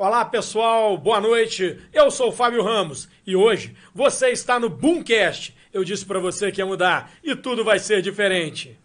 Olá pessoal, boa noite. Eu sou o Fábio Ramos e hoje você está no Boomcast. Eu disse para você que ia mudar e tudo vai ser diferente.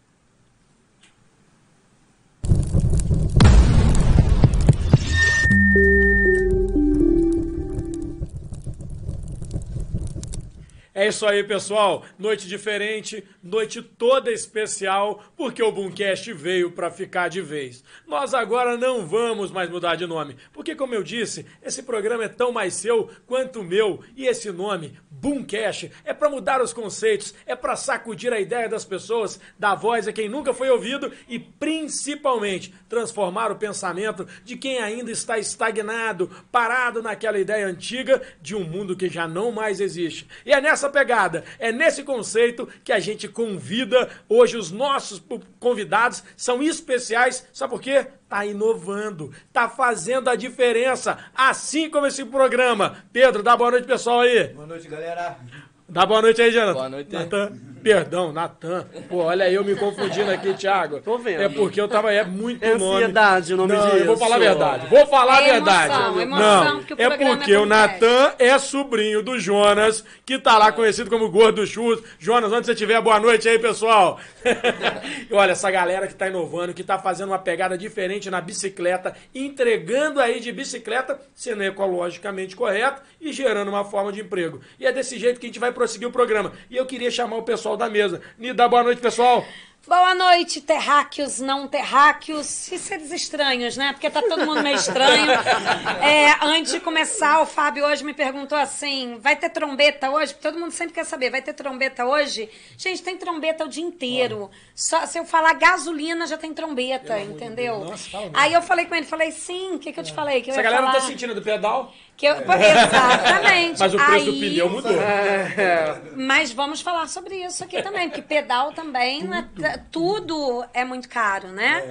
É isso aí, pessoal. Noite diferente, noite toda especial, porque o Boomcast veio para ficar de vez. Nós agora não vamos mais mudar de nome, porque como eu disse, esse programa é tão mais seu quanto o meu, e esse nome, Boomcast, é para mudar os conceitos, é para sacudir a ideia das pessoas, dar voz a quem nunca foi ouvido e principalmente transformar o pensamento de quem ainda está estagnado, parado naquela ideia antiga de um mundo que já não mais existe. E é nessa nessa pegada, é nesse conceito que a gente convida hoje os nossos convidados, são especiais, sabe por quê? Tá inovando, tá fazendo a diferença, assim como esse programa. Pedro, dá boa noite pessoal aí. Boa noite, galera. Dá boa noite aí, Jonathan. Boa noite. Nathan. Perdão, Natan. Pô, olha aí eu me confundindo aqui, Thiago. Tô vendo. É porque eu tava. É muito É nome. ansiedade o nome não, disso. Eu vou falar a verdade. Vou falar a É verdade. emoção, emoção, não, porque o é porque é o. Natan é sobrinho do Jonas, que tá lá conhecido como Gordo Churros. Jonas, onde você estiver, boa noite aí, pessoal. e olha, essa galera que tá inovando, que tá fazendo uma pegada diferente na bicicleta, entregando aí de bicicleta, sendo ecologicamente correto e gerando uma forma de emprego. E é desse jeito que a gente vai prosseguir o programa. E eu queria chamar o pessoal da mesa. Me dá boa noite, pessoal. Boa noite, terráqueos, não terráqueos e seres estranhos, né? Porque tá todo mundo meio estranho. É, antes de começar, o Fábio hoje me perguntou assim: vai ter trombeta hoje? Todo mundo sempre quer saber, vai ter trombeta hoje? Gente, tem trombeta o dia inteiro. Só se eu falar gasolina, já tem trombeta, entendeu? Nossa. Aí eu falei com ele, falei, sim, o que, que eu te falei? Que Essa galera não tá falar? sentindo do pedal, Que eu, exatamente. mas o preço do Aí- pneu mudou. Mas vamos falar sobre isso aqui também, porque pedal também é t- tudo é muito caro, né?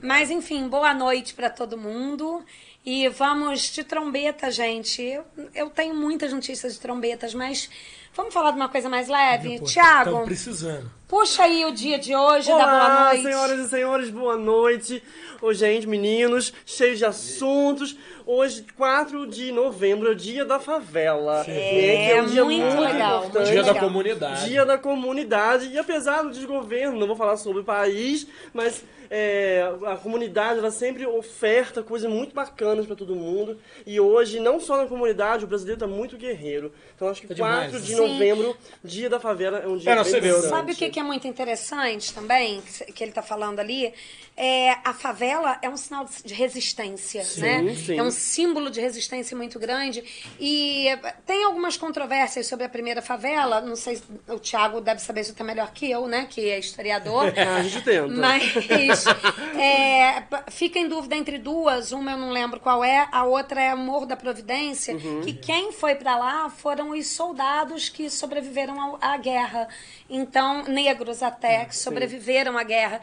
Mas enfim, boa noite para todo mundo. E vamos de trombeta, gente. Eu, eu tenho muitas notícias de trombetas, mas vamos falar de uma coisa mais leve. Tiago, tamo precisando. Puxa aí o dia de hoje, da Olá, boa noite. senhoras e senhores, boa noite. Ô, gente, meninos, cheios de assuntos. Hoje, 4 de novembro, é o dia da favela. né, que é um dia muito muito, legal, importante. Dia da legal. comunidade. Dia da comunidade. E apesar do desgoverno, não vou falar sobre o país, mas é, a comunidade ela sempre oferta coisas muito bacanas para todo mundo. E hoje, não só na comunidade, o brasileiro tá muito guerreiro. Então acho que Tá 4 demais, de né? novembro, dia da favela, é um dia É, não, bem. Sabe o que, que é muito interessante também, que ele está falando ali? É, a favela é um sinal de resistência, né? sim. É um símbolo de resistência muito grande. E eh, tem algumas controvérsias sobre a primeira favela. Não sei, se o Thiago deve saber isso até melhor que eu, né? Que é historiador. Ah, a gente tenta. Mas é, fica em dúvida entre duas. Uma eu não lembro qual é, a outra é Morro da Providência. Uhum. Que quem foi pra lá foram os soldados que sobreviveram à guerra. Então, negros até, que sobreviveram à guerra.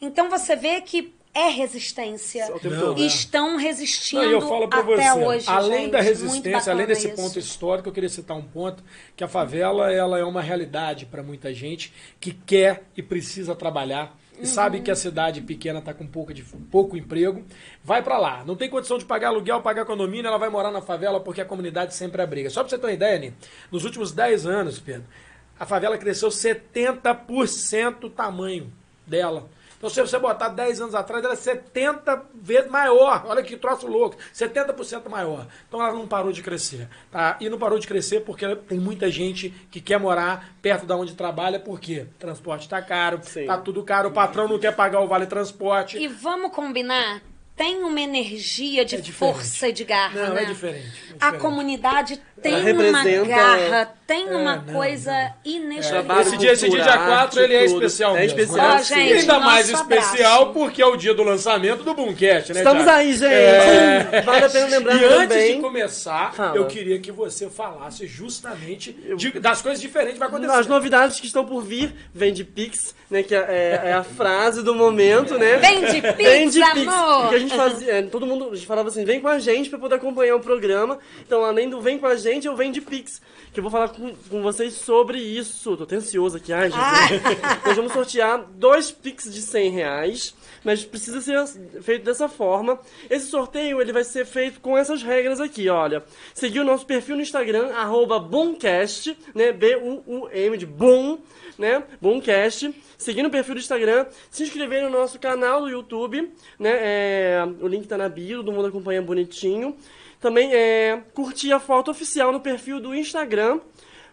Então você vê que é resistência. Não, é. Estão resistindo Não, eu falo pra até você, hoje. além gente. da resistência, além desse isso. ponto histórico, eu queria citar um ponto que a favela ela é uma realidade para muita gente que quer e precisa trabalhar. E sabe que a cidade pequena está com pouco, de, pouco emprego, vai para lá. Não tem condição de pagar aluguel, pagar condomínio, ela vai morar na favela porque a comunidade sempre abriga. Só para você ter uma ideia, Nino, nos últimos 10 anos, Pedro, a favela cresceu 70% o tamanho dela. Então, se você botar 10 anos atrás, ela é 70 vezes maior. Olha que troço louco. 70% maior. Então, ela não parou de crescer. Tá? E não parou de crescer porque tem muita gente que quer morar perto da onde trabalha. Por quê? Transporte está caro, está tudo caro. O patrão não quer pagar o vale transporte. E vamos combinar? Tem uma energia de É força e de garra, Não, né? é diferente. é A diferente. comunidade tem uma garra, tem É, uma não, coisa não. inexplicável. Trabalho Esse dia, esse dia, dia cultural, 4, ele é especial É mesmo, especial? Ó, gente, ainda mais abraço. especial porque é o dia do lançamento do Boomcast, né, Estamos aí, gente! É. Vale a pena lembrar E antes também. de começar, Fala. eu queria que você falasse justamente de- das coisas diferentes que vai acontecer. As novidades que estão por vir, vem de Pix, né? Que é, é a frase do momento, né? Vem de Pix, Vem de Pix. amor! Porque a gente fazia, é, todo mundo a gente falava assim, vem com a gente pra poder acompanhar o programa. Então, além do vem com a gente, eu venho de Pix, que eu vou falar com, com vocês sobre isso. Tô até ansioso aqui, ai, gente. Nós vamos sortear dois Pix de 100 reais, mas precisa ser feito dessa forma. Esse sorteio, ele vai ser feito com essas regras aqui, olha. Seguir o nosso perfil no Instagram, arroba Boomcast, né, B-U-U-M de Boom, né, Boomcast. Seguir no perfil do Instagram, se inscrever no nosso canal do YouTube, né, é, o link tá na bio, todo mundo acompanha bonitinho. Também é, curtir a foto oficial no perfil do Instagram,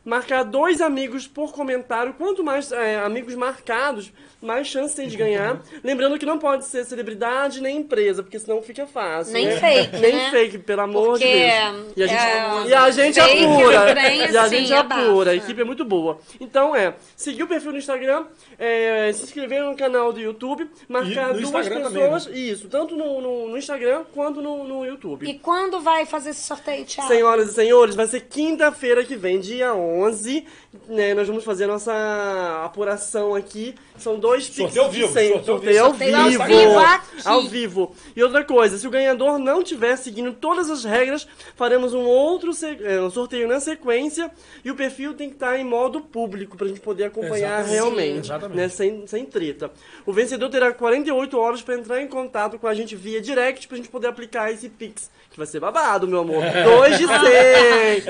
marcar dois amigos por comentário. Quanto mais é, amigos marcados, mais chance tem de ganhar. Lembrando que não pode ser celebridade nem empresa, porque senão fica fácil. Nem né? fake, Nem né? fake, pelo amor Porque de Deus. E a gente, é, e a gente fake, apura. trem, e a assim, gente abafa. apura. A equipe é muito boa. Então é, seguir o perfil no Instagram, é, se inscrever no canal do YouTube, marcar duas Instagram também, pessoas. Isso, tanto no, no, no Instagram quanto no, no YouTube. E quando vai fazer esse sorteio, Thiago? Senhoras e senhores, vai ser quinta-feira que vem, dia 11. Né, nós vamos fazer a nossa apuração aqui. São dois Pix Sorteio ao de vivo, 100. sorteio ao Sorteio ao Sorteio ao vivo. vivo. Ao vivo. E outra coisa, se o ganhador não tiver seguindo todas as regras, faremos um outro é, um sorteio na sequência. E o perfil tem que estar em modo público pra gente poder acompanhar Exatamente. realmente. Exatamente. Né, sem, sem treta. O vencedor terá 48 horas pra entrar em contato com a gente via direct pra gente poder aplicar esse Pix. Que vai ser babado, meu amor. Dois de 100.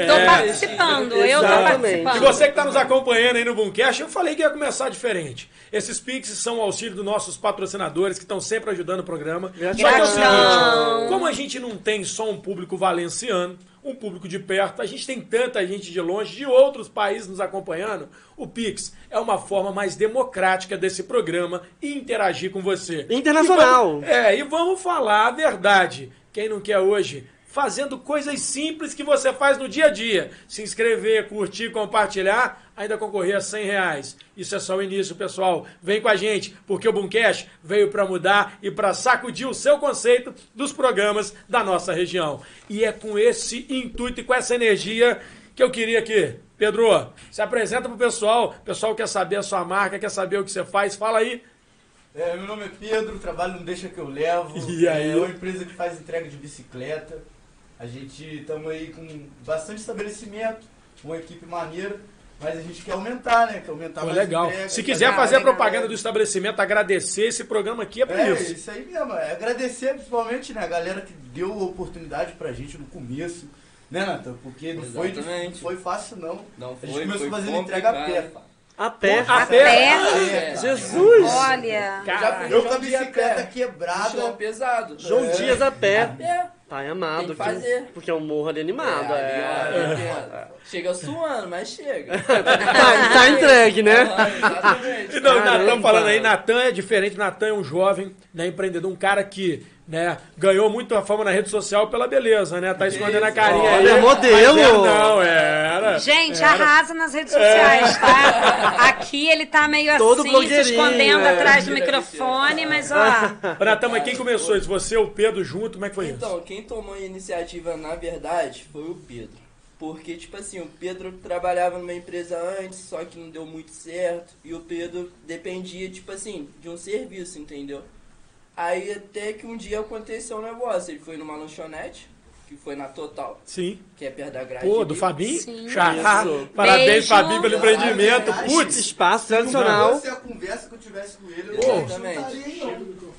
Tô participando, eu tô Exatamente. participando. E você que está nos acompanhando aí no Boomcast, eu falei que ia começar diferente. Esses Pix são o auxílio dos nossos patrocinadores que estão sempre ajudando o programa. Só que é o seguinte, como a gente não tem só um público valenciano, um público de perto, a gente tem tanta gente de longe, de outros países nos acompanhando, o Pix é uma forma mais democrática desse programa e interagir com você. Internacional. E vamos- é, e vamos falar a verdade. Quem não quer hoje? Fazendo coisas simples que você faz no dia a dia. Se inscrever, curtir, compartilhar, ainda concorrer a 100 reais. Isso é só o início, pessoal. Vem com a gente, porque o Boomcast veio para mudar e para sacudir o seu conceito dos programas da nossa região. E é com esse intuito e com essa energia que eu queria que, Pedro, se apresenta pro pessoal. O pessoal quer saber a sua marca, quer saber o que você faz. Fala aí. É, meu nome é Pedro, trabalho no Deixa Que Eu Levo. E aí? É uma empresa que faz entrega de bicicleta. A gente estamos aí com bastante estabelecimento, uma equipe maneira, mas a gente quer aumentar, né? Quer aumentar Pô, mais legal. entrega, Se quiser fazer a propaganda do estabelecimento, agradecer esse programa aqui é por É, isso. isso aí mesmo. É agradecer principalmente né, a galera que deu a oportunidade pra gente no começo. Né, Natan? Porque não foi, não foi fácil, não. Não A gente foi, começou foi fazendo entrega a pé. A pé. A A pé. pé. É. Jesus! Olha. Cara, Eu com a João bicicleta pé. quebrada. Chão pesado. João É. Dias a pé. É. Pai amado. Tem que fazer. Porque é um morro ali animado. É, É. é. Chega suando, mas chega. Tá, tá entregue, né? Exatamente. Não, o Caramba. Natan falando aí, Natan é diferente, Natan é um jovem, né, empreendedor, um cara que, né, ganhou muito a fama na rede social pela beleza, né? Tá escondendo a carinha aí. Olha, é modelo. É- não, era. Gente, era. arrasa nas redes sociais, tá? Aqui ele tá meio Todo assim, se escondendo é. atrás do microfone, mas ó. Mas quem começou isso? Você, o Pedro junto, como é que foi isso? Então, quem tomou a iniciativa, na verdade, foi o Pedro. Porque, tipo assim, o Pedro trabalhava numa empresa antes, só que não deu muito certo. E o Pedro dependia, tipo assim, de um serviço, entendeu? Aí até que um dia aconteceu um negócio. Ele foi numa lanchonete, que foi na Total, Sim. que é perto da grade. Pô, do Fabinho? Sim. Xará. Parabéns, Beijo. Fabinho, pelo empreendimento. Putz. Espaço Se tradicional. fosse a conversa que eu tivesse com ele, eu Pô. não estaria não.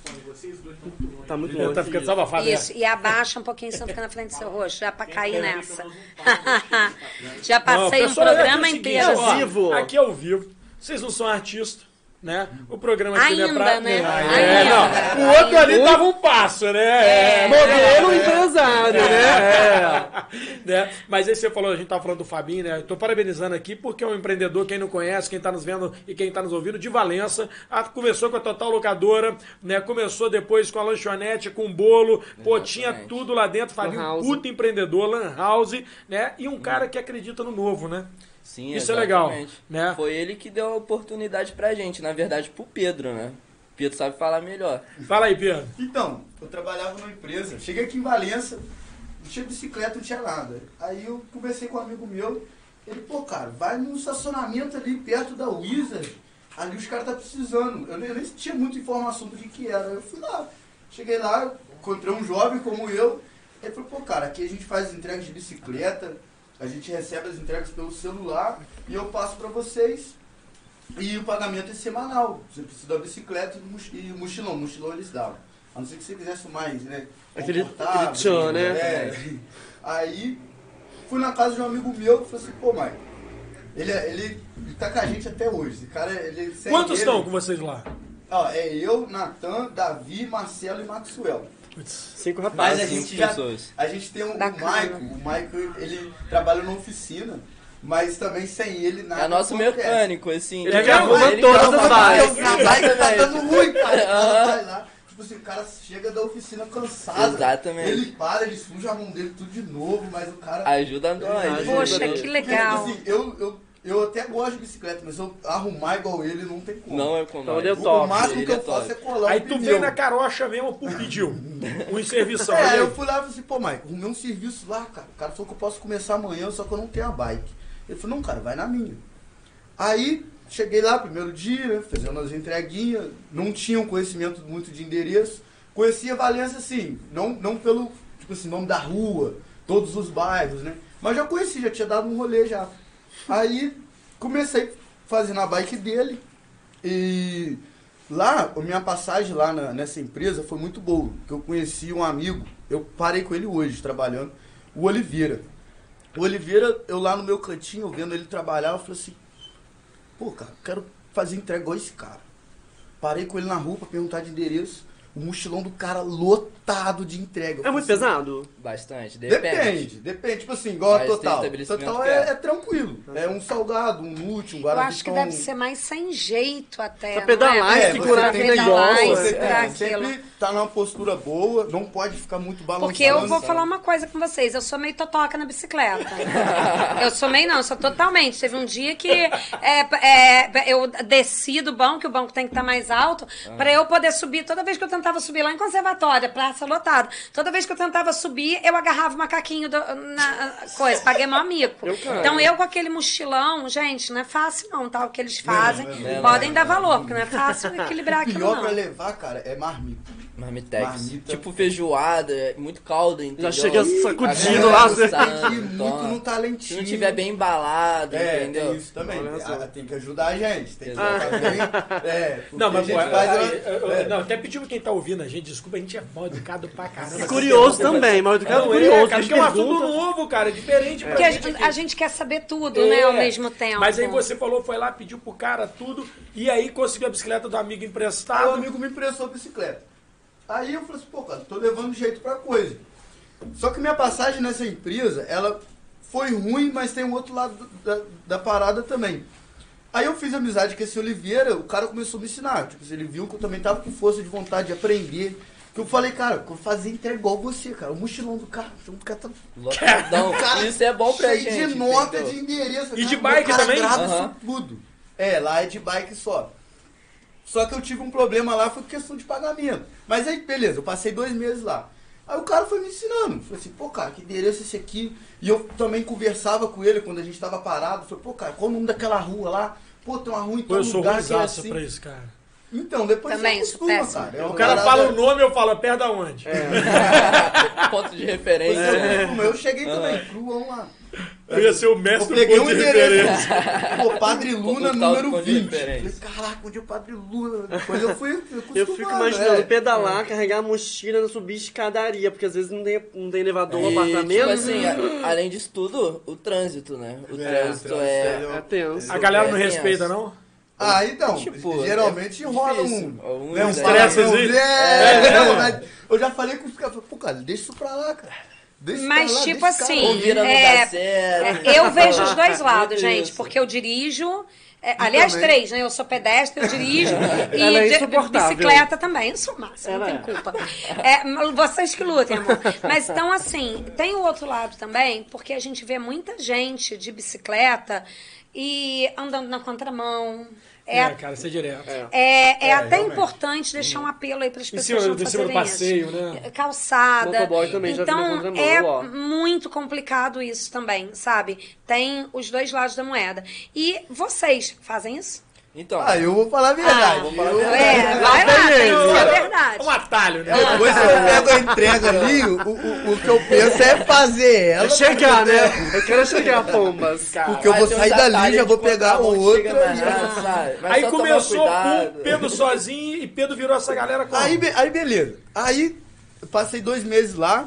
Tá muito Tá longe. ficando salva Isso, e abaixa um pouquinho, senão fica na frente do seu rosto, já pra cair nessa. já passei um pessoal, é programa o seguinte, inteiro ó, ao. Aqui é ao vivo. Vocês não são artistas, né? O programa aqui não é Ainda, pra... né? É, Ainda. não. O outro ali tava um passo, né? É, Modelo empresário, né? É. né? Mas aí você falou, a gente tava falando do Fabinho, né? Eu tô parabenizando aqui porque é um empreendedor, quem não conhece, quem tá nos vendo e quem tá nos ouvindo, de Valença. Ah, começou com a Total Locadora, né? Começou depois com a lanchonete, com bolo. Pô, tinha tudo lá dentro. Fabinho, puta empreendedor, Lan House, né? E um cara que acredita no novo, né? Sim, Isso é legal, exatamente. né? Foi ele que deu a oportunidade pra gente, na verdade, pro Pedro, né? O Pedro sabe falar melhor. Fala aí, Pedro. Então, eu trabalhava numa empresa, cheguei aqui em Valença, não tinha bicicleta, não tinha nada. Aí eu conversei com um amigo meu, ele, pô, cara, vai num estacionamento ali perto da Wizard, ali os caras tá precisando. Eu nem, eu nem tinha muita informação do que que era. Eu fui lá, cheguei lá, encontrei um jovem como eu. Ele falou, pô, cara, aqui a gente faz entregas de bicicleta, a gente recebe as entregas pelo celular e eu passo pra vocês. E o pagamento é semanal. Você precisa da bicicleta e mochilão. Mochilão eles davam. A não ser que você quisesse mais, né? Aquele- tchan, né? É. Aí fui na casa de um amigo meu que falou assim, pô, Mike, ele, é- ele, ele tá com a gente até hoje. Esse cara, ele. sem Quantos ele- estão com vocês lá? Ó, é eu, Natan, Davi, Marcelo e Maxwell. Putz. Cinco Mas rapazes. a cinco gente já. pessoas. A gente tem o, o. Maico. O Maico, ele trabalha na oficina, mas também sem ele nada. É nosso acontece. mecânico, assim. Ele É Ele todas as. Porque a bike tá dando ruim, cara. O cara Aham. vai lá. Tipo assim, o cara chega da oficina cansado. Exatamente. Ele para, ele suja a mão dele tudo de novo, mas o cara. Ajuda nós. ajuda Poxa, nós. que legal. tipo assim, eu, eu, eu até gosto de bicicleta, mas eu arrumar igual ele não tem como. Não é com Então ele é O- top. O máximo que é eu faço top. é colar Aí um tu pneu. veio na carocha mesmo por pediu. Um serviço. É, eu fui lá e falei assim, pô, Mike, arrumei um serviço lá, cara. O cara falou que eu posso começar amanhã, só que eu não tenho a bike. Ele falou, não, cara, vai na minha. Aí, cheguei lá, primeiro dia, né, fazendo as entreguinhas, não tinha um conhecimento muito de endereço. Conhecia Valença, assim, não, não pelo, tipo assim, nome da rua, todos os bairros, né? Mas já conheci, já tinha dado um rolê já. Aí, comecei fazendo a bike dele e... Lá, a minha passagem lá na- nessa empresa foi muito boa, porque eu conheci um amigo, eu parei com ele hoje trabalhando, o Oliveira. O Oliveira, eu lá no meu cantinho, vendo ele trabalhar, eu falei assim, pô, cara, quero fazer entrega igual esse cara. Parei com ele na rua pra perguntar de endereço, o mochilão do cara lotado de entrega. Eu É muito assim, pesado? Bastante, Depende. depende. depende, Tipo assim, igual a Mas Total. Total é, é. é tranquilo. É um salgado, um nute, um Eu guarda acho que deve ser mais sem jeito até. Pra pedalar, é? que Pra curar aquele negócio, e Você segurar é, sempre tá numa postura boa, não pode ficar muito balançado. Porque eu vou falar uma coisa com vocês, eu sou meio totoca na bicicleta. eu sou meio não, eu sou totalmente. Teve um dia que é, é, eu desci do banco, o banco tem que estar mais alto, pra eu poder subir. Toda vez que eu tentava subir lá em Conservatória, praça lotada, toda vez que eu tentava subir, eu agarrava o macaquinho do- na coisa, paguei mó mico. Eu quero. Então eu com aquele mochilão, gente, não é fácil não, tá? O que eles fazem, não, não, podem não, dar não. valor, porque não é fácil equilibrar O aquilo pior não. pra levar, cara, é marmita. Marmitex. Marmita. Tipo feijoada, muito caldo, entendeu? chega sacudindo É, lá, você você- tem que ir muito no Se talentinho. não tiver bem embalado, É, entendeu? tem isso também. Ah, tem que ajudar a gente. Tem que Exato. ficar bem. É, porque Não, mas a pô, gente faz. eu- eu- é. não, até pediu quem tá ouvindo a gente, desculpa, a gente é mal educado pra caramba. Curioso também, mas eu quero Não, é, curioso. cara, que porque é um assunto novo, cara, é diferente pra Porque a gente aqui. a gente quer saber tudo, É, né, ao mesmo tempo. Mas aí você falou, foi lá, pediu pro cara tudo, e aí conseguiu a bicicleta do amigo Aí o emprestado. amigo me emprestou a bicicleta. Aí eu falei assim, pô, cara, tô levando jeito pra coisa. Só que minha passagem nessa empresa, ela foi ruim, mas tem um outro lado da, da parada também. Aí eu fiz amizade com esse Oliveira, o cara começou a me ensinar. Tipo, ele viu que eu também tava com força de vontade de aprender. Que eu falei, cara, que eu fazia entrega igual você, cara. O mochilão do cara, o cara tá Lotadão. Cara, Isso é bom pra cheio gente. de nota, entendeu? de endereço. E de Cara, bike meu cara também? isso tudo. É, lá é de bike só. Só que eu tive um problema lá, foi questão de pagamento. Mas aí, beleza, eu passei dois meses lá. Aí o cara foi me ensinando. Falei assim, pô, cara, que endereço é esse aqui? E eu também conversava com ele quando a gente tava parado. Falei, pô, cara, qual o nome daquela rua lá? Pô, tem uma rua em Pô, tal eu sou lugar que é assim. pra isso, cara. Então, depois Também, você sou acostuma, cara. É O cara parada- fala o nome, eu falo, perto da onde? Ponto de referência. É, eu. Eu cheguei também, cru, vamos lá. Eu ia ser o Eu mestre do peguei ponto um de referência. Pô, Padre Luna, O do número ponto de 20. Falei, caraca, onde é o Padre Luna? Depois eu fui acostumado, Eu fico imaginando é. pedalar, carregar a mochila, subir escadaria, porque às vezes não tem, não tem elevador, E, apartamento. tipo assim, a- além disso tudo, o trânsito, né? O É, trânsito trânsito é. é tenso. A galera não É, respeita, não? Ah, então, Tipo, geralmente é rola difícil. um, Um né, um estresse, assim? É, É, é, eu já falei com os caras, pô, cara, deixa isso pra lá, cara. Deixa isso Mas, pra lá, tipo assim, É. É, eu vejo os dois lados, Muito gente, isso. porque eu dirijo. é, aliás, também. três, né? Eu sou pedestre, eu dirijo e é de- bicicleta também. Eu sou massa, não tem é. culpa. É, vocês que lutem, amor. Mas então, assim, tem o outro lado também, porque a gente vê muita gente de bicicleta e andando na contramão. É, É, cara, isso é direto. É. é, é, É, até realmente. importante deixar um apelo aí para as pessoas cima, não em cima do fazerem passeio, isso. né? Calçada. Também já então, contramão, é ó. muito complicado isso também, sabe? Tem os dois lados da moeda. E vocês fazem isso? Então, Ah, eu vou falar a verdade. vou falar a Eu- É, vai lá, a verdade. Um atalho, né? Depois que eu pego a entrega ali, o, o, o que eu penso é fazer ela. É chegar, né? Eu quero chegar, pombas. cara, porque eu vou sair dali, já vou pegar a mão que outra chega mais e- rápido, sabe? Vai Aí começou com o Pedro sozinho e Pedro virou essa galera com. Aí, aí beleza. Aí eu passei dois meses lá,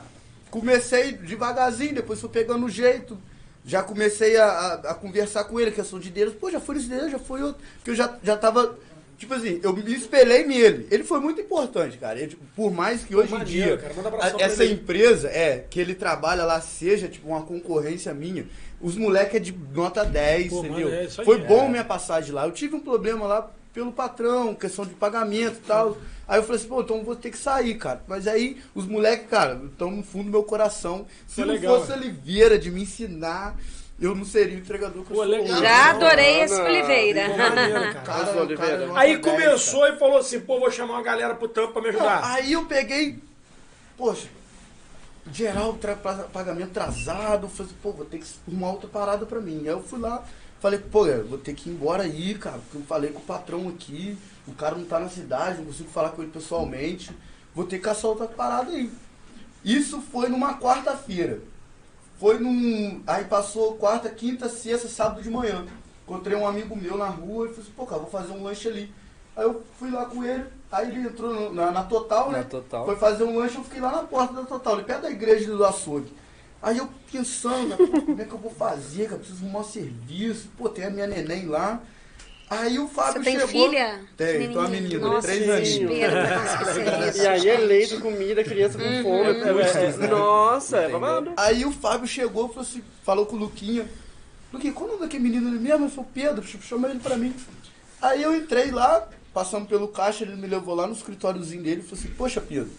comecei devagarzinho, depois fui pegando o jeito. Já comecei a, a, a conversar com ele, questão de Deus. Pô, já foi esse Deus, já foi outro. Porque eu já, já tava. Tipo assim, eu me espelhei nele. Ele foi muito importante, cara. Ele, por mais que hoje em dia cara. A- essa ele. empresa é que ele trabalha lá seja tipo uma concorrência minha. Os moleques é de nota 10, Pô, entendeu? mano, é foi é. bom minha passagem lá. Eu tive um problema lá pelo patrão, questão de pagamento e tal. Aí eu falei assim, pô, então eu vou ter que sair, cara. Mas aí os moleques, cara, estão no fundo do meu coração. Se é não legal, fosse é. Oliveira de me ensinar, eu não seria o entregador que eu Pô, sou. Já adorei esse. Oliveira. Cara. Cara, cara é Aí 10, começou e falou assim, pô, vou chamar uma galera pro tampo pra me Não, ajudar. aí eu peguei, poxa, geral, tra- pa- pagamento atrasado, falei, assim, pô, vou ter que arrumar outra parada pra mim. Aí eu fui lá, falei, pô, eu vou ter que ir embora aí, cara, porque eu falei com o patrão aqui, o cara não tá na cidade, não consigo falar com ele pessoalmente, vou ter que caçar outra parada aí. Isso foi numa quarta-feira. Foi num. Aí passou quarta, quinta, sexta, sábado de manhã. Encontrei um amigo meu na rua e falei assim, pô, cara, vou fazer um lanche ali. Aí eu fui lá com ele, aí ele entrou na, na Total, né? Na Total. Foi fazer um lanche, eu fiquei lá na porta da Total, ali perto da igreja do açougue. Aí eu pensando, né, como é que eu vou fazer, cara? Eu preciso arrumar um serviço, pô, tem a minha neném lá. Aí o Você Fábio tem chegou. filha? Tem, tem uma menina, Nossa, três que aninhos. E aí é leite, comida, criança com fome. é- é- Nossa, é babado. Aí o Fábio chegou e falou, assim, falou com o Luquinha. Luquinha, qual o nome daquele menino ali mesmo? Ele falou, Pedro, ch- chama ele pra mim. Aí eu entrei lá, passando pelo caixa, ele me levou lá no escritóriozinho dele e falou assim, poxa, Pedro,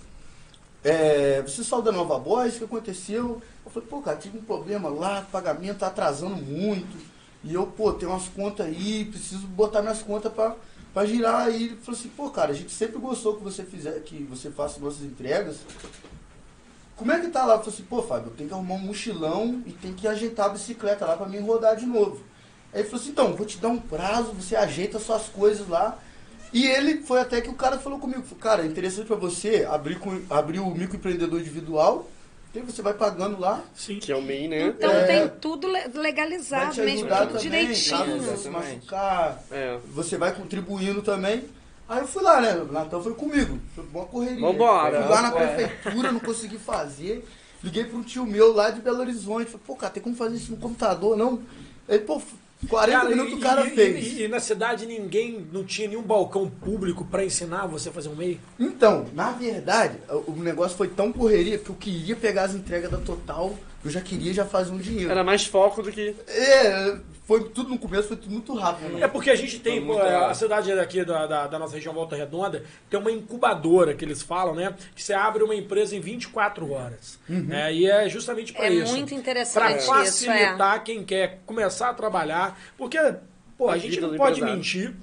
é, você saiu da Nova Boys, o que aconteceu? Eu falei, pô, cara, tive um problema lá, pagamento tá atrasando muito. E eu, pô, tenho umas contas aí, preciso botar minhas contas pra, girar. Aí ele falou assim, pô, cara, a gente sempre gostou que você fizer, que você faça nossas entregas. Como é que tá lá? Eu falei assim, pô, Fábio, eu tenho que arrumar um mochilão e tem que ajeitar a bicicleta lá pra mim rodar de novo. Aí ele falou assim, então, vou te dar um prazo, você ajeita suas coisas lá. E ele foi até que o cara falou comigo, cara, é interessante pra você abrir, com, abrir o microempreendedor individual, aí você vai pagando lá, Sim. Que é o MEI, né? Então É. tem tudo legalizado, te mesmo tudo também, caso direitinho. você se machucar, É. você vai contribuindo também. Aí eu fui lá, né? O Natan foi comigo. Foi uma correria. Vambora. Fui lá na É. prefeitura, não consegui fazer. Liguei para um tio meu lá de Belo Horizonte. Falei, pô, cara, tem como fazer isso no computador, não? Ele, pô, 40 Cara, minutos e- o cara e- fez. E, e na cidade ninguém, não tinha nenhum balcão público pra ensinar você a fazer um MEI? Então, na verdade, o o negócio foi tão correria que eu queria pegar as entregas da Total, eu já queria já fazer um dinheiro. Era mais foco do que. É, foi tudo no começo, foi tudo muito rápido. né? É porque a gente tem, pô, a cidade aqui da, da, da nossa região Volta Redonda, tem uma incubadora que eles falam, né? Que você abre uma empresa em 24 horas. né, e é justamente para É isso. muito Para interessante isso, é. facilitar quem quer começar a trabalhar. Porque, pô, a, A gente não pode empresário. mentir.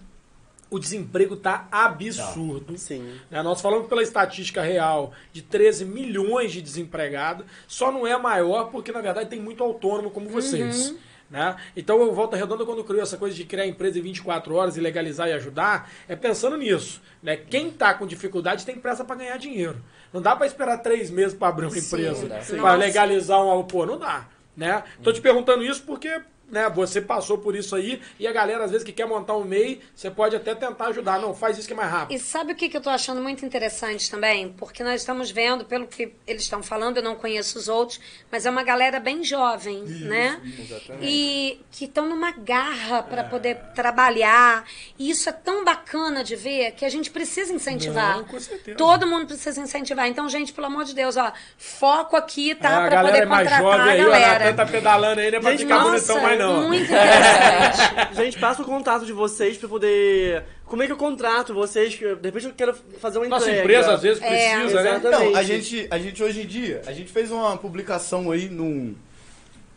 O desemprego tá absurdo. Sim. Né, Nós falamos pela estatística real de 13 milhões de desempregados, só não é maior porque, na verdade, tem muito autônomo como vocês. Né? Então, o Volta Redonda, quando criou essa coisa de criar empresa em 24 horas e legalizar e ajudar, é pensando nisso. Né? Quem está com dificuldade tem pressa para ganhar dinheiro. Não dá para esperar três meses para abrir uma Sim. empresa, para legalizar um... Pô, não dá. Né? Tô te perguntando isso porque né, você passou por isso aí e a galera, às vezes, que quer montar um MEI, você pode até tentar ajudar. Não, faz isso que é mais rápido. E sabe o que, que eu tô achando muito interessante também? Porque nós estamos vendo, pelo que eles estão falando, eu não conheço os outros, mas é uma galera bem jovem, né? Exatamente. E que estão numa garra para poder trabalhar. E isso é tão bacana de ver que a gente precisa incentivar. Não, com certeza. Todo mundo precisa incentivar. Então, gente, pelo amor de Deus, ó, foco aqui, É, tá? a para galera poder é mais contratar jovem a aí, o Natan galera. tá pedalando aí, não é pra Gente, ficar Nossa, bonitão mais muito interessante. Gente, passa o contato de vocês pra poder. Como é que eu contrato vocês? De repente eu quero fazer uma Nossa entrega. empresa, às vezes, É, precisa, né? exatamente. Então, a gente, a gente hoje em dia, a gente fez uma publicação aí num,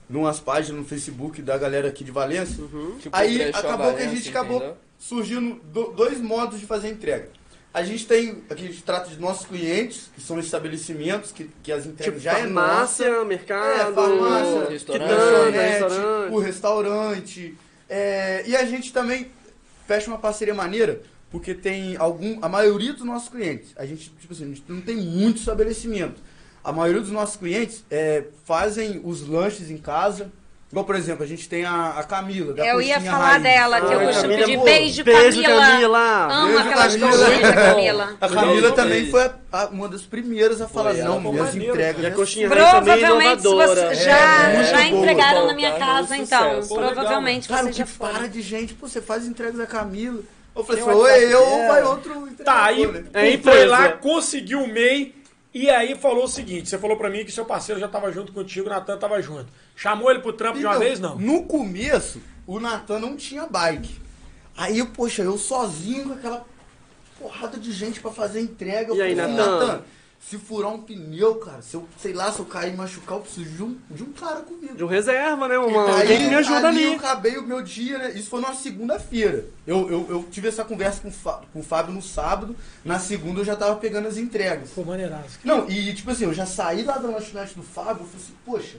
numas páginas no Facebook da galera aqui de Valência. Tipo, Aí acabou que a gente acabou entendeu? surgindo do- dois modos de fazer entrega. A gente tem, aqui a gente trata de nossos clientes, que são estabelecimentos, que, que as entregas Tipo, já é farmácia, nossa. mercado, É, farmácia, restaurante, quitanda, restaurante. o restaurante. é, e a gente também fecha uma parceria maneira, porque tem algum. A maioria dos nossos clientes, a gente, tipo assim, a gente não tem muito estabelecimento. A maioria dos nossos clientes é, fazem os lanches em casa. Igual, por exemplo, a gente tem a, a Camila. Da Eu ia falar Raiz. dela, que eu costumo Camila, pedir pô. beijo, Beijo, Camila. Camila. Amo Beijo, aquelas coxinhas da Camila. A Camila Foi também foi a- a- uma das primeiras a falar, Foi, não, foi minhas entregas. E a é coxinha raiz também é Provavelmente se inovadora. você já, É, já muito boa. entregaram na minha Tá, casa, então. sucesso. Pô, legal, Provavelmente Cara, o vocês que já foram. para de gente, pô, você faz entregas da Camila. Eu falei assim, ou eu ou vai outro entregador, Tá, aí né? É foi lá, conseguiu o MEI e aí falou o seguinte: você falou pra mim que seu parceiro já tava junto contigo, o Natan tava junto. Chamou ele pro trampo de uma Então, vez, não? No começo, o Natan não tinha bike. Aí, poxa, eu sozinho com aquela porrada de gente pra fazer entrega. Eu E aí, falei, Natan? Se furar um pneu, cara, se eu, sei lá, se eu cair e machucar, eu preciso de um, de um cara comigo. De um reserva, né? Uma, Aí, alguém que me ajuda ali. ali. eu acabei o meu dia, né? Isso foi numa segunda-feira. Eu, eu, eu tive essa conversa com, o Fá- com o Fábio no sábado. Na segunda eu já tava pegando as entregas. Pô, maneiraço. Não, e tipo assim, eu já saí lá da lanchonete do Fábio, eu falei assim, poxa,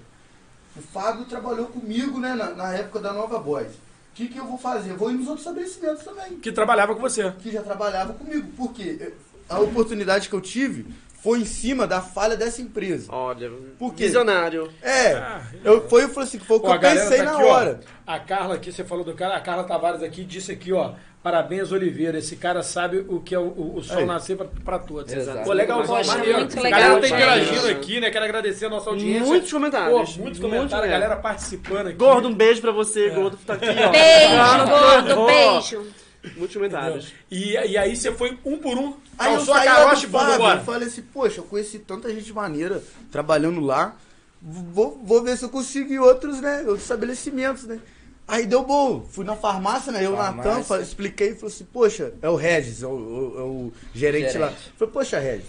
o Fábio trabalhou comigo, né, na, na época da Nova Boys. O que, que eu vou fazer? Eu vou ir nos outros estabelecimentos também, Que trabalhava com você. que já trabalhavam comigo. Por quê? A oportunidade que eu tive foi em cima da falha dessa empresa. Olha, Por quê? visionário. É, Ah, eu, foi, eu falei assim, foi o que a eu pensei tá na aqui, ó. hora. A Carla aqui, você falou do cara, a Carla Tavares aqui disse aqui, ó. Parabéns, Oliveira. Esse cara sabe o que é o, o- sol Aí. nascer pra, pra todos. Exato. Pô, Poxa, maneiro. muito a legal, galera tá interagindo aqui, né? Quero agradecer a nossa audiência. Muitos comentários. Pô, muitos Muito, comentários, né? a galera participando aqui. Gordo, um beijo pra você. Gordo tá aqui, ó. Beijo, Ah, gordo, ó. beijo. Muitos comentários. E, e aí você foi um por um, Aí eu a saí lá carocha e do vamos embora. eu falei assim, poxa, eu conheci tanta gente maneira trabalhando lá, vou, vou ver se eu consigo ir outros, né, outros estabelecimentos, né. Aí deu bom, fui na farmácia, né, eu. Natan, expliquei, falei assim, poxa, é o Regis, é o, o- é o gerente, Gerente. lá. Falei, poxa, Regis,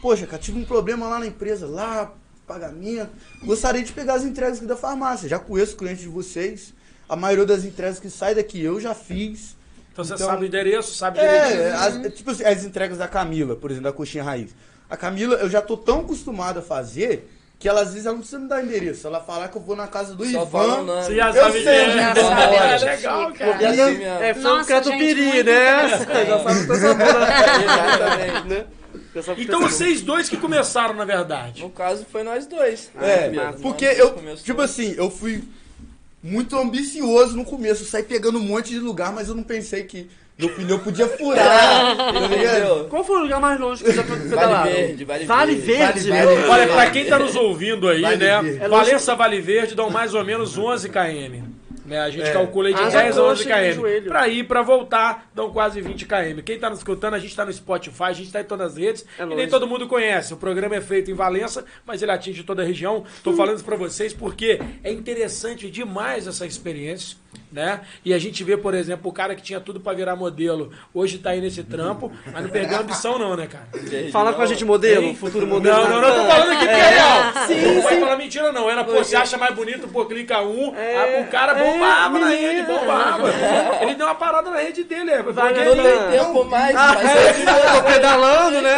poxa, cara, tive um problema lá na empresa, lá, pagamento, gostaria de pegar as entregas aqui da farmácia, já conheço clientes de vocês, a maioria das entregas que sai daqui eu já fiz, Então você Então- sabe o endereço, sabe é, direitinho. as, tipo assim, as entregas da Camila, por exemplo, da coxinha raiz. A Camila, eu já tô tão acostumado a fazer que ela às vezes ela não precisa me dar endereço. Ela falar que eu vou na casa do Só Ivan. Você já Eu sabe sei, é, já é, sabe, é legal, cara. É, assim é foi Nossa, um catupiry, né? interessante. Já sabe que o Exatamente. né? Então vocês dois que começaram, na verdade. No caso, foi nós dois. É, Mesmo, porque nós eu, começou. tipo assim, eu fui muito ambicioso no começo. Eu saí pegando um monte de lugar, mas eu não pensei que meu pneu podia furar. tá? Entendeu? Qual foi o lugar mais longe que você já pedalaram? Verde, Vale Vale Verde. Verde. Vale Verde. Olha, pra quem tá nos ouvindo aí, Vale né? Verde. Valença Vale Verde dão mais ou menos 11 km. Né? A gente É. calcula aí de Haja 10 a 11 coxa e km. Pra ir, pra voltar, dão quase 20 km. Quem tá nos escutando, a gente tá no Spotify, a gente tá em todas as redes. É e nem todo mundo conhece. O programa é feito em Valença, mas ele atinge toda a região. Tô falando isso pra vocês porque é interessante demais essa experiência. Né? E a gente vê, por exemplo, o cara que tinha tudo pra virar modelo, hoje tá aí nesse trampo, mas não perdeu a ambição não, né, cara? Fala com a gente, modelo, Hein? futuro modelo. Não, não, não, tô falando aqui que é real. Sim, não vai sim. falar mentira, não. Era, pô, você acha mais bonito, pô, clica um. É, ah, o cara é, bombava na menino. rede, bombava. Ele deu uma parada na rede dele, é. Porque não tem tempo mais, Ah, mas é, tô pedalando, né?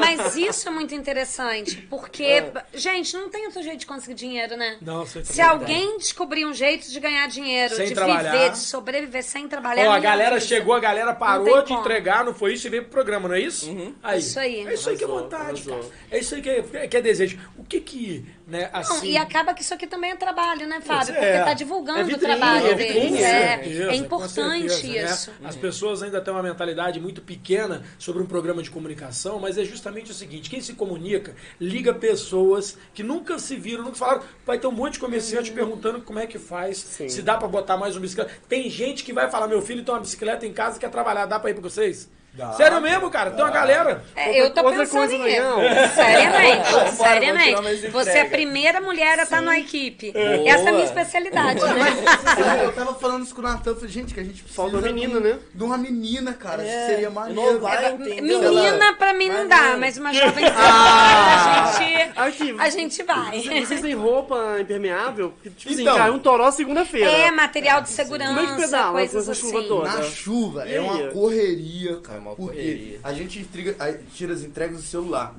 Mas isso é muito interessante, porque, gente, não tem outro jeito de conseguir dinheiro, né? Não, você Se alguém descobrir um jeito de ganhar dinheiro, Sem de trabalhar. viver, de sobreviver sem trabalhar. Ó, a galera chegou, a galera parou de como. entregar, não foi isso? E veio pro programa, não é isso? Aí. Isso aí. É isso aí que é vontade, cara. É isso aí que é, que é desejo. O que que, né, Não, assim... e acaba que isso aqui também é trabalho, né, Fábio? É. Porque tá divulgando É o vitrine, trabalho é deles. vitrine, É, certeza, é importante certeza, né? isso. As pessoas ainda têm uma mentalidade muito pequena sobre um programa de comunicação, mas é justamente o seguinte: quem se comunica liga pessoas que nunca se viram, nunca falaram. Vai ter um monte de comerciante perguntando como é que faz, se dá pra botar mais uma bicicleta. Tem gente que vai falar: meu filho tem uma bicicleta em casa e quer trabalhar, dá pra ir pra vocês? Dá. Sério mesmo, cara? Tem uma galera. É, eu tô Outra pensando coisa, nisso. Leão. Seriamente, seriamente. mais Você é a primeira mulher a estar na equipe. Boa. Essa é a minha especialidade, né? Eu tava falando isso com o Natan, eu falei, gente, que a gente precisa Falta uma menina, né? de uma menina, cara. É, seria maneiro. Ela- entendeu? Menina pra mim não dá, mas uma jovem Ah. a gente, Aqui, a gente vai. Vocês têm roupa impermeável? Porque, Tipo assim, Então. cai um toró segunda-feira. É, material de Como é que segurança, pedala coisas com essa chuva assim. toda? Na chuva é uma correria, cara. Uma porque correria. a gente intriga- a- tira as entregas do celular.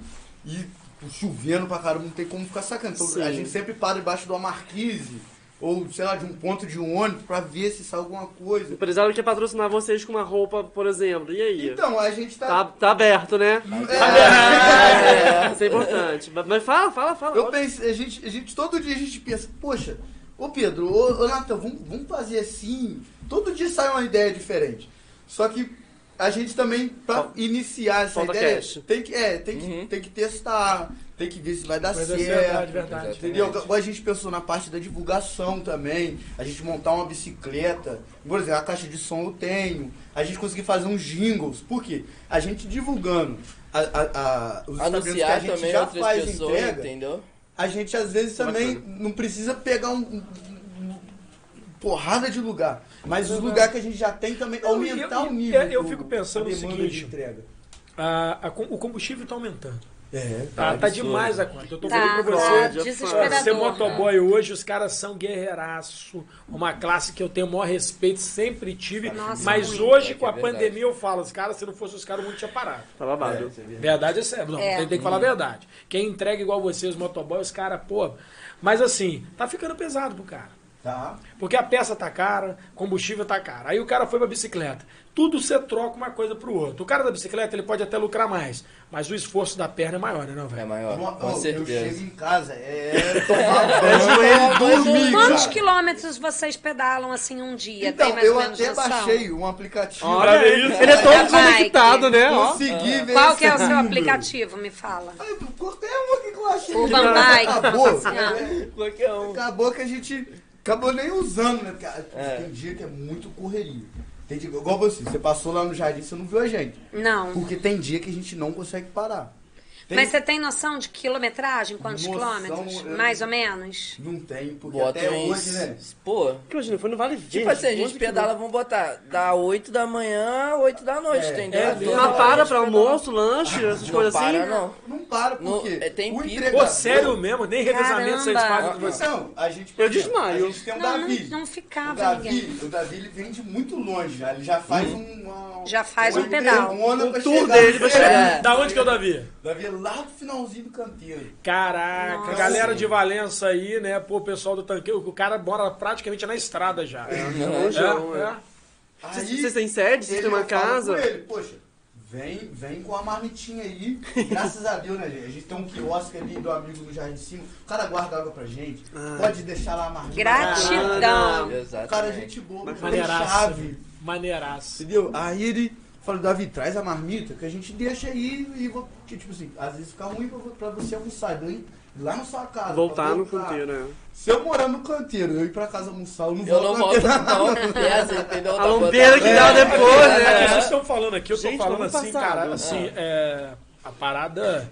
E chovendo pra caramba, não tem como ficar sacando. Então, Sim. a gente sempre para debaixo de uma marquise ou sei lá, de um ponto de um ônibus pra ver se sai alguma O coisa. empresário quer patrocinar vocês com uma roupa, por exemplo. E aí? Então, a gente Tá, tá. tá aberto, né? É, É, isso é importante. Mas- fala, fala, fala. Eu pensei, a gente, a gente, todo dia a gente pensa, poxa, ô Pedro, ô, ô Natan, vamos, vamos fazer assim. Todo dia sai uma ideia diferente. Só que a gente também, pra Fal- iniciar essa ideia, cash. tem que, é, tem que, Uhum. tem que testar, tem que ver se vai dar Mas é certo. verdade, verdade. Entendeu? A gente pensou na parte da divulgação também, a gente montar uma bicicleta, por exemplo, a caixa de som eu tenho, a gente conseguir fazer uns jingles, por quê? A gente divulgando a, a, a, os estabelecimentos que a Anunciar gente também já faz pessoas, entrega, entendeu? a gente às vezes também não precisa pegar um- um- porrada de lugar, mas os lugares que a gente já tem também Não, aumentar eu- o nível. eu- eu do- fico pensando o seguinte, de entrega. A com- o combustível tá aumentando. É, Tá, Tá tá demais a conta. Eu tô Tá, falando pra tá, você. já Ser motoboy hoje, os caras são guerreiraço. Uma classe que eu tenho o maior respeito, sempre tive. Nossa, mas muito. hoje, É que com é a verdade. pandemia, eu falo, os caras, se não fosse os caras, o mundo tinha parado. Tá babado. Verdade é sério. Não, É. Tem, tem que falar a verdade. Quem entrega igual vocês, motoboy, os caras, pô. Mas assim, tá ficando pesado pro cara. Tá. Porque a peça tá cara, combustível tá caro. Aí o cara foi pra bicicleta. Tudo você troca uma coisa pro outro. O cara da bicicleta, ele pode até lucrar mais. Mas o esforço da perna é maior, né, não, É velho? maior, Uma- com ó, eu certeza. chego em casa, é tomar banho e dormir, Quantos cara. quilômetros vocês pedalam assim um dia? Tem Então, mais eu ou menos até noção? baixei um aplicativo. Olha, ele, isso. ele é todo É bike. conectado, né? Consegui ver Qual que é o seu número. aplicativo? Me fala. Ai, qualquer uma que eu achei. O Van Bike. Acabou. Ah. é, um. acabou que a gente acabou nem usando, né? Porque ah, É. tem dia que é muito correria. Tem dia, igual você, você passou lá no jardim, você não viu a gente. Não. Porque tem dia que a gente não consegue parar. Tem- Mas você tem noção de quilometragem? Quantos Noção, quilômetros? eu- Mais ou menos? Não tem, porque Bota até uns. hoje, né? Pô, Que hoje não foi no Vale Verde. tipo assim, a gente pedala, vamos botar da 8 da manhã a 8 da noite, É, entendeu? é, Não para pra almoço, lanche, essas Não coisas para, assim? não. Não para, No- porque é, tem o pico. entregador- Pô, sério mesmo? Nem revezamento vocês Caramba. fazem com você. Não, a gente... por Eu desmaio. A gente tem o Não, não, Davi. não O ficava ninguém. Davi, o Davi, ele vem de muito longe já. Ele já faz um... uma- Já faz um pedal. Um pra tour dele pra chegar. É. Da onde que é o Davi? Davi é lá do finalzinho do canteiro. Caraca, Nossa. galera de Valença aí, né? Pô, o pessoal do tanqueiro, o cara mora praticamente na estrada já. É, Longeão, é. Vocês vocês têm sede? Vocês têm uma casa? com ele, poxa, vem, vem com a marmitinha aí. Graças a Deus, né, gente? A gente tem um quiosque ali do amigo no Jardim de Cima. O cara guarda água pra gente. Ah. Pode deixar lá a marmita. Gratidão. O cara é gente boa, não Maneiraço. chave. Maneiraço. Entendeu? Aí ele falou, Davi, traz a marmita que a gente deixa aí e vou. Que, tipo assim, às vezes fica ruim pra, pra você almoçar. Daí, lá na sua casa. Voltar no canteiro, né? Se eu morar no canteiro, eu ir pra casa almoçar, eu não Eu volto não volto, não. Essa, entendeu? A Tá lombeira que dá É. depois, É, né? vocês estão falando aqui, eu tô falando assim, cara, assim, é, a parada.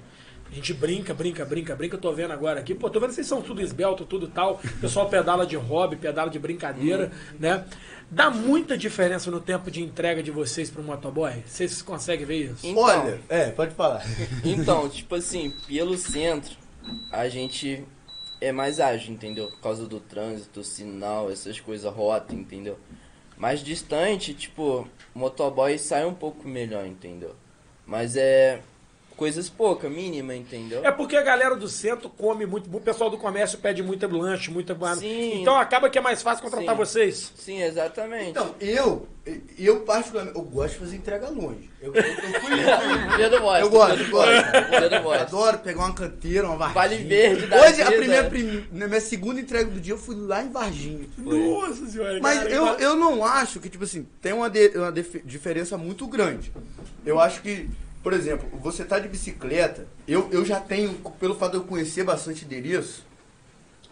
A gente brinca, brinca, brinca, brinca. Eu tô vendo agora aqui. Pô, tô vendo que vocês são tudo esbelto, tudo tal. O pessoal pedala de hobby, pedala de brincadeira, né? Dá muita diferença no tempo de entrega de vocês pro motoboy? Vocês conseguem ver isso? Então, Olha, é, pode falar. Então, tipo assim, pelo centro, a gente é mais ágil, entendeu? Por causa do trânsito, sinal, essas coisas, rota, entendeu? Mais distante, tipo, motoboy sai um pouco melhor, entendeu? Mas é coisas poucas, mínima, entendeu? É porque a galera do centro come muito, o pessoal do comércio pede muito lanche, muita. Sim. Então acaba que é mais fácil contratar Sim. vocês. Sim, exatamente. Então, eu, eu particularmente, eu gosto de fazer entrega longe. Eu, eu, eu fui. Eu gosto, Pedro gosto. Pedro Bosta. Adoro pegar uma canteira, uma Varginha. Vale Verde da Hoje, a primeira, prim- na minha segunda entrega do dia, eu fui lá em Varginha. Nossa senhora. Mas cara, eu, eu não acho que, tipo assim, tem uma, de- uma dif- diferença muito grande. Eu acho que, por exemplo, você tá de bicicleta, eu, eu já tenho, pelo fato de eu conhecer bastante endereço,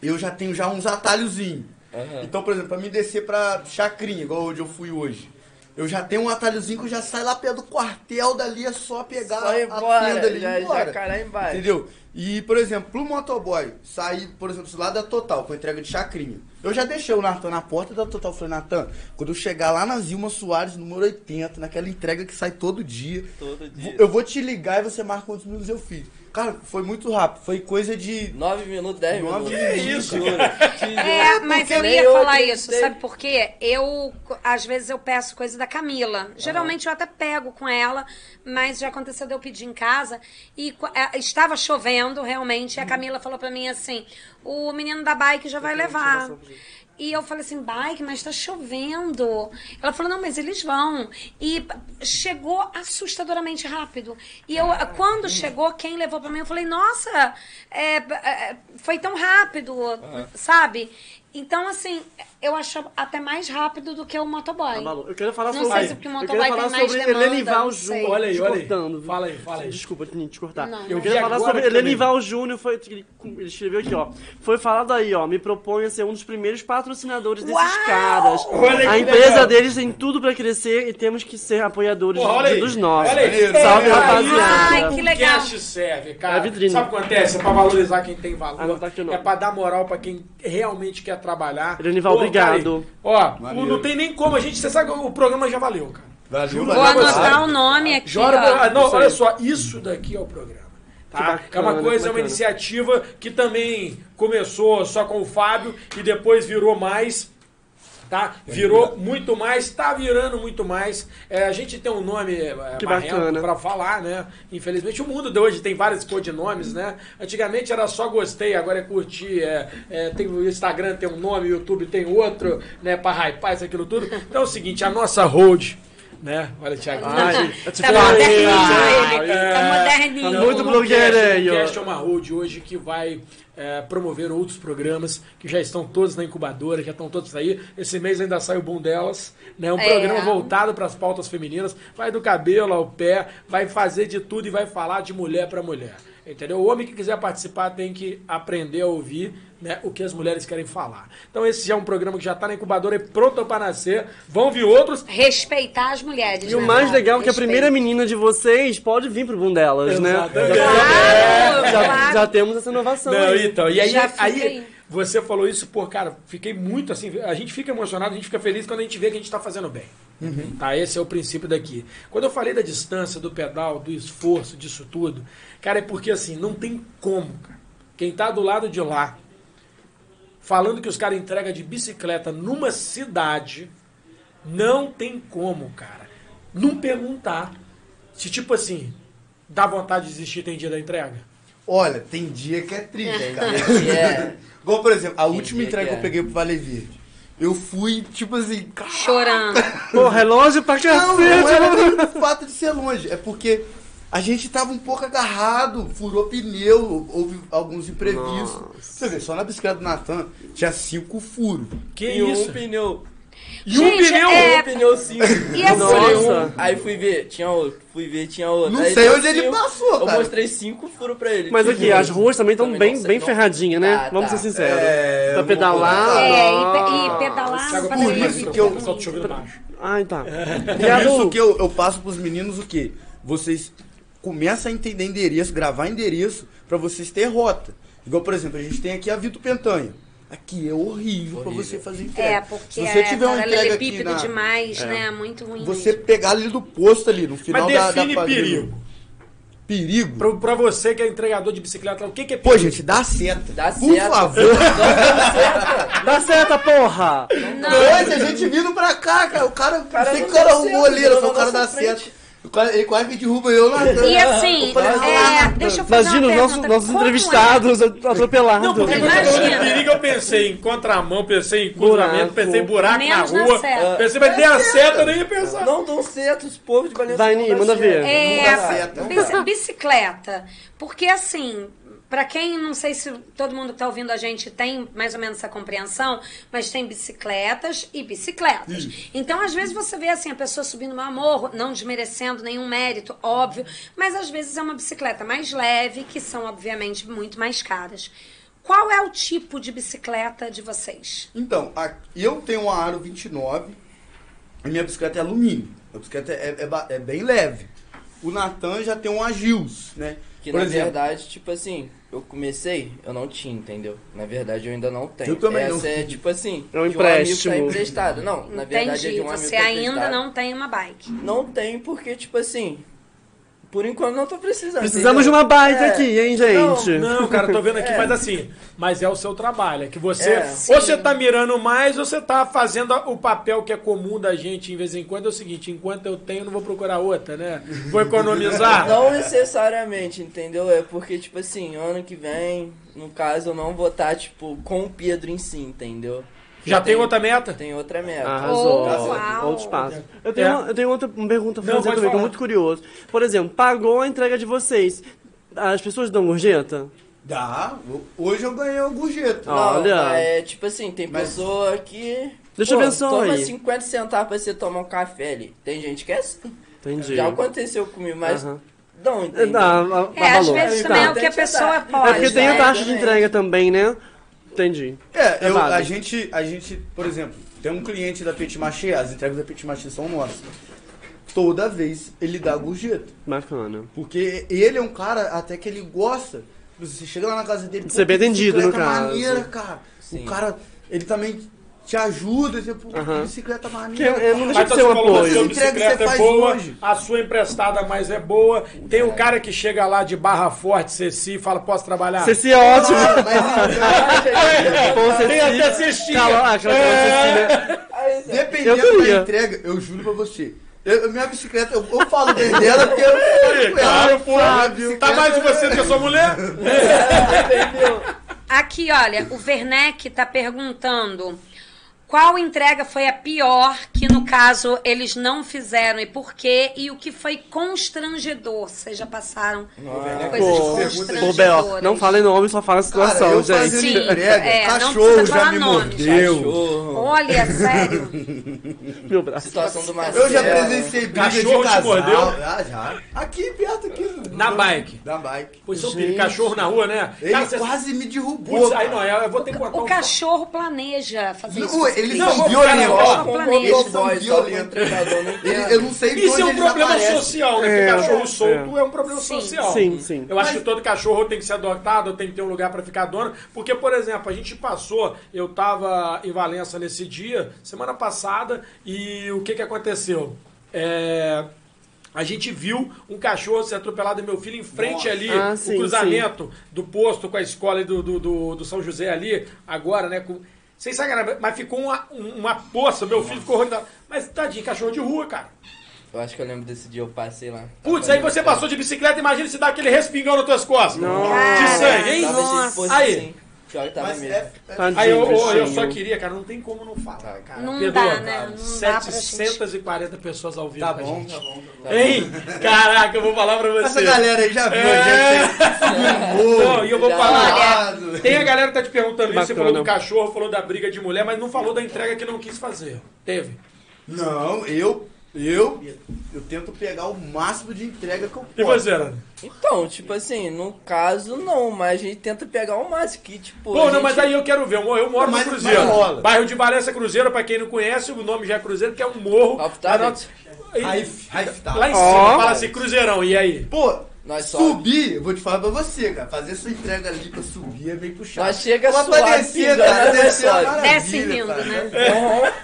eu já tenho já uns atalhozinhos. Aham. Então, por exemplo, pra me descer pra Chacrinha, igual onde eu fui hoje, eu já tenho um atalhozinho que eu já saio lá perto do quartel dali, é só pegar Só a embora, tenda ali já, embora. já embaixo. Entendeu? E, por exemplo, pro motoboy sair, por exemplo, lá da Total, com entrega de chacrinha. Eu já deixei o Natan na porta da Total. Falei, Natan, quando eu chegar lá na Zilma Soares, número 80, naquela entrega que sai todo dia, Todo dia. eu vou te ligar e você marca quantos minutos eu fiz. Cara, foi muito rápido. Foi coisa de. 9 minutos, 10 Nove minutos. te juro. É, mas eu ia falar isso, sabe por quê? Eu, às vezes, eu peço coisa da Camila. Geralmente eu até pego com ela, mas já aconteceu de eu pedir em casa. E é, estava chovendo, realmente, e a Camila falou pra mim assim: o menino da bike já vai levar. E eu falei assim, bike, mas tá chovendo. Ela falou, não, mas eles vão. E chegou assustadoramente rápido. E eu, quando chegou, quem levou pra mim, eu falei, nossa, é, é, foi tão rápido, sabe? Então, assim, eu acho até mais rápido do que o motoboy. Tá maluco. Eu quero falar Não sobre. sei se porque o eu motoboy quero falar tem mais sobre demanda, Helenival não. Júnior. Olha aí, olha aí. Fala aí, fala aí. Desculpa te te cortar. Não, eu não. queria E falar sobre também. Helenival Júnior. Foi, ele ele escreveu aqui, ó. Foi falado aí, ó. Me propõe a ser um dos primeiros patrocinadores desses Uau! caras. Olha a empresa legal. deles tem tudo pra crescer e temos que ser apoiadores Porra, aí. dos nossos. Olha aí. Salve, É, rapaziada. Ai, que O legal. cast serve, cara. É a vitrine. Sabe o que acontece? É pra valorizar quem tem valor. Ah, não tá o é pra dar moral pra quem realmente quer trabalhar. Helenival, Pô, cara, obrigado. ó, Maneiro. não tem nem como a gente. Você sabe que o programa já valeu, cara. Valeu, Juro, Vou valeu, anotar valeu. o nome aqui, Jora, ó. ah, não, Isso olha aí. só, isso daqui é o programa. Tá? Que bacana, é uma coisa, é uma iniciativa que também começou só com o Fábio e depois virou mais. Tá? Virou muito mais, tá virando muito mais. É, a gente tem um nome é, pra falar, né? Infelizmente o mundo de hoje tem vários codinomes, né? Antigamente era só gostei, agora é curtir. É, é, tem o Instagram tem um nome, o YouTube tem outro, né? Pra hypar isso, aquilo tudo. Então é o seguinte, a nossa hold, né? Olha, Thiago. Ai, Tá tipo, moderninho ai, ele. é. Tá moderninho. Tá muito o blogueiro Cast- aí, O ó. Cast é uma hold hoje que vai é, promover outros programas que já estão todos na incubadora, já estão todos aí. Esse mês ainda sai o Boom Delas, né? Um É. programa voltado para as pautas femininas. Vai do cabelo ao pé, vai fazer de tudo e vai falar de mulher para mulher. Entendeu? O homem que quiser participar tem que aprender a ouvir né, o que as mulheres querem falar. Então esse já é um programa que já está na incubadora e pronto para nascer. Vão vir outros. Respeitar as mulheres. E o né, mais cara? legal é que a primeira menina de vocês pode vir pro Bundelas, né? Exatamente. Claro, Já, claro. já temos essa inovação. Não, aí. então, e aí, Já aí aí. você falou isso, pô, cara, fiquei muito assim, a gente fica emocionado, a gente fica feliz quando a gente vê que a gente tá fazendo bem. Tá, esse é o princípio daqui. Quando eu falei da distância, do pedal, do esforço, disso tudo, cara, é porque assim, não tem como, cara. Quem tá do lado de lá, falando que os caras entregam de bicicleta numa cidade, não tem como, cara, não perguntar se, tipo assim, dá vontade de desistir tem dia da entrega. Olha, tem dia que é triste, cara. Que é. Igual, por exemplo, a Tem última entrega que que eu é. peguei pro Vale Verde. Eu fui, tipo assim, cara. Chorando. Pô, relógio pra Não, não cacete, era mano. nem o fato de ser longe. É porque a gente tava um pouco agarrado, furou pneu, houve alguns imprevistos. Nossa. Você vê, só na bicicleta do Natan tinha cinco furos. Que E isso? um pneu. E um pneu? é- Um pneu cinco. E assim- Nossa. Aí fui ver, tinha outro. Fui ver, tinha outro. Não Aí sei onde ele cinco. passou, Eu cara. mostrei cinco furos pra ele. Mas aqui, as ruas também estão bem, bem ferradinhas, né? Tá, Vamos tá. ser sinceros. É, pra eu pedalar. É, e, e pedalar por fazer isso que eu- Só ruim. chovendo baixo. Ai, tá. Por Obrigado. isso que eu, eu passo pros meninos o quê? Vocês começam a entender endereço, gravar endereço, pra vocês terem rota. Igual, por exemplo, a gente tem aqui a Vitor Pentanha. Aqui é horrível, pra Horrível. você fazer entrega. É, porque Se você é tiver uma entrega aqui na, demais, né? Muito ruim. Você mesmo. pegar ali do posto ali, no final Mas da, da define quadrilha. perigo. Perigo? Pra, pra você que é entregador de bicicleta, o que, que é Pô, perigo? gente, dá seta. Dá Por seta. favor. Dá certo, porra! Hoje a gente vindo pra cá, cara. O cara, cara não sei não que o cara dá arrumou seta, ali, era só o cara da seta. Ele quase que derruba eu lá. E assim, Eu é, ah, deixa eu fazer Imagina os nossos, nossos é? entrevistados atropelados. Não, porque quando Imagina. eu falei de perigo, eu pensei em contramão, pensei em cruzamento, Buraco. pensei em buraco Menos na rua. seta. Pensei, mas tem a seta, eu nem ia pensar. Não dão certo, os povos de Valença. Vai, não Ni, dá manda ver. Não É, bicicleta. Porque assim, pra quem não sei se todo mundo que tá ouvindo a gente tem mais ou menos essa compreensão, mas tem bicicletas e bicicletas. Então, às vezes você vê assim a pessoa subindo uma morro, não desmerecendo nenhum mérito, óbvio, mas às vezes é uma bicicleta mais leve, que são obviamente muito mais caras. Qual é o tipo de bicicleta de vocês? Então, a- eu tenho uma Aro 29 e minha bicicleta é alumínio. A bicicleta é, é é bem leve. O Natan já tem um Agils, né? Que Por na exemplo, verdade, tipo assim, eu comecei, eu não tinha, entendeu? Na verdade, eu ainda não tenho. Eu também Essa não. é tipo assim, É um de um amigo que empréstimo. tá emprestado. Não, na verdade é Entendi. de um amigo Você que tá ainda emprestado. não tem uma bike. Não tem porque, tipo assim, por enquanto não tô precisando. Precisamos de uma bike É. aqui, hein, gente? Não, cara, tô vendo aqui, É. mas assim, mas é o seu trabalho. É que você, É. ou você tá mirando mais, ou você tá fazendo o papel que é comum da gente em vez em quando. É o seguinte, enquanto eu tenho, não vou procurar outra, né? Vou economizar. Não necessariamente, entendeu? É porque, tipo assim, ano que vem, no caso, eu não vou estar, tipo, com o Pedro em si, entendeu? Já tem outra meta? Tem outra meta. Arrasou. Oh, uau. Outro espaço. Eu tenho, É. uma, eu tenho outra pergunta pra Não, fazer pode também, que eu falar. muito curioso. Por exemplo, pagou a entrega de vocês. As pessoas dão gorjeta? Dá. Hoje eu ganhei uma gorjeta. Olha. Não, é tipo assim, tem Mas- pessoa que. Deixa eu ver só Toma aí. 50 centavos pra você tomar um café ali. Tem gente que é assim. Entendi. Já aconteceu comigo, mas Aham. não, É, entendeu? dá, dá É, às vezes Tá. também é o que a pessoa dar. É pode. porque tem a né? taxa de entrega também, né? Entendi. É, É eu- a, gente, a gente, por exemplo, tem um cliente da Petit Maché, as entregas da Petit Maché são nossas. Toda vez ele dá gorjeta. Bacana. Porque ele é um cara até que ele gosta. Você chega lá na casa dele. Ser pô, bem atendido, no caso. maneira, cara. Sim. O cara, ele também te ajuda. Você, pô, que bicicleta Que maneira. é- não cara. deixa Mas de ser um que apoio. sua Entrega que bicicleta você é boa, hoje. a sua emprestada mais é boa. Tem o cara que chega lá de Barra Forte, Ceci, e fala, posso trabalhar? Ceci é ótimo. Ah, mas então. Tem até cestinha. Calma, ah, É. Dependendo Eu da entrega, eu juro pra você. Eu, minha bicicleta, eu, eu falo bem dela porque eu. Pô. Fábio. Tá mais de você do que a sua mulher? Aqui, olha, o Werneck tá perguntando qual entrega foi a pior que, no caso, eles não fizeram e por quê, e o que foi constrangedor. Vocês já passaram coisas Pô, constrangedoras. Bel, não fala em nome, só fala a situação, Cara, eu gente. Sim, entrega, é, não cachorro já me mordeu. Cachorro. Olha, sério. Meu braço. Situação do Marcelo. Eu já presenciei briga Cachorro de te casal. mordeu? Ah, já. Aqui, perto, aqui. Na bike. Da bike. Pois são perigo, cachorro na rua, né? Ele Cara, você- quase me derrubou. Putz, aí não, eu vou ter que botar O um- cachorro planeja fazer isso. Não, eles Não, são o violentos. cara- ó. Motoboy, só não entendo. Eu não sei Isso é um problema aparecem. social, né? É, Porque cachorro solto é. é. um problema Sim. social. Sim, sim. Eu acho que todo cachorro tem que ser adotado, tem que ter um lugar pra ficar dono. Porque, por exemplo, a gente passou, eu tava em Valença nesse dia, semana passada, e o que que aconteceu? É, A gente viu um cachorro ser atropelado e meu filho em frente Nossa. ali, Ah, o sim, cruzamento do posto com a escola e do, do, do, do São José ali, agora, né? Com... Sem sacanagem, mas ficou uma, um- uma poça, meu filho ficou rodando. Mas tadinho, cachorro de rua, cara. Eu acho que eu lembro desse dia, eu passei lá. Putz, aí você passou de bicicleta, imagina se dá aquele respingão nas tuas costas. Nossa. De sangue, hein? Nossa. Aí. Pior que tava Mas mesmo. é, é- Aí eu, eu- só queria, cara, não tem como não falar, cara. Não Pedro, dá, né? cara, Não dá pra 740 pessoas ao vivo Tá com a bom, gente. tá bom. tá bom. Hein? Caraca, eu vou falar pra você. Essa galera aí já viu É. gente. Não, e eu vou Já. falar. Olha. Tem a galera que tá te perguntando isso, você falou do cachorro, falou da briga de mulher, mas não falou da entrega que não quis fazer. Teve. Não, eu, eu, eu tento pegar o máximo de entrega que eu E posso. você, Ana? Então, tipo assim, no caso não, mas a gente tenta pegar o máximo que, tipo. Pô, a não, gente- mas aí eu quero ver. Eu moro Mas- no Cruzeiro. mas. Bairro de Valença Cruzeiro, pra quem não conhece, o nome já é Cruzeiro, que é um morro. Alto Lá na-. Aí-. Lá em cima, fala assim, Cruzeirão, e aí? Pô, Nós sobe. subir, eu vou te falar pra você, cara. Fazer essa entrega ali pra subir é meio puxado. Nós chega Mas suave, pingando, cara, é maravilha, Desce rindo, cara. né?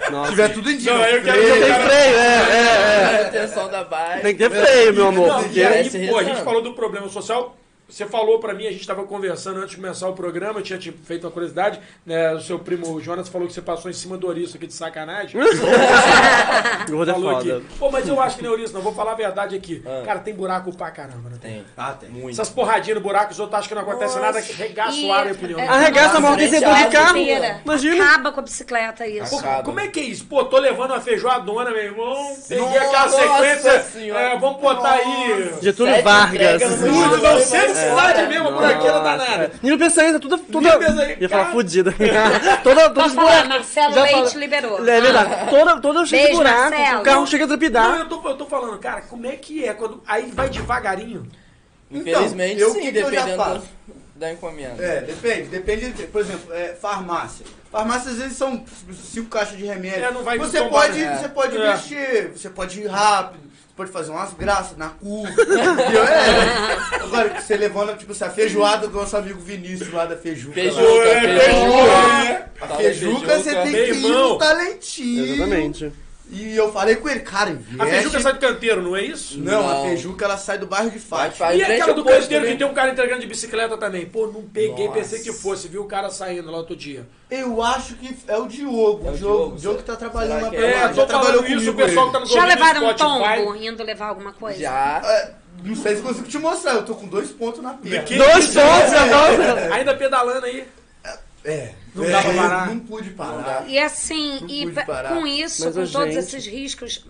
Se Nossa. tiver tudo em dia. Não, eu quero freio, ver o Tem freio, é, é, é. Atenção da bike. Tem que ter freio, meu amor. Não, e aí, pô, a gente falou do problema social. Você falou pra mim, a gente tava conversando antes de começar o programa, eu tinha te feito uma curiosidade, né? O seu primo Jonas falou que você passou em cima do ouriço aqui de sacanagem. Gordo é falou foda. aqui. Pô, mas eu acho que não é ouriço, não. Vou falar a verdade aqui. Ah. Cara, tem buraco pra caramba, né? Tem. Ah, tem. Muito. Essas porradinhas no buraco, os outros acham que não acontece Nossa. nada, regaça o ar e o pneu. é, Arregaça a nossa, amortecedor de carro. inteira. Imagina. Acaba com a bicicleta isso. Pô, como é que é isso? Pô, tô levando uma feijoadona, meu irmão. Peguei Nossa aquela sequência. É, vamos botar aí. Getúlio Sete Vargas. Nossa. não sei de cidade mesmo, por aqui era danada. Nível Peçanha, tudo, tudo. Peçanha, Ia falar fudida. toda, toda Pode falar, Marcelo Leite liberou. É verdade. Toda, toda cheia de buraco. Marcelo. O carro chega a Não, trepidar. eu tô, eu tô falando, cara, como é que é? Quando, aí vai devagarinho. Infelizmente, Então, eu- sim, que que eu já dependendo faço? da encomenda. É, depende, depende, de- por exemplo, é, farmácia. Farmácia às vezes são cinco caixas de remédio. É, não vai você pode, você pode É. mexer, você pode ir rápido, você pode fazer umas graças na curva. entendeu? é. Agora, você levando, tipo, assim, a feijoada do nosso amigo Vinícius lá da Feijuca. Feijuca, lá. é, feijuca. feijuca. A Fala feijuca você tem Meu que ir no talentinho. Exatamente. E eu falei com ele, cara, investe. A feijuca sai do canteiro, não é isso? Não, a Não. feijuca ela sai do bairro de Fátima. E aquela do canteiro né? que tem um cara entregando de bicicleta também. Pô, não peguei, Nossa. pensei que fosse. Viu o cara saindo lá outro dia. Eu acho que é o Diogo. É o Diogo, Diogo, o Diogo que tá trabalhando lá pra é? lá. É, Já tô falando isso, o pessoal que tá nos Já levaram um tombo indo levar alguma coisa? Já. É, não sei se consigo te mostrar, eu tô com dois pontos na perna. Dois pontos, agora. Ainda pedalando aí. É. Não é, dá pra parar. Não pude parar. E assim, e com isso, Mas com a todos gente- esses riscos,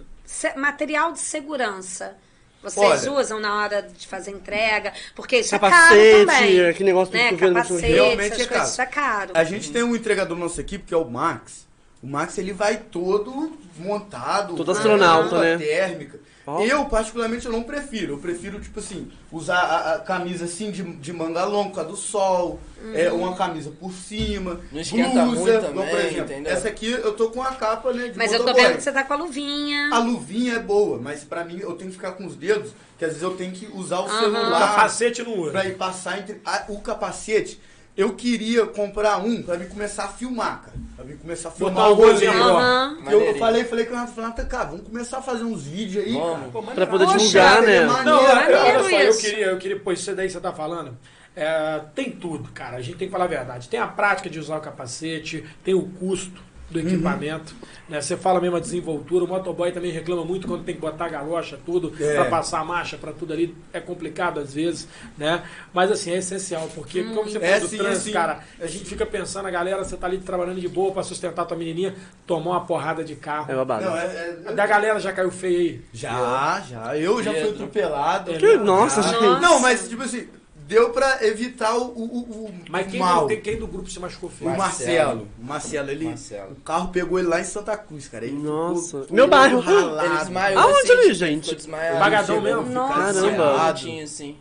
material de segurança. Vocês Olha. usam na hora de fazer entrega, porque isso é caro Capacete, também. aquele negócio né? do governo Capacete, Realmente é caro. isso é caro. A gente tem um entregador nosso aqui, que é o Max. O Max ele vai todo montado, Todo com astronauta, né? térmica. Eu, particularmente, eu não prefiro. Eu prefiro, tipo assim, usar a, a camisa assim de, de manga longa por causa do sol, é, uma camisa por cima, Não esquenta muito igual, também, por exemplo, entendeu? Essa aqui eu tô com a capa, né, de Mas eu tô vendo que você tá com a luvinha. A luvinha é boa, mas pra mim eu tenho que ficar com os dedos, que às vezes eu tenho que usar o. O celular capacete não usa. pra ir passar entre. a- o capacete, eu queria comprar um pra mim começar a filmar, cara. Pra mim começar a filmar Botar o o rolê. rolinho, ó. Eu, falei, falei com o Renato, falei, cara, vamos começar a fazer uns vídeos aí, Vamos. cara. Pô, Pra não- poder Poxa, divulgar, né? maneiro, Não, cara. olha olha só, eu queria, eu queria, pô, isso daí que você tá falando, é, tem tudo, cara. A gente tem que falar a verdade. Tem a prática de usar o capacete, tem o custo do equipamento, né? Você fala mesmo a desenvoltura, o motoboy também reclama muito quando tem que botar galocha, tudo, É. pra passar a marcha, pra tudo ali, é complicado às vezes, né? Mas assim, é essencial, porque como você É, do sim, trânsito, sim. cara, a gente fica pensando, a galera, você tá ali trabalhando de boa pra sustentar tua menininha, tomou uma porrada de carro. É babado. Não, é, é- Da galera já caiu feio aí. Já, já. Eu já fui atropelado. Que- nossa, Já. gente. Não, mas tipo assim, deu pra evitar o, o, o Mas quem, mal. tem, quem do grupo se machucou O feio? Marcelo. O Marcelo, ele. Marcelo. O carro pegou ele lá em Santa Cruz, cara. Ele Nossa. ficou Meu bairro. ralado. Ele desmaiou Aonde assim, ali, tipo, gente? Ficou desmaiado. A mesmo? Nossa. Caramba. Tinha, assim.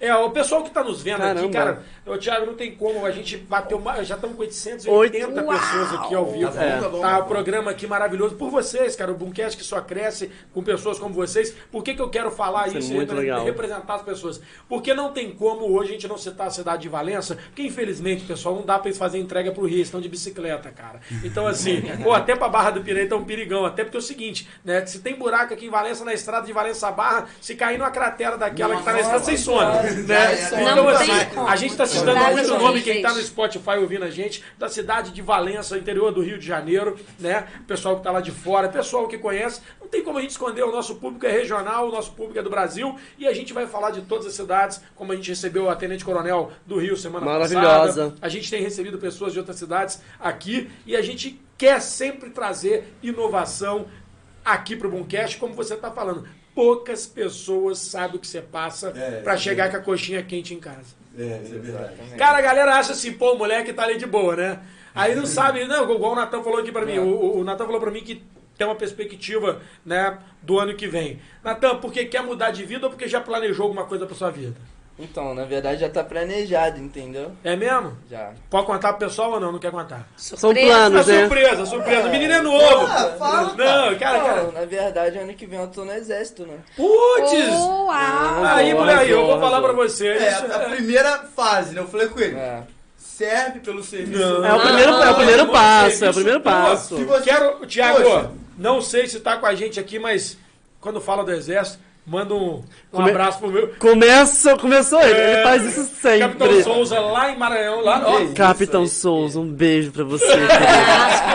É, o pessoal que tá nos vendo aqui, Caramba. cara, ô, Thiago, não tem como, a gente bateu, já estamos com 880 Oito. pessoas aqui ao vivo. Tá bom, tá Tá, tá o programa aqui maravilhoso por vocês, cara, o Boomcast que só cresce com pessoas como vocês. Por que que eu quero falar Isso é isso e muito legal. representar as pessoas? Porque não tem como hoje a gente não citar a cidade de Valença, porque infelizmente, pessoal, não dá pra eles fazer entrega pro Rio, eles estão de bicicleta, cara. Então assim, pô, até pra Barra do Pireita é um perigão, até porque é o seguinte, né, se tem buraco aqui em Valença, na estrada de Valença Barra, se cair numa cratera daquela que tá na estrada, vocês somem, né? Então, assim, a gente tá citando muito nome, quem tá no Spotify ouvindo a gente, da cidade de Valença, interior do Rio de Janeiro, né? Pessoal que tá lá de fora, pessoal que conhece. Não tem como a gente esconder, o nosso público é regional, o nosso público é do Brasil, e a gente vai falar de todas as cidades, como a gente recebeu a Tenente Coronel do Rio semana Maravilhosa. passada. A gente tem recebido pessoas de outras cidades aqui, e a gente quer sempre trazer inovação aqui pro Boomcast, como você tá falando. Poucas pessoas sabem o que você passa É, pra é chegar com a coxinha quente em casa. É, é verdade. Cara, a galera acha assim, pô, o moleque tá ali de boa, né? Aí não sabe, não, igual o Natan falou aqui pra mim. O, o- o Natan falou pra mim que tem uma perspectiva, né, do ano que vem. Natan, porque quer mudar de vida ou porque já planejou alguma coisa pra sua vida? Então, na verdade já tá planejado, entendeu? É mesmo? Já. Pode contar pro pessoal ou não? Não quer contar? São Surpresa. Planos, né? surpresa, surpresa. O menino é novo. Ah, fala, Não, cara, Não, cara. na verdade, ano que vem eu tô no exército, né? Putz! Uau! Aí, mulher, aí, eu vou falar pra vocês. É, a, primeira fase, né? Eu falei com ele. É. Serve pelo serviço. Não. É o primeiro, é o primeiro Não, passo, é o primeiro passo. você- Quero, Tiago, não sei se tá com a gente aqui, mas quando fala do exército, manda um, um Come- abraço pro meu. Começa, começou ele, ele faz isso Capitão sempre. Souza lá em Maranhão, lá. Ó, Isso Capitão. Souza, um beijo pra você.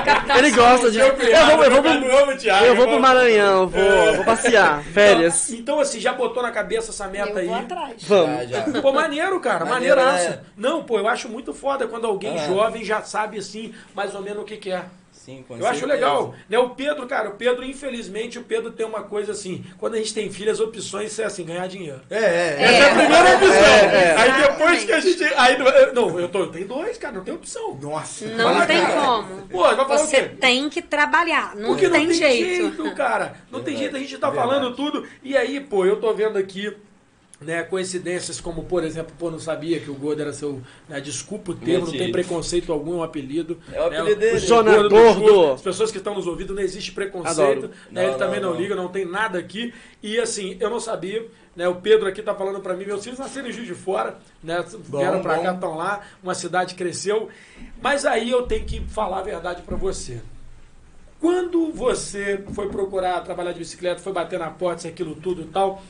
Capitão Ele gosta de. Eu vou, eu vou, pro, cunhado ama o Thiago, eu vou pro Maranhão, vou, vou passear, férias. Então, então, assim, já botou na cabeça essa meta Eu aí. vou atrás. Vamos. Já, já. Pô, maneiro, cara, Maneiro, maneiraça. né? Não, pô, eu acho muito foda quando alguém Ah. jovem já sabe, assim, mais ou menos o que quer. Sim, com Eu acho legal. Né, o Pedro, cara, o Pedro, infelizmente, o Pedro tem uma coisa assim, quando a gente tem filho, as opções é assim, ganhar dinheiro. É, é, Essa é a primeira opção. é. Aí depois que a gente. Aí, não, eu, tô, eu tenho dois, cara, não tem opção. Nossa. Não Fala, tem cara. como. Pô, vai falar Você o quê? tem que trabalhar. Não Porque tem, não tem jeito. jeito, cara. Não tem jeito, a gente tá Verdade. falando tudo. E aí, pô, eu tô vendo aqui. Né, coincidências como, por exemplo, pô, não sabia que o Gordo era seu. Né, desculpa o termo, não tem preconceito algum, é um apelido. É o né, apelido dele. Zona Gordo do Gordo. As pessoas que estão nos ouvindo, não existe preconceito. Né, Não, ele também não, não, não. liga, não tem nada aqui. E assim, eu não sabia. Né, o Pedro aqui tá falando pra mim, meus filhos nasceram em Juiz de Fora, né, vieram pra bom. cá, estão lá, uma cidade cresceu. Mas aí eu tenho que falar a verdade pra você. Quando você foi procurar trabalhar de bicicleta, foi bater na porta, isso, aquilo tudo e tal,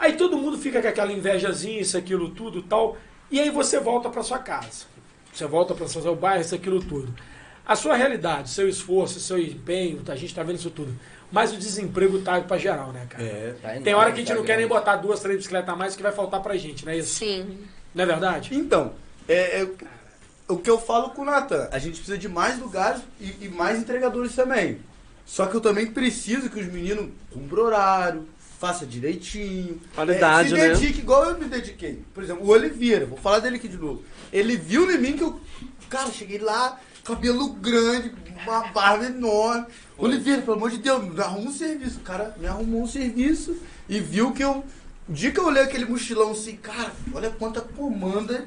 aí todo mundo fica com aquela invejazinha, isso, aquilo tudo e tal, e aí você volta para sua casa. Você volta para fazer o bairro, isso, aquilo tudo. A sua realidade, seu esforço, seu empenho, a gente tá vendo isso tudo. Mas o desemprego tá para geral, né, cara? É. Tá Tem enorme, hora que a gente tá não quer nem grande. botar duas, três bicicletas a mais que vai faltar pra gente, não é isso? Sim. Não é verdade? Então, é, é, o que eu falo com o Natan, a gente precisa de mais lugares e, e mais entregadores também. Só que eu também preciso que os meninos cumprem horário, faça direitinho. Qualidade, é, né? se dedique igual eu me dediquei. Por exemplo, o Oliveira, vou falar dele aqui de novo. Ele viu em mim que eu. Cara, cheguei lá, cabelo grande, uma barba enorme. Oliveira, pelo amor de Deus, me arruma um serviço. O cara me arrumou um serviço e viu que eu. O dia que eu olhei aquele mochilão assim, cara, olha quanta comanda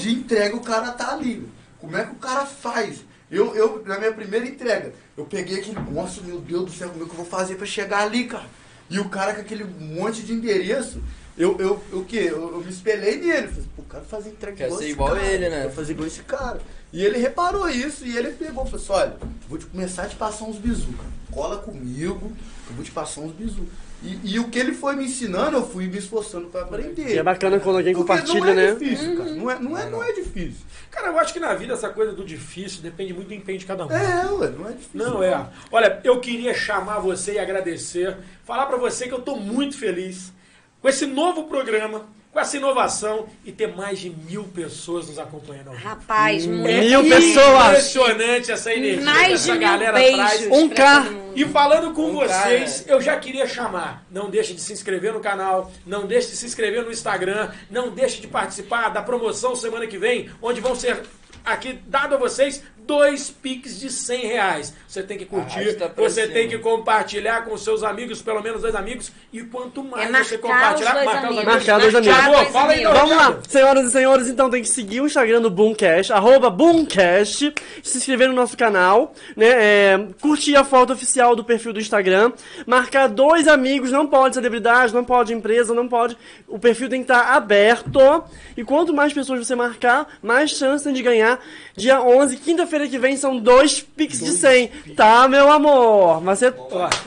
de entrega o cara tá ali. Como é que o cara faz? Eu, eu, na minha primeira entrega, eu peguei aquele, nossa, meu Deus do céu, como é que eu vou fazer pra chegar ali, cara? E o cara com aquele monte de endereço, eu, eu, eu o quê? Eu, eu me espelhei nele. Falei, pô, o cara faz entrega Quer igual ser igual cara. ele, né? Eu fazer igual esse cara. E ele reparou isso e ele pegou, falou assim, olha, vou te começar a te passar uns bisu, cara. Cola comigo, eu vou te passar uns bisu. E, e o que ele foi me ensinando, eu fui me esforçando pra aprender. E é bacana quando alguém Porque compartilha, não é né? Difícil, cara. Não é, não é, não é difícil. Cara, eu acho que na vida essa coisa do difícil depende muito do empenho de cada um. É, ué, não é difícil. Não é. Olha, eu queria chamar você e agradecer, falar pra você que eu tô muito feliz com esse novo programa, com essa inovação e ter mais de mil pessoas nos acompanhando. Rapaz, muito. Mil pessoas! Impressionante essa energia Mais que essa galera traz. Um K. E falando com Um vocês, cara. eu já queria chamar. Não deixe de se inscrever no canal, não deixe de se inscrever no Instagram, não deixe de participar da promoção semana que vem, onde vão ser aqui dado a vocês dois piques de 100 reais. Você tem que curtir, você cima. tem que compartilhar com seus amigos, pelo menos dois amigos, e quanto mais É você compartilhar, os dois marcar os amigos. amigos. Marcar dois amigos. Dois fala aí, amigos. Vamos lá, senhoras e senhores, então tem que seguir o Instagram do Boomcast, arroba Boomcast, se inscrever no nosso canal, né, é, curtir a foto oficial do perfil do Instagram, marcar dois amigos, não pode celebridade, não pode empresa, não pode, o perfil tem que estar aberto, e quanto mais pessoas você marcar, mais chance tem de ganhar. Dia 11, quinta-feira que vem, são dois Pix de 100, tá, meu amor? Vai ser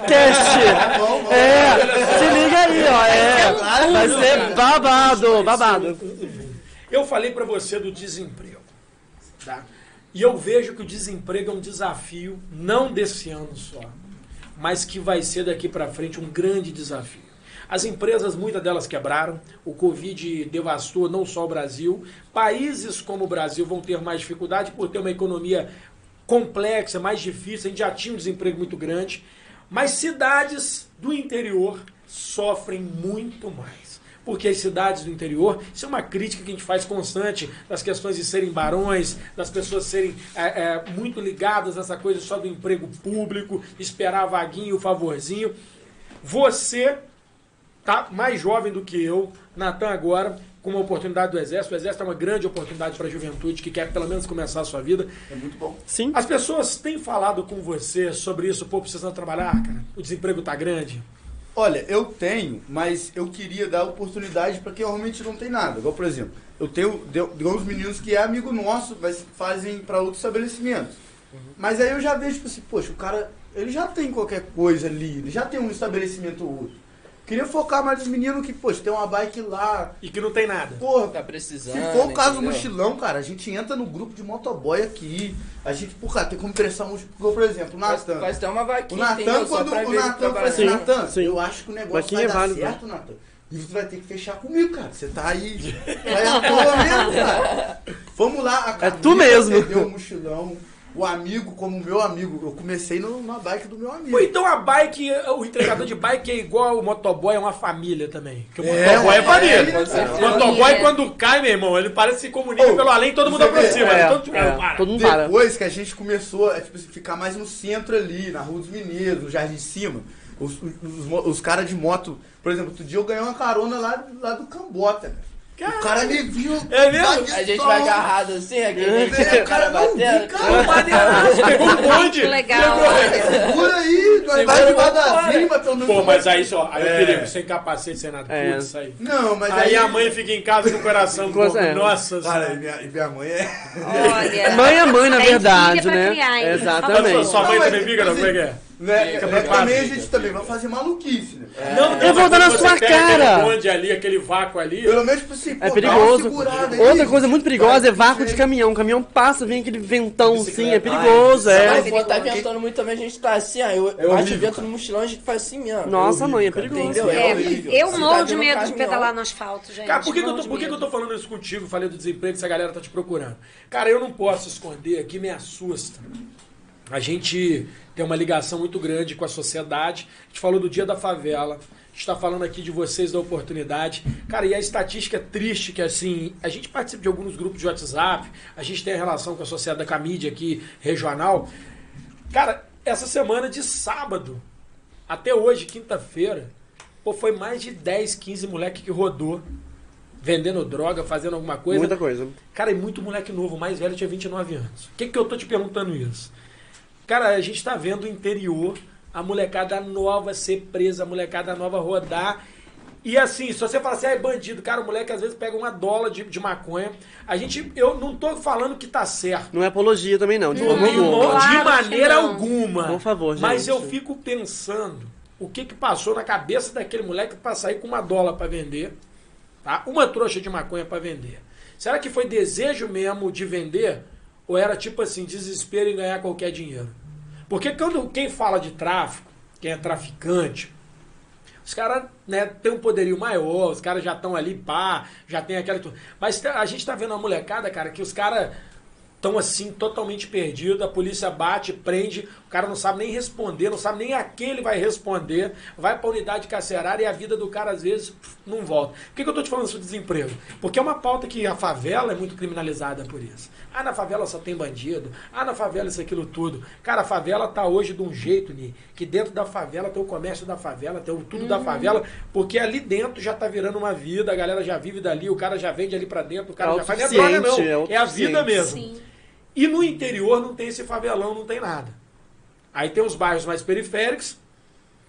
teste. É, se liga aí, ó, é, vai ser babado, babado. Eu falei pra você do desemprego, tá? E eu vejo que o desemprego é um desafio, não desse ano só, mas que vai ser daqui pra frente um grande desafio. As empresas, muitas delas quebraram, o Covid devastou não só o Brasil, países como o Brasil vão ter mais dificuldade por ter uma economia complexa, mais difícil, a gente já tinha um desemprego muito grande, mas cidades do interior sofrem muito mais. Porque as cidades do interior, isso é uma crítica que a gente faz constante das questões de serem barões, das pessoas serem é, é, muito ligadas a essa coisa só do emprego público, esperar a vaguinha, o favorzinho. Você tá mais jovem do que eu, Natan agora, com uma oportunidade do Exército. O Exército é uma grande oportunidade para a juventude que quer pelo menos começar a sua vida. É muito bom. Sim. As pessoas têm falado com você sobre isso, pô, precisando trabalhar, cara. O desemprego tá grande. Olha, eu tenho, mas eu queria dar oportunidade para quem realmente não tem nada. Igual, por exemplo, eu tenho de- de uns meninos que é amigo nosso, mas fazem para outros estabelecimentos. Mas aí eu já vejo, tipo assim, poxa, o cara, ele já tem qualquer coisa ali, ele já tem um estabelecimento ou outro. Queria focar mais nos meninos que, poxa, tem uma bike lá. E que não tem nada. Porra, Tá precisando. se for o caso do entendeu? mochilão, cara, a gente entra no grupo de motoboy aqui. A gente, por cara, tem como prestar um. Por exemplo, o Natan. faz até uma O vaquinha, Natan, entendeu? Só quando pra o Natan fala assim. Natan, Sim. eu acho que o negócio Vaquinha vai é dar válido. certo, Natan. E você vai ter que fechar comigo, cara. Você tá aí. Vai à toa mesmo, cara. Vamos lá. A É tu mesmo. perdeu o mochilão. O amigo, como o meu amigo. Eu comecei no, na bike do meu amigo. Pô, então a bike, o entregador de bike é igual o motoboy, é uma família também. Porque o É, motoboy é, uma família. família, O motoboy, quando cai, meu irmão, ele parece que se comunica Ô, pelo além, todo mundo você vê, aproxima. é, todo mundo é, para. todo mundo para. Depois que a gente começou a tipo, ficar mais no centro ali, na Rua dos Mineiros, no Jardim de Cima, os, os, os, os caras de moto, por exemplo, outro dia eu ganhei uma carona lá, lá do Cambota, cara. O cara me viu. É mesmo? A gente vai agarrado assim, aquele É, o cara não vi, batendo. cara. Maneiraço, pegou um bonde. Que legal. Segura aí, vai Segura devagarzinho, mas pelo menos. Pô, mas aí só, aí É. eu perigo, sem capacete, sem nada, É. putz, isso aí. Não, mas aí. Aí a mãe fica em casa com o coração é. nossa Cara, e senhora. minha, e minha mãe é. Olha. Mãe é mãe, na verdade, né? criar, Exatamente. sua, mãe também fica, não? Como é que é? Né? Fica né, preocupado, também a gente fica. também vai fazer maluquice, né? Não, não, Eu vou mas dar na sua cara. Aquele bonde ali, aquele vácuo ali. Pelo menos, tipo assim, pô, É dá uma perigoso. aí. Outra coisa muito perigosa é vácuo de caminhão. O caminhão passa, vem aquele ventão assim, é perigoso, Mas é. quando tá ventando muito também, a gente tá assim, ó. Eu É bate o horrível, vento no mochilão, a gente faz assim mesmo. Nossa, mãe, é perigoso. Entendeu? É, É horrível. eu Você morro tá de medo de pedalar no asfalto, gente. Cara, por que, que, eu tô, por que, que eu tô falando isso contigo? Falei do desemprego, se a galera tá te procurando. Cara, eu não posso esconder aqui, me assusta. A gente tem uma ligação muito grande com a sociedade. A gente falou do dia da favela. A gente está falando aqui de vocês da oportunidade. Cara, e a estatística é triste que, assim, a gente participa de alguns grupos de WhatsApp, a gente tem a relação com a sociedade, com a mídia aqui regional. Cara, essa semana de sábado até hoje, quinta-feira, pô, foi mais de 10, 15 moleque que rodou vendendo droga, fazendo alguma coisa. Muita coisa. Cara, e muito moleque novo, mais velho tinha 29 anos. O que, que eu tô te perguntando isso? Cara, a gente tá vendo o interior, a molecada nova ser presa, a molecada nova rodar. E assim, se você falar assim, ah, é bandido, cara, o moleque às vezes pega uma dólar de, de maconha. A gente, eu não tô falando que tá certo. Não é apologia também, não. De nenhuma- alguma. Claro de maneira não. alguma. Por favor, Mas gente. eu fico pensando o que que passou na cabeça daquele moleque pra sair com uma dólar pra vender, tá? Uma trouxa de maconha pra vender. Será que foi desejo mesmo de vender ou era tipo assim, desespero em ganhar qualquer dinheiro? Porque quando quem fala de tráfico, quem é traficante, os caras né, têm um poderio maior, os caras já estão ali, pá, já tem aquela. Mas tá- a gente tá vendo uma molecada, cara, que os caras estão assim, totalmente perdidos, a polícia bate, prende, o cara não sabe nem responder, não sabe nem a quem ele vai responder, vai pra unidade carcerária e a vida do cara às vezes pff, não volta. Por que, que eu tô te falando sobre desemprego? Porque é uma pauta que a favela é muito criminalizada por isso. Ah, na favela só tem bandido, ah, na favela isso, aquilo tudo. Cara, a favela tá hoje de um jeito, Ni, que dentro da favela tem o comércio da favela, tem o tudo da favela, porque ali dentro já tá virando uma vida, a galera já vive dali, o cara já vende ali pra dentro, o cara já faz. Não é droga, não. É É a vida mesmo. Sim. E no interior não tem esse favelão, não tem nada. Aí tem os bairros mais periféricos,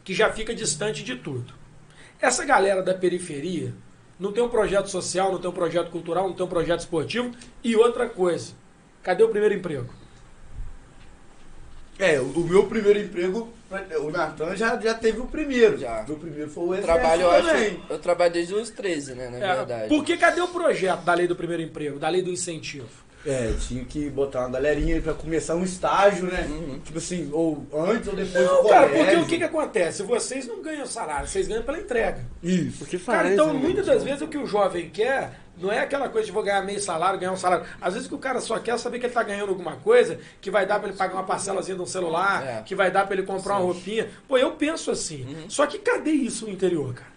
que já fica distante de tudo. Essa galera da periferia não tem um projeto social, não tem um projeto cultural, não tem um projeto esportivo. E outra coisa, cadê o primeiro emprego? É, o, o meu primeiro emprego, o Natan já, já teve o primeiro. Já. Meu primeiro foi o exército trabalho, eu acho. Eu trabalho desde os 13, né? Na É, verdade. porque cadê o projeto da lei do primeiro emprego, da lei do incentivo? É, tinha que botar uma galerinha aí pra começar um estágio, né? Uhum. Tipo assim, ou antes ou depois Não, do cara, colégio. porque o que, que acontece? Vocês não ganham salário, vocês ganham pela entrega. Isso. O que faz? Cara, então né? muitas das vezes o que o jovem quer não é aquela coisa de vou ganhar meio salário, ganhar um salário. Às vezes o que o cara só quer é saber que ele tá ganhando alguma coisa, que vai dar pra ele pagar uma parcelazinha de um celular, É. que vai dar pra ele comprar uma roupinha. Pô, eu penso assim. Uhum. Só que cadê isso no interior, cara?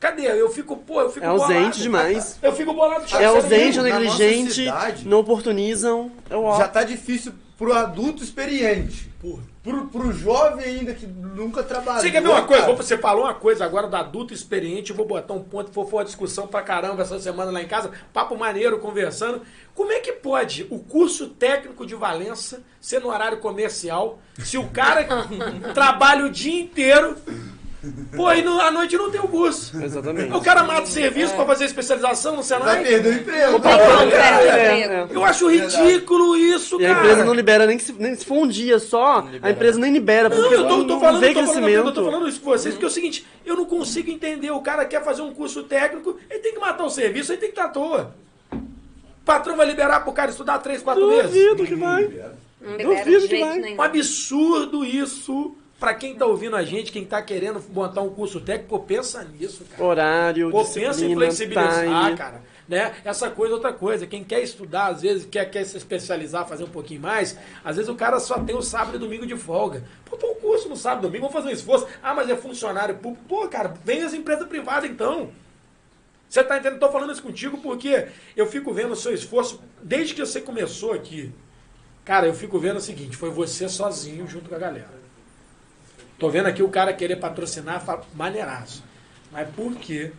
Cadê? Eu fico, pô, eu fico É ausente bolado. demais. Eu fico bolado. É ausente, é nossa negligente, cidade, não oportunizam. É o Já tá difícil pro adulto experiente. Porra. Pro, pro jovem ainda que nunca trabalhou. Você quer ver uma coisa? cara. Você falou uma coisa agora do adulto experiente, eu vou botar um ponto, for, for uma discussão pra caramba essa semana lá em casa, papo maneiro, conversando. Como é que pode o curso técnico de Valença ser no horário comercial, se o cara trabalha o dia inteiro, pô, e no- à noite não tem o curso? Exatamente. O cara mata o serviço pra fazer especialização no Vai Senai? perder o emprego. O patrão, Não, cara. pera, É, emprego. é. Eu acho ridículo isso, E a cara. empresa não libera nem se, nem se for um dia só, a empresa nem libera, porque Não, eu tô, não, tô não falando, eu tô falando, crescimento. eu tô falando isso com vocês, porque é o seguinte, eu não consigo entender. O cara quer fazer um curso técnico, ele tem que matar o serviço, ele tem que estar à toa. O patrão vai liberar pro cara estudar três, quatro meses. Duvido que vai. Não Duvido que vai. Um absurdo isso. Pra quem tá ouvindo a gente, quem tá querendo montar um curso técnico, pensa nisso, cara. Horário, Pô, pensa em flexibilizar, time. cara. Né? Essa coisa é outra coisa. Quem quer estudar, às vezes, quer, quer se especializar, fazer um pouquinho mais, às vezes o cara só tem o sábado e domingo de folga. Pô, põe um curso no sábado e domingo, vamos fazer um esforço. Ah, mas é funcionário público. Pô, cara, vem as empresas privadas então. Você tá entendendo? Tô falando isso contigo porque eu fico vendo o seu esforço desde que você começou aqui. Cara, eu fico vendo o seguinte, foi você sozinho junto com a galera. Tô vendo aqui o cara querer patrocinar, fa- maneiraço. Mas por quê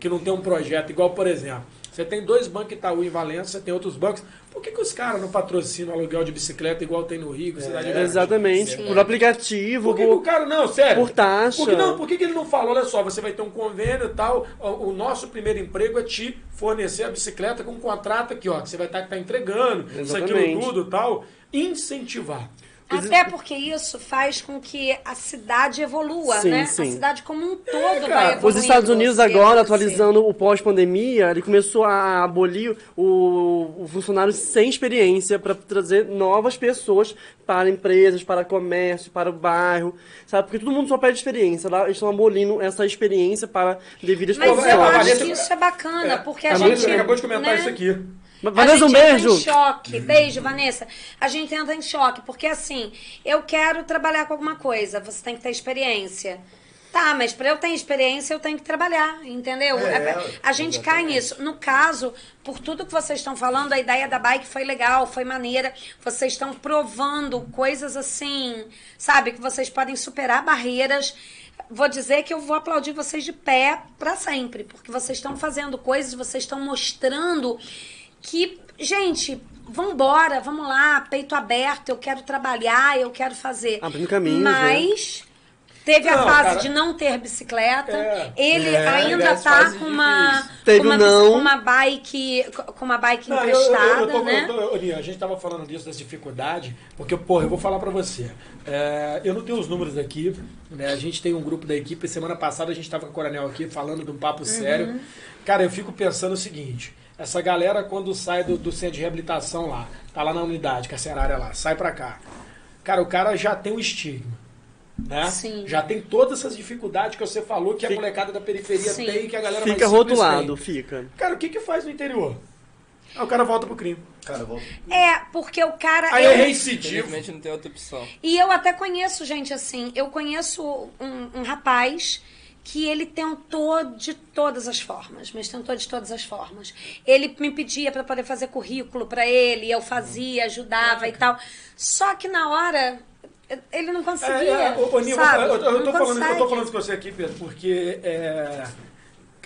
que não tem um projeto igual, por exemplo, você tem dois bancos Itaú em Valença, você tem outros bancos. Por que, que os caras não patrocinam aluguel de bicicleta igual tem no Rio, Cidade Grande? Exatamente, Sim. por aplicativo, Por que, que o por, cara, não, sério? por taxa. Por que, não, por que, que ele não falou, olha só, você vai ter um convênio e tal, o, o nosso primeiro emprego é te fornecer a bicicleta com um contrato aqui, ó, que você vai estar tá entregando, isso aquilo Exatamente. tudo e tal. Incentivar. Até porque isso faz com que a cidade evolua, Sim, né? sim. A cidade como um todo vai cara, evoluindo. Os Estados Unidos agora, atualizando o pós-pandemia, ele começou a abolir o, o funcionário sem experiência para trazer novas pessoas para empresas, para comércio, para o bairro, sabe? Porque todo mundo só pede experiência. Lá eles estão abolindo essa experiência para devidas Mas profissões. eu acho que isso é bacana, porque a, A gente... Acabou de comentar né? isso aqui. Vanessa, a um gente beijo! Entra em choque. Beijo, Vanessa. A gente entra em choque, porque assim, eu quero trabalhar com alguma coisa, você tem que ter experiência. Tá, mas para eu ter experiência, eu tenho que trabalhar, entendeu? É, É, a gente cai nisso. No caso, por tudo que vocês estão falando, a ideia da bike foi legal, foi maneira. Vocês estão provando coisas assim, sabe, que vocês podem superar barreiras. Vou dizer que eu vou aplaudir vocês de pé para sempre, porque vocês estão fazendo coisas, vocês estão mostrando que, gente, vambora, vamos lá, peito aberto, eu quero trabalhar, eu quero fazer. Abrindo caminhos, Mas teve a Não, fase cara. de não ter bicicleta. É. Ele É, ainda tá com uma. Teve com uma, um não. com uma bike, com uma bike Não, eu- eu- emprestada, eu tô- né? eu tô- a gente tava falando disso, das dificuldades, porque, porra, eu vou falar pra você. É, eu não tenho os números aqui, né? A gente tem um grupo da equipe, semana passada a gente tava com o Coronel aqui falando de um papo sério. Cara, eu fico pensando o seguinte, essa galera quando sai do, do centro de reabilitação lá, tá lá na unidade, carcerária lá, sai pra cá. Cara, o cara já tem um estigma. Né? Sim. Já tem todas essas dificuldades que você falou que a Fica- molecada da periferia Sim. tem e que a galera Fica rotulado, tem. fica. Cara, o que que faz no interior? Aí o cara volta pro crime. Cara, vou... É, porque o cara. Aí eu- é reincidivo. Não tem outra opção. E eu até conheço gente assim. Eu conheço um, um rapaz que ele tentou de todas as formas, mas tentou de todas as formas. Ele me pedia para poder fazer currículo para ele, eu fazia, ajudava e tal. Só que na hora ele não conseguia. É, é, ô, eu, tô falando, eu tô falando com você aqui, Pedro, porque é,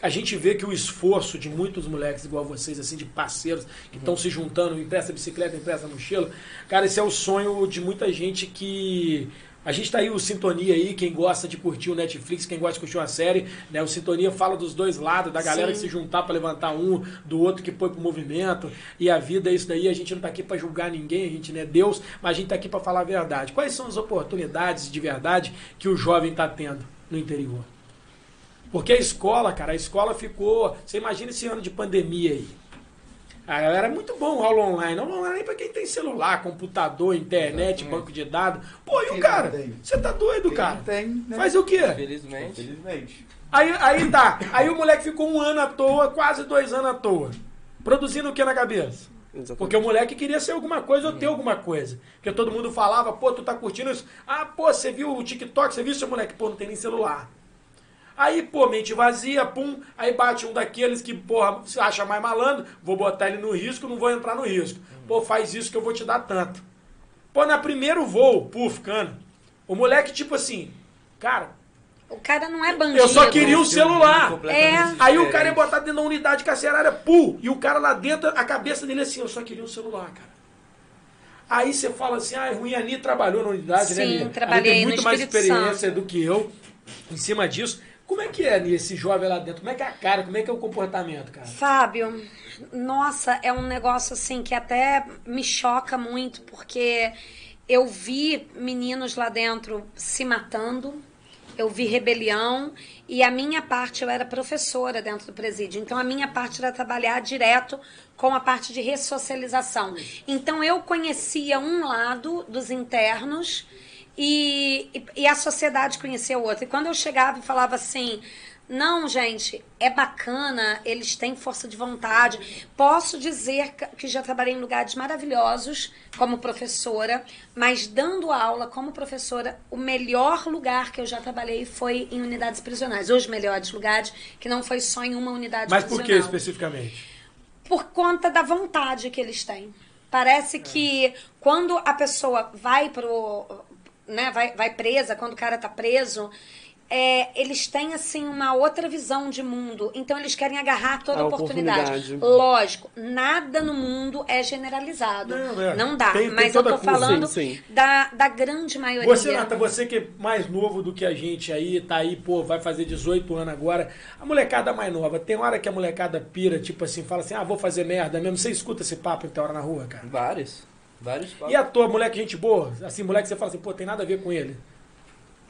a gente vê que o esforço de muitos moleques igual vocês, assim, de parceiros, que estão se juntando, empresta bicicleta, empresta mochila, cara, esse é o sonho de muita gente que. A gente tá aí, o Sintonia aí, quem gosta de curtir o Netflix, quem gosta de curtir uma série, né? O Sintonia fala dos dois lados, da galera Sim. que se juntar para levantar um, do outro que põe pro movimento. E a vida é isso daí, a gente não tá aqui para julgar ninguém, a gente não é Deus, mas a gente tá aqui para falar a verdade. Quais são as oportunidades de verdade que o jovem tá tendo no interior? Porque a escola, cara, a escola ficou. Você imagina esse ano de pandemia aí. A galera é muito bom aula online. Aula online é pra quem tem celular, computador, internet, Exatamente. banco de dados. Pô, e o cara? Você tá doido, Quem cara? não tem, né? Faz o quê? Infelizmente. Infelizmente. Aí, aí tá. Aí o moleque ficou um ano à toa, quase dois anos à toa. Produzindo o que na cabeça? Exatamente. Porque o moleque queria ser alguma coisa ou ter alguma coisa. Porque todo mundo falava, pô, tu tá curtindo isso? Ah, pô, você viu o TikTok, você viu seu moleque? Pô, não tem nem celular. Aí, pô, mente vazia, pum, aí bate um daqueles que, porra, se acha mais malandro, vou botar ele no risco, não vou entrar no risco. Pô, faz isso que eu vou te dar tanto. Pô, na primeiro voo, puf, cana. O moleque, tipo assim, cara, O cara não é bandido. eu só queria o celular. Completamente Aí o cara é diferente. botado dentro da unidade carcerária, pum, e o cara lá dentro, a cabeça dele é assim, eu só queria o celular, cara. Aí você fala assim, ah, é ruim, a Ani trabalhou na unidade, né, Sim? A Ani trabalhei tem no muito mais Espírito experiência Santo. do que eu em cima disso. Como é que é, esse jovem lá dentro? Como é que é a cara? Como é que é o comportamento, cara? Fábio, nossa, é um negócio assim que até me choca muito, porque eu vi meninos lá dentro se matando, eu vi rebelião, e a minha parte, eu era professora dentro do presídio, então a minha parte era trabalhar direto com a parte de ressocialização. Então eu conhecia um lado dos internos e, e, e a sociedade conhecia o outro. E quando eu chegava e falava assim, não, gente, é bacana, eles têm força de vontade. Posso dizer que- já trabalhei em lugares maravilhosos como professora, mas dando aula como professora, o melhor lugar que eu já trabalhei foi em unidades prisionais. Os melhores lugares, que não foi só em uma unidade Mas por que prisional especificamente? por conta da vontade que eles têm. Parece que quando a pessoa vai pro, né, vai, vai presa, quando o cara tá preso, é, eles têm assim uma outra visão de mundo. Então eles querem agarrar toda A oportunidade. oportunidade. Lógico, nada no mundo é generalizado. Não, é. Não dá. Tem- tem mas eu toda tô curva. falando Sim, sim. Da, da grande maioria. Você, Nata, você que é mais novo do que a gente aí, tá aí, pô, vai fazer 18 anos agora. A molecada mais nova, tem hora que a molecada pira, tipo assim, fala assim, ah, vou fazer merda mesmo. Você escuta esse papo então hora na rua, cara? Vários. Vários papos. E a tua moleque gente boa? Assim, moleque que você fala assim, pô, tem nada a ver com ele.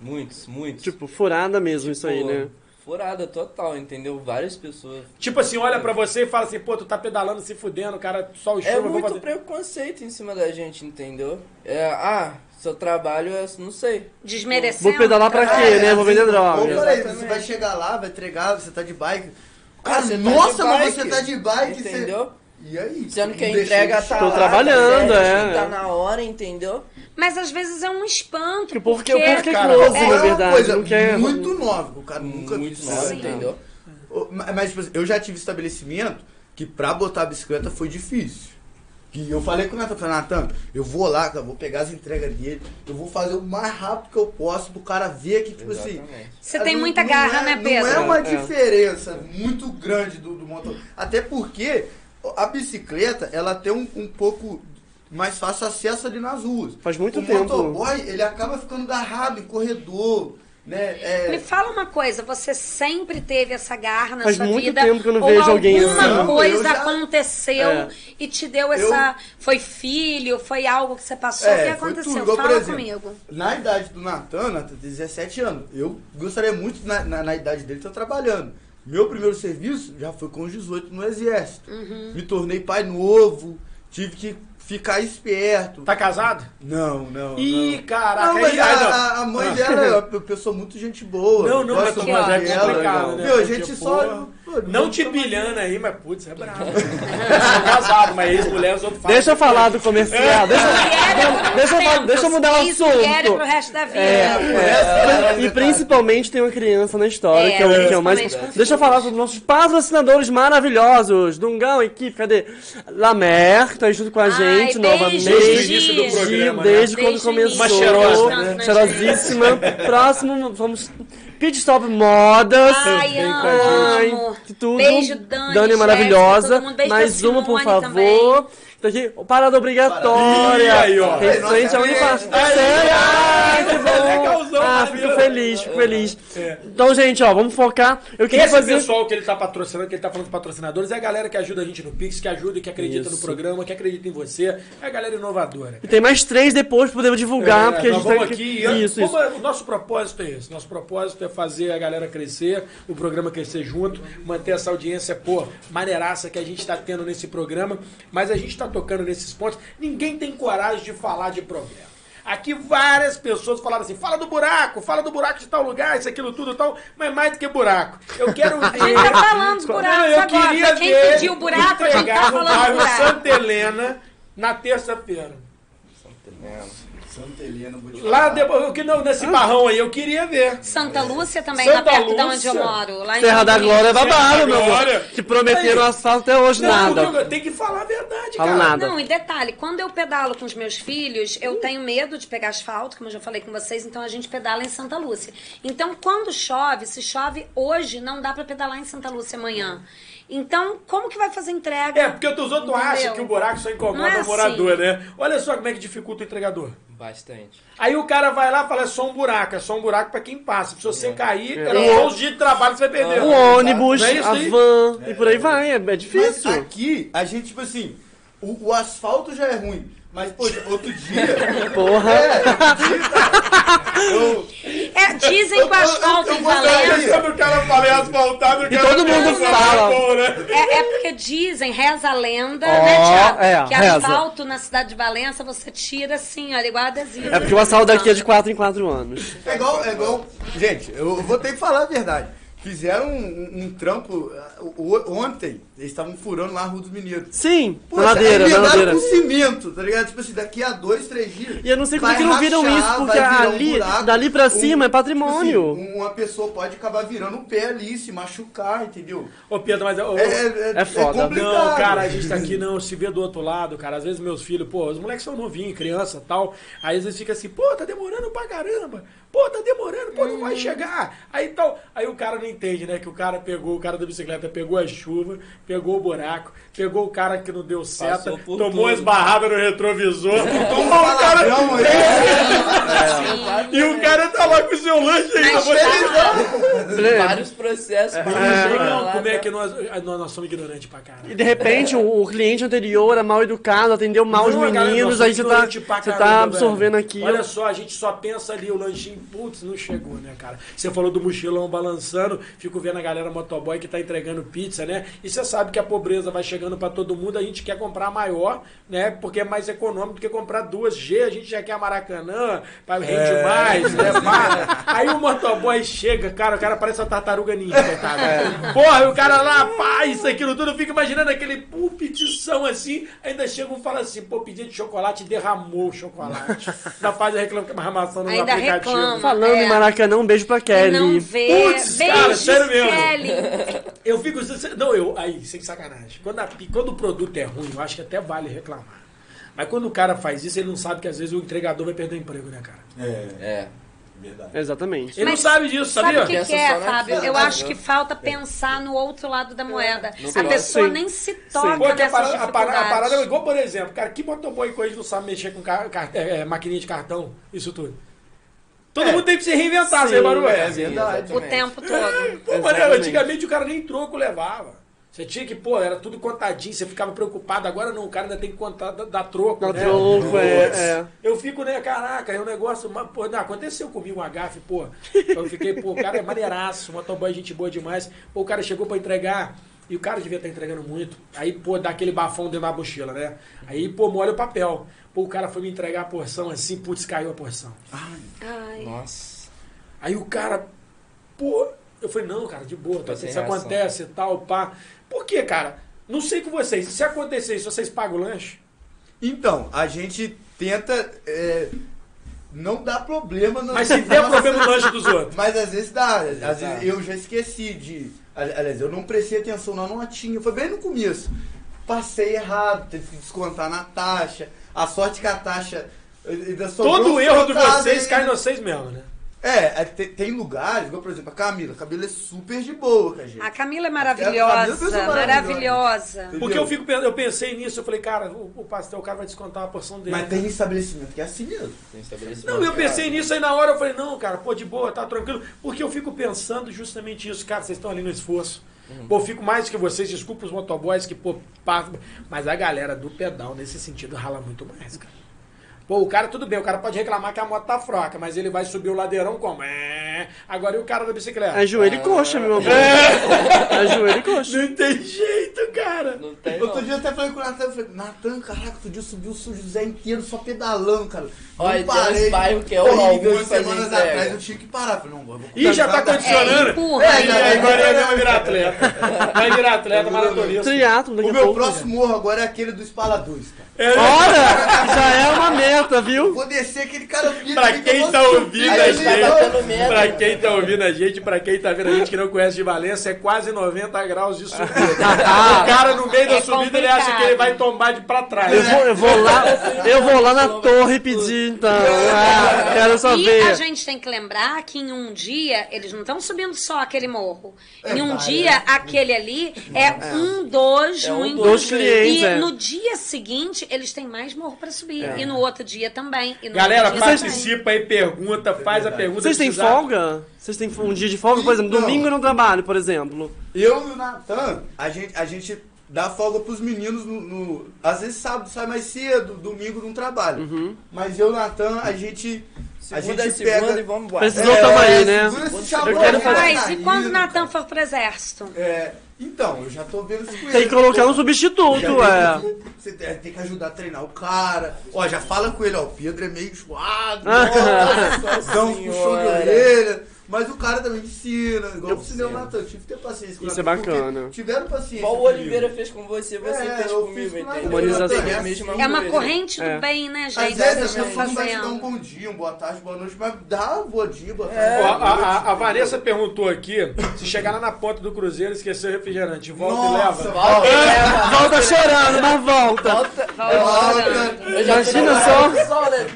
Muitos, muitos. Tipo, furada mesmo isso aí, né? Furada total, entendeu? Várias pessoas. Tipo assim, olha pra você e fala assim, pô, tu tá pedalando, se fudendo, cara, sol e chuva, É muito fazer... preconceito em cima da gente, entendeu? É, ah, seu trabalho é, não sei. Desmerecendo. Vou pedalar pra quê, É, né? Vou vender assim, droga. Eu falei, você vai chegar lá, vai entregar, você tá de bike. Ah, Cara, você tá nossa, mas bike, você tá de bike, Entendeu? Você... E aí? Sendo que a Não entrega tá Tô lá, trabalhando, tá é. Tá na hora, entendeu? Mas às vezes é um espanto. Porque porque... quer Cara, close, É na uma verdade. coisa não quer... muito nova, o cara nunca Muito viu nova, isso. entendeu? Ô, ma- Mas, tipo assim, eu já tive estabelecimento que pra botar a bicicleta foi difícil. Que eu falei com o Natan, falei, Natan, eu vou lá, cara, vou pegar as entregas dele, eu vou fazer o mais rápido que eu posso pro cara ver que, tipo assim. Exatamente. Você Ah, tem não- muita não garra, é- né, Não Pedro? é uma É. diferença muito grande do, do motor. Até porque a bicicleta, ela tem um, um pouco mais fácil acesso ali nas ruas. Faz muito o tempo. motoboy, ele acaba ficando agarrado em corredor, né? É, Me fala uma coisa, você sempre teve essa garra na Faz sua muito vida? tempo que eu não ou vejo alguém alguma assim. Não, coisa eu já- aconteceu É. e te deu essa... Foi filho, foi algo que você passou? É, o que aconteceu? tudo. Fala exemplo, comigo. Na idade do Natan, Natan tem 17 anos. Eu gostaria muito, na, na, na idade dele, estar trabalhando. Meu primeiro serviço já foi com os 18 no Exército. Uhum. Me tornei pai novo, tive que ficar esperto. Tá casado? Não, não. Ih, não. caraca, Não, mas aí- a, não. a- a mãe dela é uma pessoa muito gente boa. Não, não, mas, é complicado, né? Meu, a gente pô, só. pô, Não te pilhando aí, mas putz, é brabo. eu sou casado, mas ex-mulher, os outros falam. Deixa eu falar do comercial. Deixa, Mulher, deixa eu falar- tempos, deixa eu mudar o mulheres assunto. pro resto da vida. É, e principalmente tem uma criança na história, É, que é o que é o mais. Deixa eu falar sobre os nossos patrocinadores maravilhosos. Dungão, equipe, cadê? Lamer, que tá aí junto com a Ai, gente desde novamente. Desde o início do Desde- programa, desde né? quando Desde o começou. Uma cheirosa, né? Cheirosíssima. Próximo, vamos. Pit Stop Modas. Ai, amo. Ai, tudo. Beijo, Dani, Dani é maravilhosa. Mais uma, por favor. Tá aqui, parada obrigatória. Ih, aí, ó. Referente ao aí, Sério? Ai, que bom. Ah, maravilhoso. fico feliz, fico feliz. É. Então, gente, ó, vamos focar. Eu queria Esse fazer. pessoal que ele tá patrocinando, que ele tá falando dos patrocinadores, é a galera que ajuda a gente no Pix, que ajuda e que acredita no Isso. programa, que acredita em você. É a galera inovadora. E tem mais três depois pra poder divulgar, É, porque a gente tá vamos aqui. Isso, como isso. é- o nosso propósito é esse. Nosso propósito é fazer a galera crescer, o programa crescer junto, manter essa audiência, pô, maneiraça que a gente tá tendo nesse programa. Mas a gente tá tocando nesses pontos. Ninguém tem coragem de falar de problema. Aqui várias pessoas falaram assim: fala do buraco, fala do buraco de tal lugar, isso, aquilo, tudo tal, mas mais do que buraco. Eu quero ver. A gente tá falando dos buracos Não, eu agora. queria Pra quem ver pediu buraco, a gente entregar tá no falando do bairro buraco. Santa Helena na terça-feira. Santa Helena, vou te Lá falar. depois, que não, nesse barrão aí, eu queria ver. Santa Lúcia também, Santa lá perto de onde Lúcia. eu moro. Lá em Serra da. Glória é babado, meu amor. Que prometeram asfalto até hoje, Não, nada. Tem que falar a verdade, Fala cara. nada. Não, e detalhe, quando eu pedalo com os meus filhos, eu tenho medo de pegar asfalto, como eu já falei com vocês, então a gente pedala em Santa Lúcia. Então, quando chove, se chove hoje, não dá pra pedalar em Santa Lúcia amanhã. Então, como que vai fazer entrega? É, porque os outros acham que o buraco só incomoda Não é o morador, assim. né? Olha só como é que dificulta o entregador. Bastante. Aí o cara vai lá e fala, é só um buraco, é só um buraco pra quem passa. Se você cair, É. cara, É. só os dias de trabalho você vai perder. O ônibus, Não é a van, e por aí vai. É, é Mas difícil. aqui, a gente, tipo assim, o, o asfalto já é ruim. Mas, pô, outro dia. Porra. É, eu, É, dizem Eu- que o eu- asfalto eu em vou dar Valença... Quando o cara fala em asfaltado, E todo mundo fala. "Ah, bom, né? É, é porque dizem, reza a lenda, Ó, né, Tiago? é, que reza. asfalto na cidade de Valença você tira assim, olha, igual adesivo. É porque o asfalto daqui é de 4 em 4 anos. é igual, é igual. Gente, eu vou ter que falar a verdade. Fizeram um, um- um trampo uh, o- ontem, eles estavam furando lá a Rua dos Mineiros. Sim, Poxa, na ladeira, na ladeira. com cimento, tá ligado? Tipo assim, daqui a dois, três dias. E eu não sei como é que não viram rachar, isso, porque virar um ali, buraco. dali pra Um- cima é patrimônio. tipo assim, uma pessoa pode acabar virando o pé ali, se machucar, entendeu? Ô, Pedro, mas... ô, É, É foda. complicado. Não, cara, a gente tá aqui não se vê do outro lado, cara. Às vezes meus filhos, pô, os moleques são novinhos, criança e tal. Aí às vezes fica assim, pô, tá demorando pra caramba. Pô, tá demorando, pô, não vai chegar. Aí tal. Aí o cara não entende, né? Que o cara pegou, o cara da bicicleta pegou a chuva, pegou o buraco, pegou o cara que não deu seta, tomou tudo. esbarrada no retrovisor, tomou o cara. aí. E o cara tá lá com o seu lanche aí, tá. vários processos pra É. chegar Não, lá. como é que nós, nós, nós somos ignorantes pra caralho. E de repente o, o cliente anterior é mal educado, atendeu mal os Não, cara, meninos, nós aí você tá, pra você tá caramba, absorvendo velho. aquilo. Olha só, a gente só pensa ali, o lanchinho, putz, não chegou, né, cara? Você falou do mochilão balançando, fico vendo a galera motoboy que tá entregando pizza, né? E você sabe que a pobreza vai chegando pra todo mundo, a gente quer comprar maior, né? Porque é mais econômico do que comprar duas G, a gente já quer a Maracanã, pra rende É. mais, né? pá. Aí o motoboy chega, cara, o cara parece uma tartaruga ninja, coitado. É. Porra, e o cara lá, pá, isso, aquilo tudo, eu fico imaginando aquele pulpitição assim, ainda chega um e fala assim, pô, pedi de chocolate e derramou o chocolate. Ainda faz a reclamação no Ainda aplicativo. reclama. Falando É. em Maracanã, um beijo pra Kelly. não vê. Putz, Beijo, cara, sério mesmo. Kelly. Eu fico. Não, eu. Aí, sem sacanagem. Quando, a- quando o produto é ruim, eu acho que até vale reclamar. Mas quando o cara faz isso, ele não sabe que às vezes o entregador vai perder o emprego, né, cara? É, É. verdade. Exatamente. Ele Mas não sabe disso, Sabe sabia? o que, que é, Fábio? Eu né? acho que falta pensar no outro lado da moeda. no A pessoa Sim. nem se toca Pô, a parada, a, parada, a parada é igual, por exemplo, cara, que motoboy que hoje não sabe mexer com car, car- é, é, maquininha de cartão, isso tudo. Todo É. mundo tem que se reinventar, Sim, você barulho. é verdade. O tempo todo. Pô, mano, antigamente o cara nem troco levava. Você tinha que, pô, era tudo contadinho, você ficava preocupado. Agora não, o cara ainda tem que contar, dar, dar troco. Dá né? troco, é, é. Eu fico, né, caraca, é um negócio. Mas, pô, não, aconteceu comigo um agafe, pô. Eu fiquei, pô, o cara é maneiraço, motoboy, gente boa demais. Pô, o cara chegou pra entregar. E o cara devia estar entregando muito. Aí, pô, dá aquele bafão dentro da mochila, né? Aí, pô, molha o papel. Pô, o cara foi me entregar a porção assim, putz, caiu a porção. Ai. Nossa. Aí o cara, pô, eu falei, não, cara, de boa, tá, isso reação. acontece e tal, pá. Por quê, cara? Não sei com vocês. Se acontecer isso, vocês pagam o lanche? Então, a gente tenta é, não dar problema no Mas se der problema no lanche dos outros. Mas às vezes dá. Às vezes eu já esqueci de. Ali- Aliás, eu não prestei atenção na notinha. Foi bem no começo. Passei errado, teve que descontar na taxa. A sorte que a taxa. sobrou Todo erro de vocês cai em vocês mesmo, né? É, é, tem, tem lugares, igual por exemplo a Camila. A Camila é super de boa com a gente. A Camila é Camila é maravilhosa, uma maravilhosa. Entendeu? Porque eu, fico, eu pensei nisso, eu falei, cara, o, o pastel, o cara vai descontar a porção dele. Mas tem estabelecimento que é assim mesmo. Tem estabelecimento. Não, eu pensei nisso aí na hora, eu falei, não, cara, pô, de boa, tá tranquilo. Porque eu fico pensando justamente isso, cara, vocês estão ali no esforço. Pô, eu fico mais que vocês, desculpa os motoboys que, pô, pá, mas a galera do pedal, nesse sentido, rala muito mais, cara. Pô, o cara, tudo bem, o cara pode reclamar que a moto tá fraca, mas ele vai subir o ladeirão como? É. Agora e o cara da bicicleta? É joelho e coxa, meu amor. É joelho e coxa. Não tem jeito, cara. Não tem, Outro não. dia eu até falei com o Natan, eu falei, Natan, caraca, outro dia subiu o São José inteiro só pedalando, cara. Olha, Não tem uns bairros que é horrível Algumas fazer semanas atrás eu tinha que parar. Falei, não, vou vou Ih, já tá condicionando. É, empurra. É, já, e agora ele vai virar atleta. Vai virar atleta maratonista. Triatlo daqui O meu pouco. próximo morro agora é aquele do Espala 2, cara. É, Ora! Já é uma meta, Eu viu? vou descer aquele cara bonito Pra quem tá ouvindo a tá gente, meta. pra quem tá ouvindo a gente, pra quem tá vendo a gente que não conhece de Valença, é quase 90 graus de subida. o cara no meio da É subida, ele acha que ele vai tombar de pra trás. Eu vou, eu vou lá, eu vou lá na torre pedir, então. Ah, quero só E a gente tem que lembrar que em um dia, eles não estão subindo só aquele morro. É, em um vai, dia, é. aquele ali é, um dos, É um muito. dos clientes, E é. no dia seguinte, eles têm mais morro pra subir. E no outro dia também. E no Galera, dia também. participa aí, pergunta, faz a pergunta. Vocês têm folga? Vocês têm um dia de folga? Por exemplo, Não. domingo eu não trabalho, por exemplo. Eu e o Natan, a gente, a gente dá folga pros meninos no, no- Às vezes sábado sai mais cedo, domingo não trabalho. Uhum. Mas eu e o Natan, a gente. a Segunda é gente segunda pega. e vamos embora. Precisou tamo aí, né? esse Eu quero fazer- Mas e quando o Natan for pro exército? É, então, eu já tô vendo isso com Tem ele. que colocar um substituto, tem é. Você tem tem que ajudar a treinar o cara. Ó, já fala com ele, ó. O Pedro é meio suado, Ah. uns puxão de orelha. Mas o cara também ensina. Igual Eu- você deu o Natan. Eu tive que ter paciência com o Isso é bacana. Tiveram paciência. Igual o. Oliveira fez com você, você É, fez comigo, entendeu? Humanização. A mesma É uma corrente do É. bem, né, Às gente? vezes que a pessoa não vai te dar um bom dia, um boa tarde, boa noite, mas dá um bom dia, boa Ó, tarde. a, boa noite. a- a Vanessa perguntou aqui se chegar lá na ponta do Cruzeiro e esquecer o refrigerante, volta Nossa, e leva. Volta, leva. Volta chorando, mas volta. Volta. Volta. Eu já tô Imagina na só. posição, né?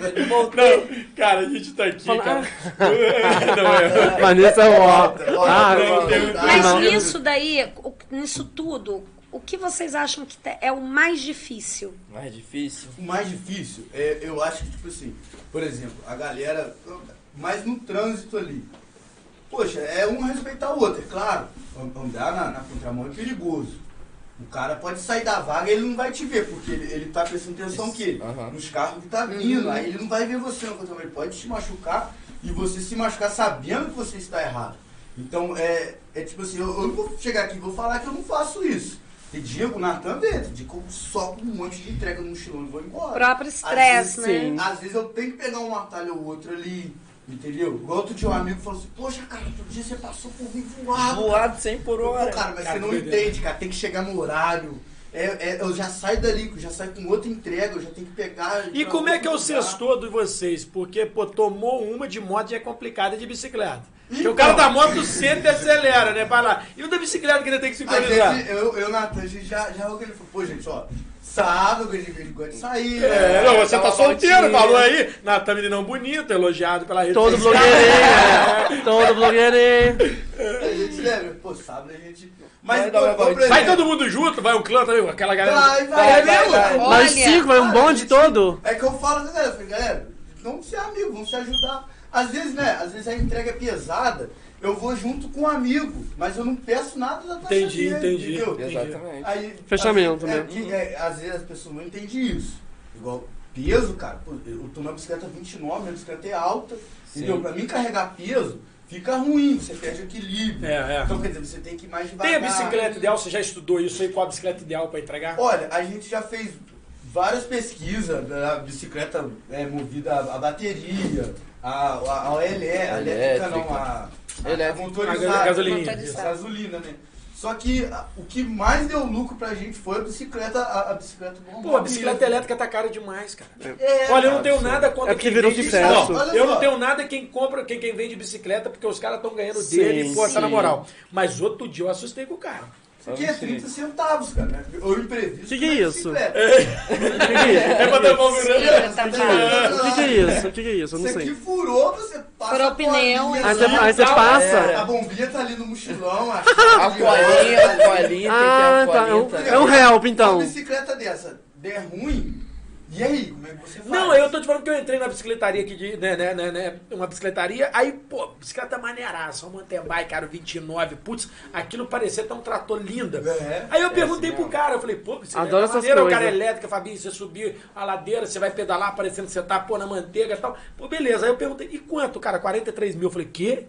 Cara, a gente tá aqui, Fala- cara. Não, é. Vanessa volta. Volta, Ah, volta, tem- volta. Mas Não. nisso daí, o- nisso tudo, o que vocês acham que é o mais difícil? Mais difícil. O mais difícil, é, eu acho que, tipo assim, por exemplo, a galera, mais no trânsito ali. poxa, é um respeitar o outro, é claro. Andar na, na contramão é perigoso. O cara pode sair da vaga e ele não vai te ver, porque ele, ele tá prestando atenção que Aham. nos carros que tá vindo. Aí ele não vai ver você no contramão, ele pode te machucar e você se machucar sabendo que você está errado. Então, é, é tipo assim, eu, eu não vou chegar aqui e vou falar que eu não faço isso. Tem dia que o Natan vê, tem dia que eu só com um monte de entrega no mochilão e vou embora. Próprio Às estresse, né? Às vezes eu tenho que pegar um atalho ou outro ali, entendeu? Igual outro dia um amigo falou assim, poxa, cara, outro dia você passou por mim voado. Voado 100 por Pô, hora. cara, mas Cara, você não entende, cara. Tem que chegar no horário. É, é, eu já saio dali, já saio com outra entrega, eu já tenho que pegar. E como é que é o sextor de vocês? Porque, pô, tomou uma de moto já é complicada de bicicleta. Porque Então. o cara da moto senta e acelera, né? Vai lá. E o da bicicleta que ele tem que sincronizar. gente, eu, eu, Natan, a gente já, já ele falou, pô, gente, ó, sábado, a gente gosta de sair. É, né? não, você tá solteiro, falou aí. Natan, meninão bonito, elogiado pela rede Todo blogueirinho, todo blogueirinho. A gente lembra, pô, sábado a gente. Mas, Vai. Vai todo mundo junto, vai um clã também, aquela galera. Vai, vai, Vai, é vai, cinco, vai um Cara, bonde todo. É que eu falo, né, galera? Eu falei, galera, vamos ser amigos, vamos se ajudar. Às vezes, né? Às vezes a entrega é pesada, eu vou junto com um amigo, mas eu não peço nada da taxa Entendi, dele, entendi. entendeu? Exatamente. Aí, Fechamento, às, é, né? que, é, às vezes as pessoas não entendem isso. Igual peso, cara, eu tô na bicicleta 29, minha bicicleta é alta, entendeu? Pra mim carregar peso, fica ruim, você perde o equilíbrio. É, é. Então, quer dizer, você tem que ir mais devagar. Tem a bicicleta ideal, você já estudou isso aí? Qual a bicicleta ideal pra entregar? Olha, a gente já fez várias pesquisas da bicicleta é, movida a, bateria, a, a, a OLE, a elétrica não, a, a, a Elétrica. motorizada, A gasolina. a gasolina, né? Só que a- o que mais deu lucro pra gente foi a bicicleta, a, a bicicleta normal. Pô, a bicicleta elétrica tá cara demais, cara. É, Olha, eu não tenho nada contra É quem virou vende sucesso. Não, eu só. não tenho nada quem compra, quem, quem vende bicicleta, porque os caras estão ganhando Sim, dele e, pô, tá na moral. Mas outro dia eu assustei com o cara. Isso aqui é 30 centavos, cara. né? Ou imprevisto. Que que é na isso? bicicleta. É pra dar uma Mentira, tá O que, que é isso? O que, que é isso? Eu não Isso aqui sei. furou, você passa Furou pneu, colinha Aí você, passa. A bombinha tá ali no mochilão, a de colinha, a colinha, Ah, tem que ter tá. É um, é um help, então. Uma bicicleta dessa der ruim, e aí, como é que você faz? Não, eu tô te falando que eu entrei na bicicletaria aqui, de, né, né, né, né, uma bicicletaria, aí, pô, bicicleta maneiraça, uma mountain bike, cara, 29, putz, aquilo parecia até um trator linda. É, aí eu é perguntei assim pro cara, eu falei, pô, bicicleta Adoro essas maneira, o cara é elétrica, Fabinho, você subir a ladeira, você vai pedalar, parecendo que você tá, pô, na manteiga e tal. Pô, beleza, aí eu perguntei, e quanto, cara? 43 mil, eu falei, quê?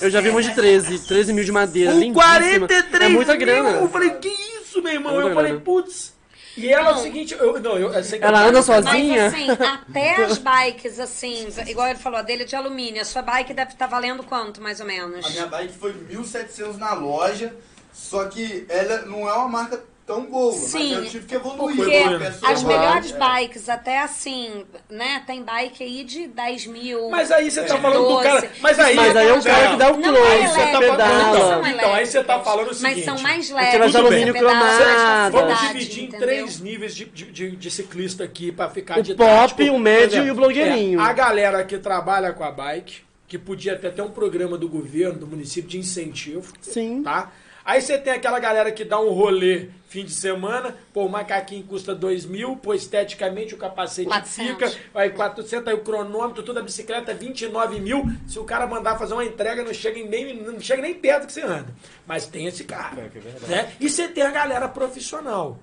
Eu já vi uma de 13. 13 mil de madeira. Um lindíssima. 43 É muita mil! grana. Eu falei, que isso, meu irmão? É eu falei, grana. putz. E ela é o Não. seguinte, eu, não, eu, eu sei que Ela eu- anda sozinha? Mas assim, até as bikes, assim, igual ele falou, a dele é de alumínio. A sua bike deve estar valendo quanto, mais ou menos? A minha bike foi 1.700 na loja, só que ela não é uma marca tão boa, Sim, mas eu tive que evoluir. Porque as melhores É. bikes, até assim, né? Tem bike aí de 10 mil. Mas aí você tá falando do 12. cara. Mas aí, Mas aí é um cara que dá o Não close, é Aí você tá pedala. são Então, aí você tá falando o seguinte. Mas são mais leves. alumínio cromado. Vamos dividir em entendeu? três níveis de, de, de- de ciclista aqui pra ficar O didático. pop, o médio exemplo, e o blogueirinho. é, a galera que trabalha com a bike, que podia ter até um programa do governo, do município de incentivo. Sim. Tá? Aí você tem aquela galera que dá um rolê fim de semana, pô, o macaquinho custa 2 mil, pô, esteticamente o capacete 400. fica, aí 400, aí o cronômetro, toda a bicicleta 29 mil. Se o cara mandar fazer uma entrega, não chega, em nem, não chega nem perto que você anda. Mas tem esse cara. É, que é verdade. né? E você tem a galera profissional.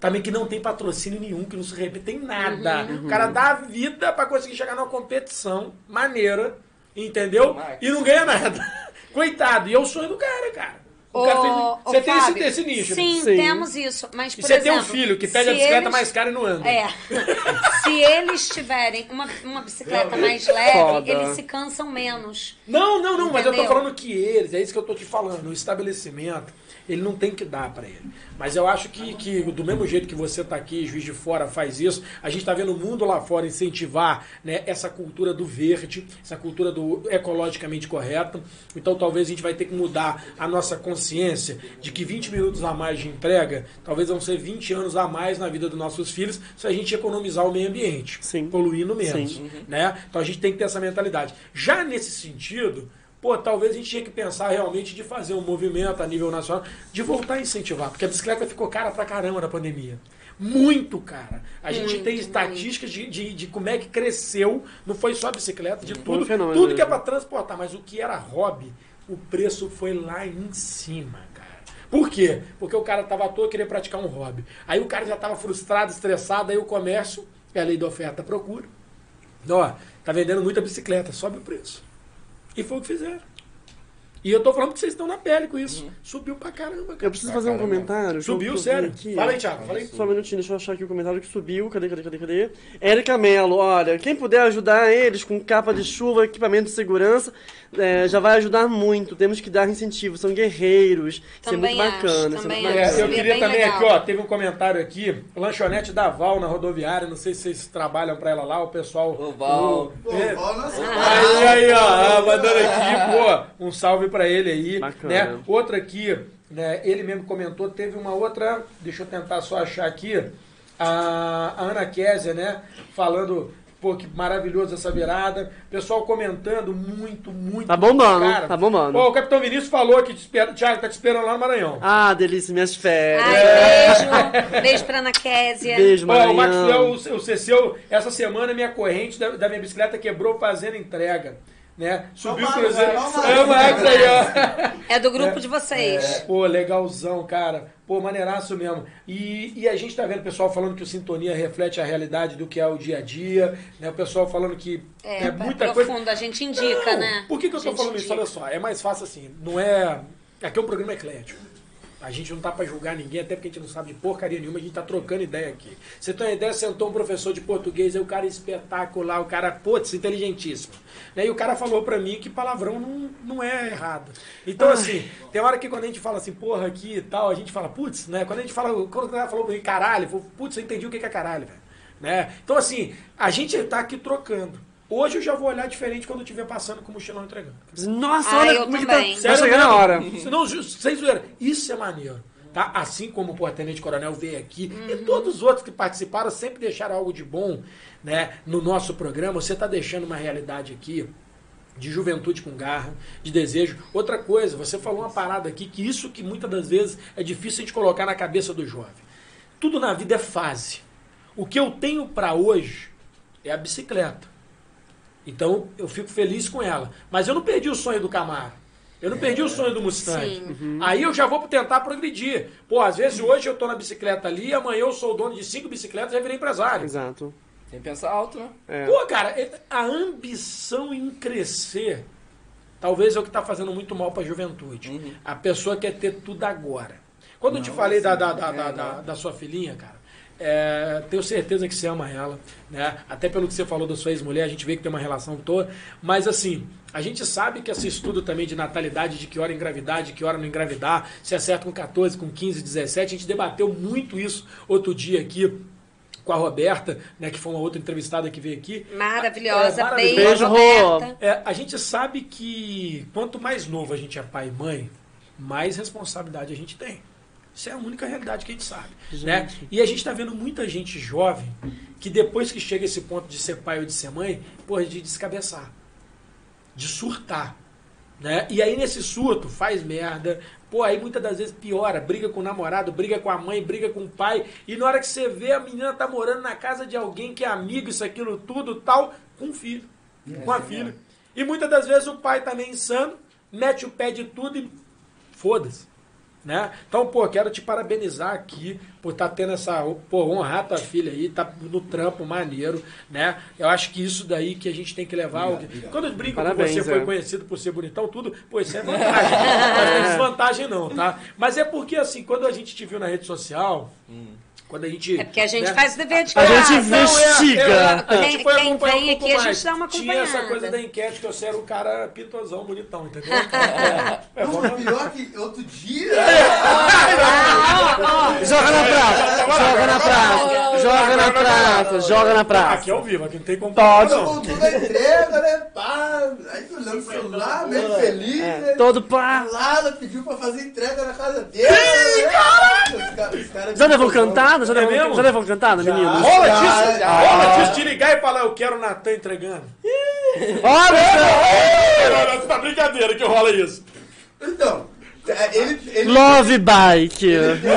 Também que não tem patrocínio nenhum, que não se arrebenta em nada. Uhum. O cara dá a vida pra conseguir chegar numa competição maneira, entendeu? E não ganha nada. Coitado. E é o sonho do cara, cara. O cara fez- você tem esse, Fábio, esse nicho. né? Sim, Sim. temos isso. Mas, E por você exemplo, tem um filho que pede a se bicicleta eles- mais cara e não anda. É. se eles tiverem uma, uma bicicleta mais leve, Foda. eles se cansam menos. Não, não, não, mas eu tô Entendeu? falando que eles, é isso que eu tô te falando, o estabelecimento, ele não tem que dar pra ele. Mas eu acho que, que do mesmo jeito que você tá aqui, Juiz de Fora faz isso, a gente tá vendo o mundo lá fora incentivar né, essa cultura do verde, essa cultura do ecologicamente correto. Então talvez a gente vai ter que mudar a nossa consciência de que 20 minutos a mais de entrega, talvez vão ser 20 anos a mais na vida dos nossos filhos se a gente economizar o meio ambiente, Sim. poluindo menos Sim. né? Então a gente tem que ter essa mentalidade. Já nesse sentido, pô, talvez a gente tinha que pensar realmente de fazer um movimento a nível nacional, de voltar a incentivar, porque a bicicleta ficou cara pra caramba na pandemia. Muito, cara. A gente Muito, tem estatísticas de, de, de como é que cresceu. Não foi só a bicicleta, de um tudo. fenômeno tudo que é mesmo. para transportar. Mas o que era hobby, o preço foi lá em cima, cara. Por quê? Porque o cara tava à toa e queria praticar um hobby. Aí o cara já tava frustrado, estressado, aí o comércio, é a lei da oferta procura. Ó, tá vendendo muita bicicleta, sobe o preço. E foi o que fizeram. E eu tô falando que vocês estão na pele com isso. Subiu pra caramba, cara. Eu preciso fazer um comentário. Subiu, eu sério. aqui. Fala aí, Thiago. Fala aí. Só um minutinho, deixa eu achar aqui o comentário que subiu. Cadê, cadê, cadê, cadê? Érica Mello, olha, quem puder ajudar eles com capa de chuva, equipamento de segurança, é, já vai ajudar muito. Temos que dar incentivo, são guerreiros. Isso é Também muito acho, bacana. isso é também muito É, acho. bacana. eu queria também legal. aqui, ó, teve um comentário aqui, lanchonete da Val na rodoviária, não sei se vocês trabalham pra ela lá, o pessoal... Ô, Val. Pô, É. ó, nossa, Aí, aí, ó, ah, mandando aqui, pô, um salve pra ele aí, Bacana. né? Outra aqui, né, ele mesmo comentou, teve uma outra, deixa eu tentar só achar aqui, a, a Ana Késia, né, falando, pô, que maravilhoso essa virada, pessoal comentando muito, muito. Tá bombando, cara. tá bombando. Pô, o Capitão Vinícius falou que te espera, Thiago, tá te esperando lá no Maranhão. Ah, delícia, minhas férias. Ai, beijo. Beijo pra Ana Késia. Beijo, Ó, o Maranhão. Maxwell, o, o Cecil, essa semana minha corrente da, da minha bicicleta quebrou fazendo entrega. Né? Subiu o cruzeiro. é. É aí, ó. É do grupo de vocês. Pô, legalzão, cara. Pô, maneiraço mesmo. E, e a gente tá vendo o pessoal falando que o Sintonia reflete a realidade do que é o dia a dia. Né? O pessoal falando que É, é, muita coisa. profundo, a gente indica, Não, né? Por que, que eu tô falando isso? indica. Olha só, é mais fácil assim. Não é. Aqui é um programa eclético. A gente não tá pra julgar ninguém, até porque a gente não sabe de porcaria nenhuma, a gente tá trocando ideia aqui. Você tem uma ideia, sentou um professor de português, aí o cara espetacular, o cara, putz, inteligentíssimo. Né? E o cara falou pra mim que palavrão não, não é errado. Então, assim, tem hora que quando a gente fala assim, porra, aqui e tal, a gente fala, putz, né? Quando a gente fala, quando o cara falou pra mim, caralho, putz, eu entendi o que é caralho, velho. Né? Então, assim, a gente tá aqui trocando. Hoje eu já vou olhar diferente quando eu estiver passando com o mochilão entregando. Nossa, Ah, olha eu como é que também. tá, tá chegando a mesmo? hora. Senão, ju- sem zoeira. Isso é maneiro. Tá? Assim como o Tenente Coronel veio aqui e todos os outros que participaram sempre deixaram algo de bom né, no nosso programa. Você está deixando uma realidade aqui de juventude com garra, de desejo. Outra coisa, você falou uma parada aqui que isso que muitas das vezes é difícil a gente colocar na cabeça do jovem. Tudo na vida é fase. O que eu tenho para hoje é a bicicleta. Então eu fico feliz com ela. Mas eu não perdi o sonho do Camaro. Eu não perdi o sonho do Mustang. Aí eu já vou tentar progredir. Pô, às vezes hoje eu tô na bicicleta ali, amanhã eu sou dono de cinco bicicletas e já virei empresário. Exato. Tem que pensar alto, né? É. Pô, cara, é- a ambição em crescer talvez é o que tá fazendo muito mal pra juventude. A pessoa quer ter tudo agora. Quando eu te falei da, da, da, da, da- da sua filhinha, cara, é, tenho certeza que você ama ela, né? Até pelo que você falou da sua ex-mulher, a gente vê que tem uma relação toda. Mas assim, a gente sabe que esse estudo também de natalidade, de que hora engravidar, de que hora não engravidar, se acerta com 14, com 15, 17, a gente debateu muito isso outro dia aqui com a Roberta, né, que foi uma outra entrevistada que veio aqui. Maravilhosa. É, maravilhosa. Beijo. Roberta. É, a gente sabe que quanto mais novo a gente é pai e mãe, mais responsabilidade a gente tem. Isso é a única realidade que a gente sabe. Né? E a gente está vendo muita gente jovem que depois que chega esse ponto de ser pai ou de ser mãe, porra, de descabeçar. De surtar. Né? E aí nesse surto faz merda. Pô, aí muitas das vezes piora, briga com o namorado, briga com a mãe, briga com o pai. E na hora que você vê, a menina tá morando na casa de alguém que é amigo, isso, aquilo, tudo, tal, com um filho. com a filha. E muitas das vezes o pai tá meio insano, mete o pé de tudo e foda-se. Né? Então, pô, quero te parabenizar aqui por estar tendo essa. Pô, honrar tua filha aí, tá no trampo maneiro, né? Eu acho que isso daí que a gente tem que levar. Quando eu brinco Parabéns, que você foi é. conhecido por ser bonitão, tudo, pô, isso é vantagem. Mas não é desvantagem, não, tá? Mas é porque, assim, quando a gente te viu na rede social, quando a gente. É porque a gente né, faz o dever de A casa. gente investiga. é, a gente Quem- foi quem vem um aqui, a gente mais. dá uma Tinha essa acompanhada. coisa da enquete que você era um cara pintosão, bonitão, entendeu? É, é, Não, vamos- pior que outro dia. Joga na praça, joga na praça, joga na praça, joga na Aqui praça. é ao vivo, aqui não tem como. Não. Voltou da entrega, né? Pá. Aí olhando o celular, meio feliz, né? É, todo pá. Lá, ela pediu pra fazer entrega na casa dele. Ih, caralho! Os caras- os caras Já levou me contam. Cantada? Já É levou, mesmo? já levou cantada, meninos? Rola Já, disso, já. rola disso de ligar e falar, eu quero o Natan entregando. Olha! Não, não, tá brincadeira que rola isso. Então, é, ele. ele Love Bike. ele deu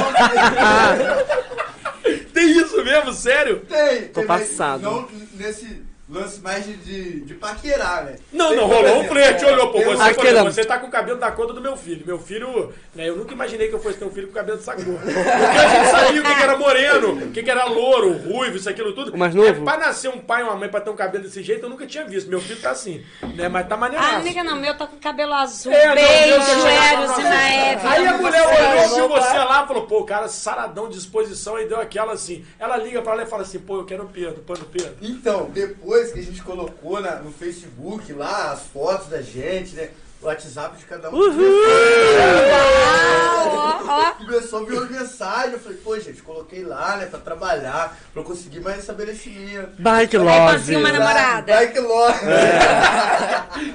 Tem mesmo? Sério? Tem, Tô tem, passado. Não nesse lance mais de, de, de paquerar, né? Não, Tem, não, rolou um flerte, olhou, Você, por Aquela- você tá com o cabelo da conta do meu filho. Meu filho, né, eu nunca imaginei que eu fosse ter um filho com cabelo dessa cor. Porque a gente sabia o que, que era moreno, o que, que era louro, ruivo, isso, aquilo tudo. O mais novo? É, pra nascer um pai e uma mãe pra ter um cabelo desse jeito, eu nunca tinha visto. Meu filho tá assim, né? Mas tá maneiraço. Ah, amiga, não, meu tá com cabelo azul, É, beijo, chegava Eros e na- Maeve. Aí a mulher Você olhou, viu você lá, falou, pô, o cara saradão de disposição e deu aquela assim. Ela liga pra ela e fala assim, pô, eu quero o Pedro, põe no Pedro. Então, depois que a gente colocou na- no Facebook lá as fotos da gente, né? O WhatsApp de cada um. Ah, ó, ó. Começou a vir uma mensagem. Eu falei, pô, gente, coloquei lá, né, pra trabalhar, pra eu conseguir mais estabelecimento. Bike Aí Love. uma namorada. Vai que logo.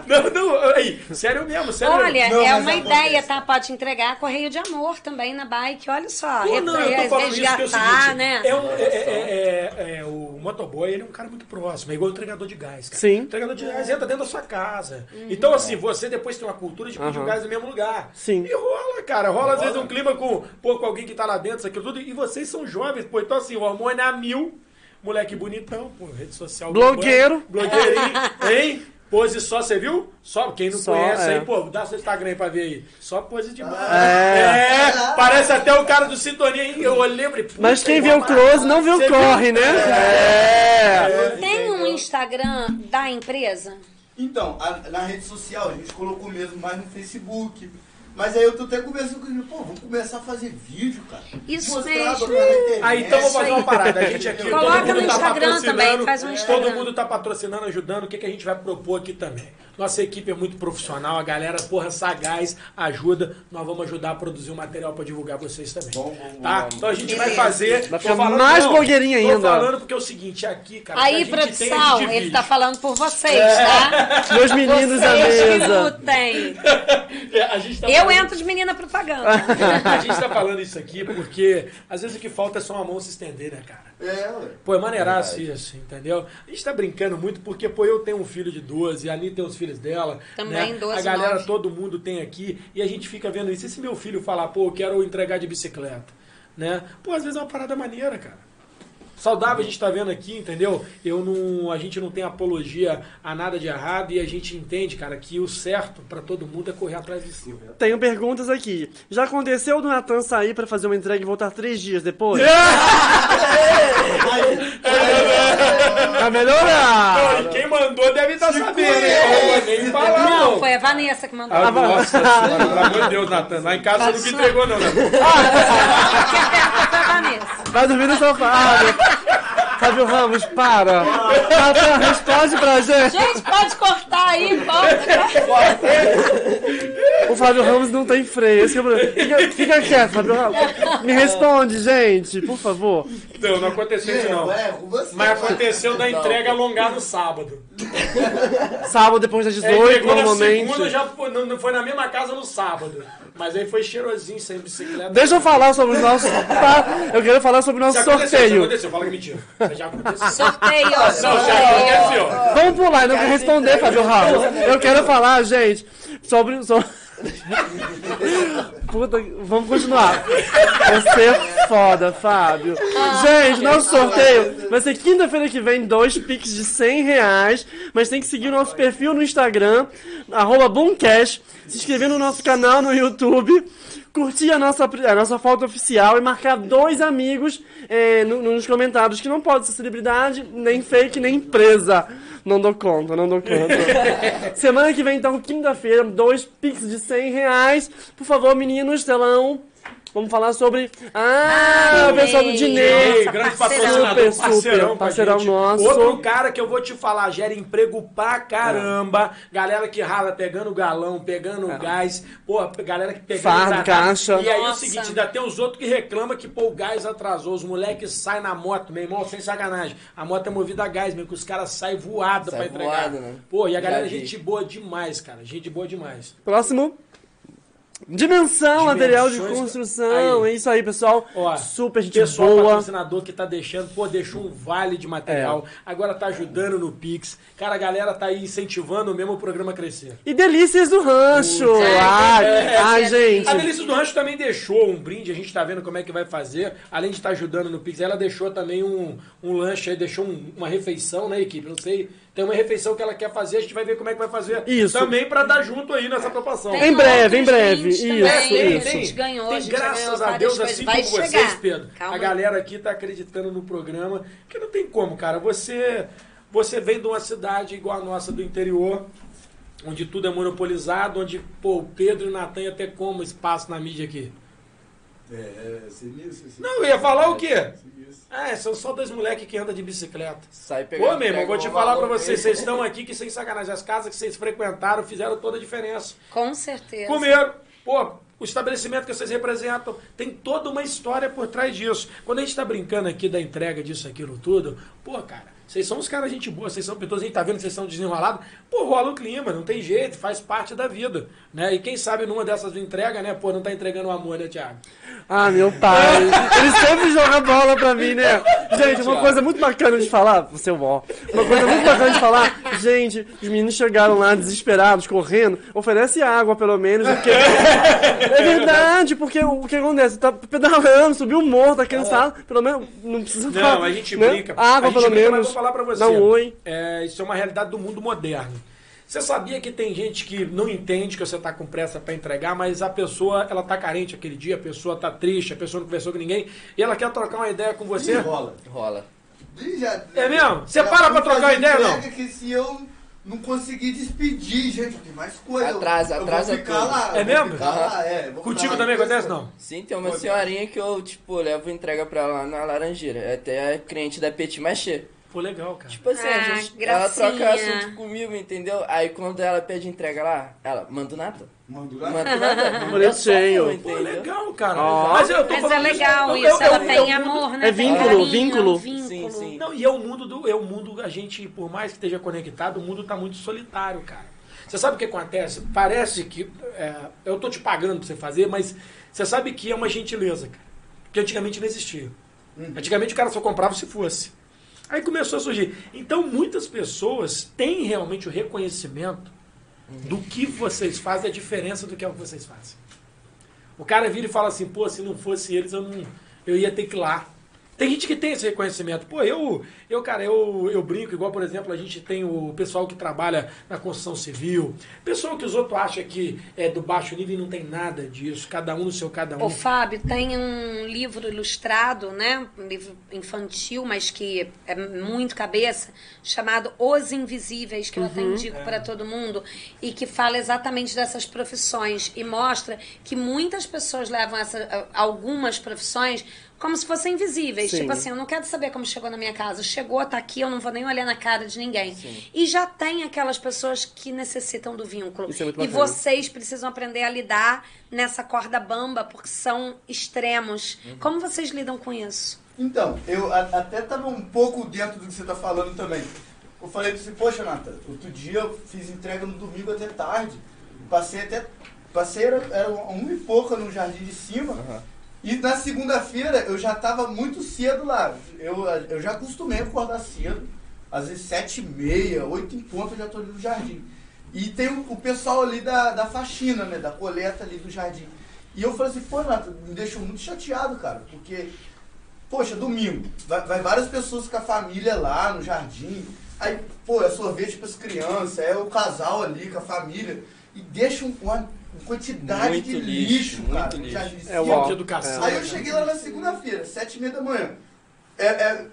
Não, não, aí, sério mesmo, sério Olha, mesmo. Não, é uma ideia, tá? Pode entregar correio de amor também na bike, olha só. Pô, não, eu tô Re- falando isso que é o resgatar, seguinte, né? é, um, é, é- é- é- o motoboy, ele é um cara muito próximo, é igual o entregador de gás, cara. Sim. O entregador de gás entra dentro da sua casa. Então, assim, você depois tem uma cultura de pedir o Aham. gás no mesmo lugar. Sim. E rola, cara, rola às vezes um clima com, pô, com alguém que tá lá dentro, isso aquilo tudo, e vocês são jovens, pô, então assim, o hormônio é a mil, moleque bonitão, pô, rede social. Blogueiro. Blogueirinho, hein? Pose só, você viu? Só, quem não Só, conhece é. aí, pô, dá seu Instagram aí pra ver aí. Só pose demais. É. É, parece até o cara do Sintonia, hein? Eu lembro. Mas quem vê o close não vê o corre, viu? né? É. Tem um Instagram da empresa? Então, a- na rede social, a gente colocou mesmo mais no Facebook. Mas aí eu tô até conversando com ele, pô, vamos começar a fazer vídeo, cara. Isso Mostrar, mesmo. internet. Aí então vou fazer uma parada. A gente aqui, Coloca todo mundo no tá Instagram patrocinando. também, faz um Todo Instagram. mundo tá patrocinando, ajudando. O que, que a gente vai propor aqui também? Nossa equipe é muito profissional, a galera, porra, sagaz, ajuda. Nós vamos ajudar a produzir um material pra divulgar vocês também. Bom, bom, tá? bom. Então a gente vai fazer. Vai tô ficar falando- mais blogueirinha Tô ainda. falando porque é o seguinte, aqui, cara. que Aí, tem, produção, gente ele tá falando por vocês, tá? Meus meninos da Vocês que mesa. lutem. É, a gente tá Eu falando- entro de menina propaganda. A gente tá falando isso aqui porque às vezes o que falta é só uma mão se estender, né, cara? É, ué. Pô, é maneiraço isso, entendeu? A gente tá brincando muito porque, pô, eu tenho um filho de 12, a Ani tem os filhos dela. Também, né? 12, A galera, nove. todo mundo tem aqui e a gente fica vendo isso. E se meu filho falar, pô, eu quero entregar de bicicleta, né? Pô, às vezes é uma parada maneira, cara. Saudável a gente tá vendo aqui, entendeu? Eu não, a gente não tem apologia a nada de errado e a gente entende, cara, que o certo pra todo mundo é correr atrás de si. Tenho perguntas aqui. Já aconteceu do Natan sair pra fazer uma entrega e voltar três dias depois? Pra melhorar! Não, e quem mandou deve estar sabendo? Eu não vou nem falar, Não, não. foi a Vanessa que mandou. Ah, nossa senhora, pelo amor de Deus, Natan. Lá em casa você nunca entregou, não, né? Natan. Quem apertou foi a Vanessa. Vai dormir no sofá. Fábio Ramos, para. Natan, responde pra gente. Gente, pode cortar aí, corta. O Fábio Ramos não tem freio. Esse que é o problema. Fica, fica quieto, Fábio Ramos. Me responde, gente, por favor. Não, não aconteceu isso, não. É. Mas aconteceu da entrega alongar no sábado. Sábado depois das É, 18, entregou na normalmente. segunda, já foi, não foi na mesma casa no sábado. Mas aí foi cheirosinho, sem bicicleta. Deixa eu falar sobre o nosso. Tá? Eu quero falar sobre o nosso aconteceu, se sorteio. aconteceu, fala que mentira. Já aconteceu. Sorteio. Não, já aconteceu. Vamos pular não vou responder, Fábio Ramos. Eu quero falar, gente, sobre. sobre... Puta, vamos continuar. Você é foda, Fábio. Gente, nosso sorteio vai ser quinta-feira que vem, dois pics de 100 reais. Mas tem que seguir o nosso perfil no Instagram, arroba Boomcast, se inscrever no nosso canal no YouTube, curtir a nossa, a nossa foto oficial e marcar dois amigos eh, no- nos comentários, que não pode ser celebridade, nem fake, nem empresa. Não dou conta, não dou conta. Semana que vem, então, quinta-feira, dois pics de 100 reais. Por favor, meninos, telão. Vamos falar sobre. Ah, Ah, o pessoal do Dinei. Dinei. Ei, Nossa, grande parceirão. patrocinador, Super, parceirão, super, parceirão gente. nosso. Outro cara que eu vou te falar, gera emprego pra caramba. Galera que rala pegando galão, pegando gás. Pô, galera que pegando Fardo, caixa. E aí é o Nossa. seguinte, ainda tem os outros que reclamam que pô, o gás atrasou. Os moleques saem na moto, meu irmão, sem sacanagem. A moto é movida a gás, mesmo que os caras saem voado Sai pra entregar. voado, né? Pô, e a galera é Já gente boa demais, cara. Gente boa demais. Próximo. Dimensão, material de construção. Aí. É isso aí, pessoal. Ó, Super gente pessoal boa. patrocinador que tá deixando, pô, deixou um vale de material, É. agora tá ajudando no Pix. Cara, a galera tá aí incentivando mesmo o programa a crescer. E delícias do rancho. Putz. Ai, É, ai, é, gente. A Delícia do Rancho também deixou um brinde, a gente tá vendo como é que vai fazer. Além de estar ajudando no Pix, ela deixou também um, um lanche aí, deixou um- uma refeição, né, equipe? Não sei. Tem uma refeição que ela quer fazer, a gente vai ver como é que vai fazer. Isso. Também pra dar junto aí nessa proporção. Tem Em breve, em breve. Isso, também, que isso. A gente ganhou, a tem gente já graças ganhou a Deus, coisas. assim Vai como vocês, chegar. Pedro. Calma a aí. galera aqui tá acreditando no programa, que não tem como, cara. Você, você vem de uma cidade igual a nossa do interior, onde tudo é monopolizado, onde, pô, o Pedro e o Natan ter como espaço na mídia aqui. É, sinistro, sinistro. Não, eu ia falar o quê? É, são só dois moleques que andam de bicicleta. Sai pegando. Pô, meu irmão, vou te falar pra vocês, vocês estão aqui que sem sacanagem, as casas que vocês frequentaram fizeram toda a diferença. Com certeza. Comeram. Pô, o estabelecimento que vocês representam tem toda uma história por trás disso. Quando a gente tá brincando aqui da entrega disso, aquilo, tudo, pô, cara, vocês são uns caras gente boa, vocês são pessoas, a gente tá vendo que vocês são desenrolados. Pô, rola o clima, não tem jeito, faz parte da vida, né? E quem sabe numa dessas entrega, né? Pô, não tá entregando o amor, né, Thiago? Ah, meu pai. Ele sempre joga bola pra mim, né? Gente, uma coisa muito bacana de falar. Você é o ó. Uma coisa muito bacana de falar. Gente, os meninos chegaram lá desesperados, correndo. Oferece água, pelo menos. Porque... É verdade, porque o que acontece? Tá pedalando, subiu o morro, tá cansado. Pelo menos não precisa Não, falar, a gente né? brinca. Água, gente pelo brinca, menos. Falar pra você. Um oi. É, isso é uma realidade do mundo moderno. Você sabia que tem gente que não entende que você está com pressa para entregar, mas a pessoa ela tá carente aquele dia, a pessoa tá triste, a pessoa não conversou com ninguém e ela quer trocar uma ideia com você? rola. Rola. Ih, já- É mesmo? Você para pra trocar fazer ideia, não? Que se eu não conseguir despedir, gente, tem mais coisa. eu- Atrasa, eu atrasa vou ficar tudo. lá. É eu mesmo? ficar lá, é, vou Contigo lá também acontece, não? Sim, tem uma senhorinha que eu, tipo, levo entrega pra ela na Laranjeira. É até cliente da Petit Maché. Pô, legal, cara. Tipo assim, Ah, a gente, ela troca assunto comigo, entendeu? Aí quando ela pede entrega lá, ela manda o Natan. Manda lá. Manda o Natan. Bonitinho. Pô, legal, cara. Mas eu tô Mas é legal eu- isso, eu- ela eu- tem eu- amor, né? É vínculo, carinho, vínculo. Sim, sim. Não, e é o mundo do. É o mundo, a gente, por mais que esteja conectado, o mundo tá muito solitário, cara. Você sabe o que acontece? Parece que. é, eu tô te pagando pra você fazer, mas você sabe que é uma gentileza, cara. Que antigamente não existia. Antigamente o cara só comprava se fosse. Aí começou a surgir. Então muitas pessoas têm realmente o reconhecimento do que vocês fazem, a diferença do que é o que vocês fazem. O cara vira e fala assim, pô, se não fosse eles, eu não. Eu ia ter que ir lá. Tem gente que tem esse reconhecimento. Pô, eu, eu cara, eu, eu brinco, igual, por exemplo, a gente tem o pessoal que trabalha na construção civil, pessoal que os outros acham que é do baixo nível e não tem nada disso, cada um no seu cada um. Ô, Fábio, tem um livro ilustrado, né? Um livro infantil, mas que é muito cabeça, chamado Os Invisíveis, que eu até indico para todo mundo, e que fala exatamente dessas profissões e mostra que muitas pessoas levam essa, algumas profissões como se fossem invisíveis. Sim. Tipo assim, eu não quero saber como chegou na minha casa. Chegou, tá aqui, eu não vou nem olhar na cara de ninguém. E já tem aquelas pessoas que necessitam do vínculo. Isso é muito e bacana. vocês precisam aprender a lidar nessa corda bamba, porque são extremos. Como vocês lidam com isso? Então, eu a- até tava um pouco dentro do que você tá falando também. Eu falei pra você, poxa, Nata, outro dia eu fiz entrega no domingo até tarde. Passei até. Passei, era, era uma e pouca no jardim de cima. E na segunda-feira eu já tava muito cedo lá. Eu, eu já acostumei a acordar cedo. Às vezes sete e meia, oito em ponto eu já tô ali no jardim. E tem o, o pessoal ali da, da faxina, né? Da coleta ali do jardim. E eu falei assim, pô, Nata, me deixou muito chateado, cara. Porque Poxa, domingo, vai, vai várias pessoas com a família lá no jardim. Aí, pô, é sorvete para as crianças, é o casal ali com a família. E deixa um- uma quantidade Muito de lixo, lixo, muito cara, no lixo. É, uau. de educação. Aí eu cheguei lá na segunda-feira, sete e meia da manhã. É, é,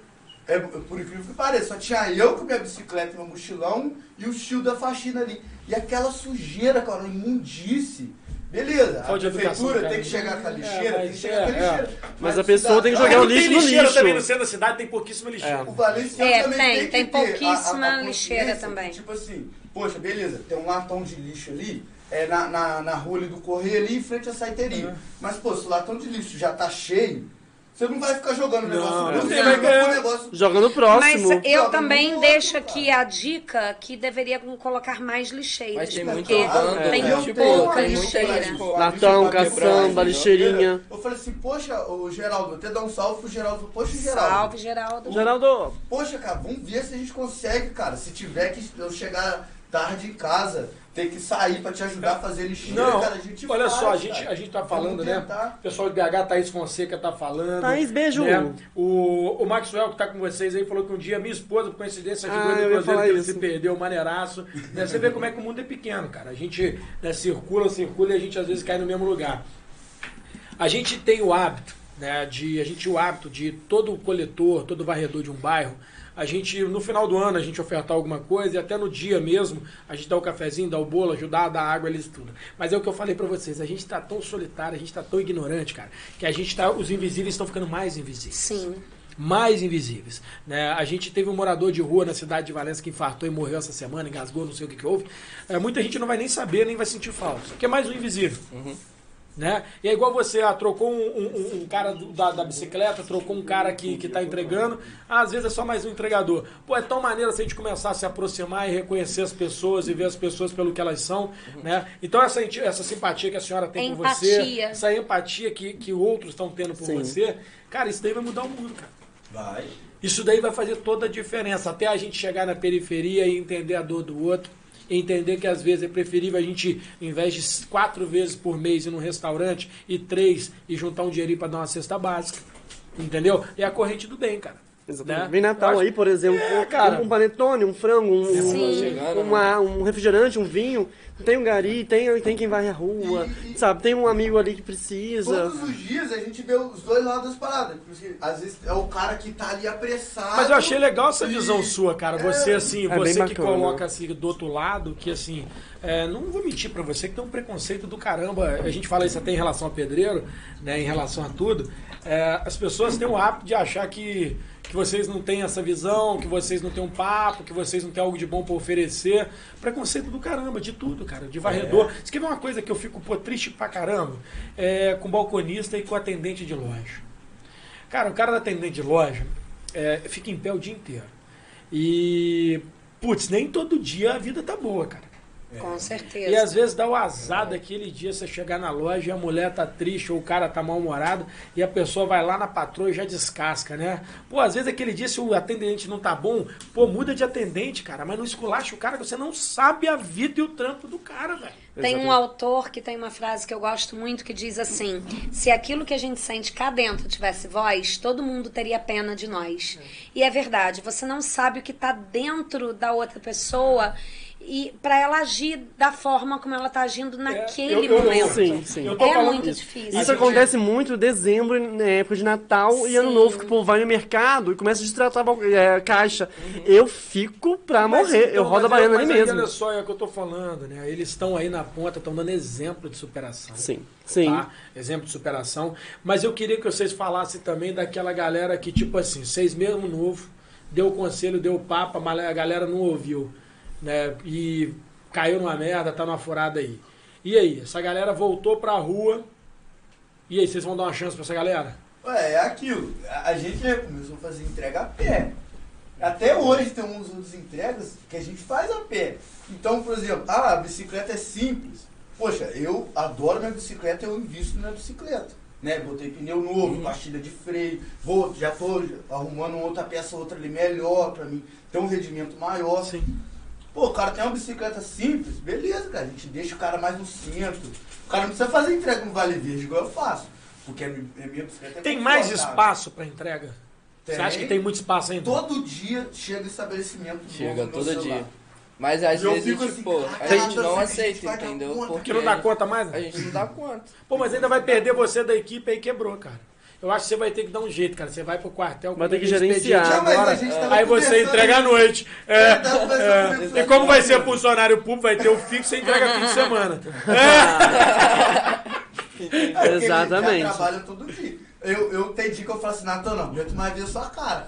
é, por incrível que pareça, só tinha eu com minha bicicleta e meu mochilão e o tio da faxina ali. E aquela sujeira, cara, imundice. Beleza, a Falta de educação, prefeitura cara. tem que chegar com a É, lixeira, tem mas que chegar com a é, é. lixeira. Mas a pessoa tem que jogar o lixo tem no lixeira lixo. também no centro da cidade, tem pouquíssima lixeira. É. O Valenciano É, também tem, tem, tem pouquíssima a- a- a lixeira também. tipo assim, poxa, beleza, tem um latão de lixo ali, é, na, na, na rua ali do Correio ali em frente à saiteria. Mas, pô, se o latão de lixo já tá cheio, Você não vai ficar jogando o negócio. Não, Você vai ganhar. o negócio. Joga no Mas próximo. eu Joga também deixo outro, aqui a dica que deveria colocar mais lixeiras, Mas tem muito porque né? pouca Tipo, tem muita lixeira. Latão, caçamba, lixeirinha. Eu falei assim, poxa, o Geraldo, vou até dar um salve pro Geraldo. Poxa, Geraldo. Salve, Geraldo. Geraldo, Poxa, cara, vamos ver se a gente consegue, cara. Se tiver que eu chegar tarde em casa, ter que sair pra te ajudar a fazer lixeira, Não, cara, a gente olha faz, só, a gente, cara. a gente tá falando, né? O pessoal de BH, Thaís Fonseca tá falando. Thaís, beijo. né? O, o Maxwell que tá com vocês aí falou que um dia minha esposa, por coincidência, ajudou Ah, Cruzeiro que ele se perdeu, maneiraço. Né? Você vê como é que o mundo é pequeno, cara. A gente né, circula, circula e a gente às vezes cai no mesmo lugar. A gente tem o hábito, né, de a gente tinha o hábito de todo coletor, todo varredor de um bairro, a gente no final do ano a gente ofertar alguma coisa e até no dia mesmo a gente dá o cafezinho, dá o bolo, ajudar dar água eles tudo. Mas é o que eu falei pra vocês, a gente tá tão solitário, a gente tá tão ignorante, cara, que a gente tá os invisíveis estão ficando mais invisíveis Sim. mais invisíveis. Né? A gente teve um morador de rua na cidade de Valença que infartou e morreu essa semana, engasgou, não sei o que, que houve. É, muita gente não vai nem saber, nem vai sentir falta. Que é mais um invisível. Né? E é igual você, ah, trocou um, um- um cara do- da, da bicicleta, trocou um cara que, que tá entregando, ah, às vezes é só mais um entregador. Pô, é tão maneiro se a gente começar a se aproximar e reconhecer as pessoas e ver as pessoas pelo que elas são, né? Então essa, essa simpatia que a senhora tem por você, essa empatia que, que outros estão tendo por Sim. você, cara, isso daí vai mudar o mundo, cara. Vai. Isso daí vai fazer toda a diferença. Até a gente chegar na periferia e entender a dor do outro. Entender que às vezes é preferível a gente, em vez de quatro vezes por mês ir num restaurante e três e juntar um dinheirinho pra dar uma cesta básica. Entendeu? É a corrente do bem, cara. Exatamente. Né? Vem Natal acho- aí, por exemplo, É, cara. um panetone, um frango, um. Chegando, uma- um refrigerante, um vinho. Tem um gari, tem, tem quem vai à rua, E- e- sabe? Tem um amigo ali que precisa. Todos os dias a gente vê os dois lados das paradas. Porque às vezes é o cara que tá ali apressado. Mas eu achei legal essa e- visão sua, cara. Você, assim, É você que bacana. coloca assim do outro lado, que assim, é, não vou mentir pra você que tem um preconceito do caramba. A gente fala isso até em relação a pedreiro, né? Em relação a tudo. É, as pessoas têm o hábito de achar que, que vocês não têm essa visão, que vocês não têm um papo, que vocês não têm algo de bom pra oferecer. Preconceito do caramba, de tudo, cara. De varredor. Isso quer ver uma coisa que eu fico pô, triste pra caramba? É, com balconista e com atendente de loja. Cara, o cara da atendente de loja é, fica em pé o dia inteiro. E, putz, nem todo dia a vida tá boa, cara. Com certeza. E às vezes dá o azar daquele dia você chegar na loja e a mulher tá triste ou o cara tá mal-humorado e a pessoa vai lá na patroa e já descasca, né? Pô, às vezes aquele dia se o atendente não tá bom, pô, muda de atendente, cara, mas não esculacha o cara que você não sabe a vida e o trampo do cara, velho. Tem um Exatamente. autor que tem uma frase que eu gosto muito que diz assim: se aquilo que a gente sente cá dentro tivesse voz, todo mundo teria pena de nós. E é verdade, você não sabe o que está dentro da outra pessoa e para ela agir da forma como ela está agindo naquele eu- eu- momento. Sim, sim. Eu tô É falando muito isso. difícil. Isso acontece muito em dezembro, na época de Natal e Ano Sim. Novo, que o povo vai no mercado e começa a destratar é, caixa. Eu fico pra Mas morrer, então, eu rodo a baiana mas ali aí, mesmo. Olha só, é o que eu tô falando, né? Eles estão aí na ponta, estão dando exemplo de superação. Sim, sim. tá? Exemplo de superação. Mas eu queria que vocês falassem também daquela galera que, tipo assim, vocês mesmo novo, deu conselho, deu papo, mas a galera não ouviu, né? E caiu numa merda, tá numa furada aí. E aí, essa galera voltou pra rua. E aí, vocês vão dar uma chance pra essa galera? Ué, é aquilo. A, gente começou a fazer entrega a pé. Até hoje tem uns outras entregas que a gente faz a pé. Então, por exemplo, ah, a bicicleta é simples. Poxa, eu adoro minha bicicleta, eu invisto na bicicleta. Né? Botei pneu novo, pastilha de freio, vou, já tô arrumando outra peça, outra ali melhor pra mim ter um rendimento maior. Sim. Pô, o cara tem uma bicicleta simples, beleza, cara. A gente deixa o cara mais no centro. O cara não precisa fazer entrega no Vale Verde, igual eu faço. Porque a mi- a minha bicicleta é Tem mais espaço pra entrega? Você Tem. acha que tem muito espaço ainda? Todo dia chega estabelecimento novo Chega todo dia. Mas às eu vezes, fico assim, tipo, a "Caraca, gente não aceita, entendeu? conta." Porque não dá conta mais? A gente não dá conta. Pô, mas ainda vai perder você da equipe aí quebrou, cara. Eu acho que você vai ter que dar um jeito, cara. Você vai pro quartel. Vai ter que gerenciar. mas agora, gente tava aí você entrega à noite. É, É, é. E como vai ser funcionário público, vai ter o fixo, você entrega fim de semana. É. É Exatamente. Já trabalham todo dia. Eu, eu tem dia que eu falo assim, Natan, não aguento mais ver sua cara.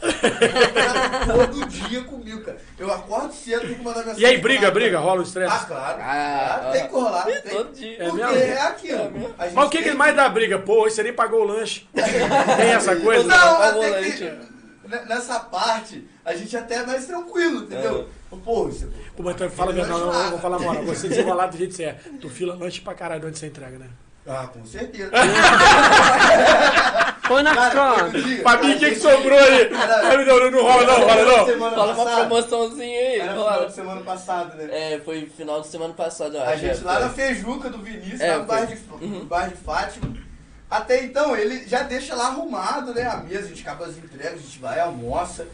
Todo dia comigo, cara. Eu acordo cedo, tenho que mandar mensagem. E aí, briga, briga, rola o Ah, estresse. claro. Ah, claro, tem que rolar. Tem. todo dia. É Porque mesmo? é aquilo. É mesmo. Mas o que, que mais dá briga? Pô, hoje você nem pagou o lanche. Tem essa coisa? Não, até que n- nessa parte a gente até é mais tranquilo, entendeu? Pô, isso Pô, mas tu fala a verdade, não, não, vou falar moral. Você desenrolado do jeito que você é. Tu fila lanche pra caralho de onde você entrega, né? Ah, com certeza. Põe na Cara, conta. outro dia, Fabinho, a o que, que gente- sobrou aí? Não, não rola não, rola não. Semana Fala uma passada. promoçãozinha aí, Era final bora. de semana passada, né? É, foi final de semana passada, eu A acho. gente é, lá foi. na Fejuca do Vinícius, É, lá no foi. bairro de, no bairro de Fátima. Até então, ele já deixa lá arrumado, né? A mesa, a gente acaba as entregas, a gente vai, almoça.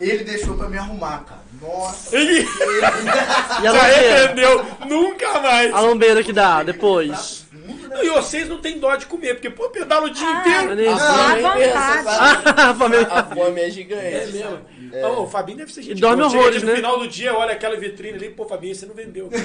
Ele deixou pra me arrumar, cara. Nossa. Ele E a se lombeira? arrependeu nunca mais. A lombeira que dá depois. Muito, Não, E vocês não tem dó de comer, porque, pô, pedala o dia Ah, inteiro. Nem A fome é? A fome é gigante. É mesmo. Ó, O Fabinho deve ser gente E dorme boa. Horrores, aqui no né? final do dia, olha aquela vitrine ali, pô, Fabinho, você não vendeu. cara.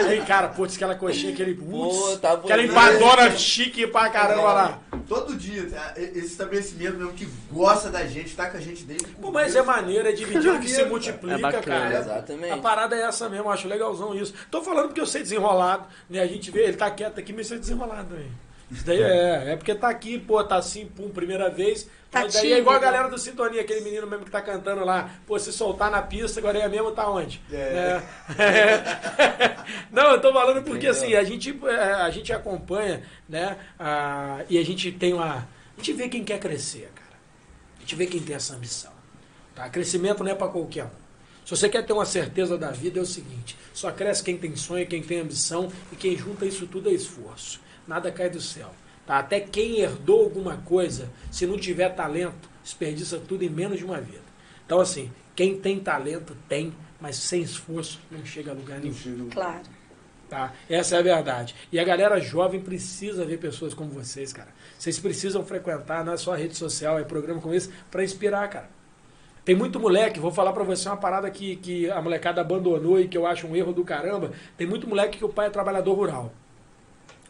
Não. Aí, cara, putz, aquela coxinha, aquele putz, Pô, tá aquela bonito. empadona chique pra caramba lá. Todo dia, tá? esse estabelecimento mesmo que gosta da gente, tá com a gente desde o Pô, mas é maneiro, é dividido que se multiplica, É bacana. cara. Exatamente. A parada é essa mesmo, acho legalzão isso. Tô falando porque eu sei desenrolado, né? A gente vê, ele tá quieto aqui, mas eu sei desenrolado também. Isso daí é, é porque tá aqui, pô, tá assim, pum, primeira vez. Tá mas daí é igual a tímido. galera do Sintonia, aquele menino mesmo que tá cantando lá. Pô, se soltar na pista, agora é mesmo, tá onde? É. Né? Não, eu tô falando porque Entendeu? assim, a gente, é, a gente acompanha, né? a- e a gente tem uma. A gente vê quem quer crescer, cara. A gente vê quem tem essa ambição. Tá? Crescimento não é para qualquer um. Se você quer ter uma certeza da vida, é o seguinte: só cresce quem tem sonho, quem tem ambição e quem junta isso tudo é esforço. Nada cai do céu. Tá? Até quem herdou alguma coisa, se não tiver talento, desperdiça tudo em menos de uma vida. Então, assim, quem tem talento tem, mas sem esforço não chega a lugar nenhum. Claro. Tá? Essa é a verdade. E a galera jovem precisa ver pessoas como vocês, cara. Vocês precisam frequentar, não é só rede social, é programa como esse, para inspirar, cara. Tem muito moleque, vou falar pra você uma parada que, que a molecada abandonou e que eu acho um erro do caramba. Tem muito moleque que o pai é trabalhador rural.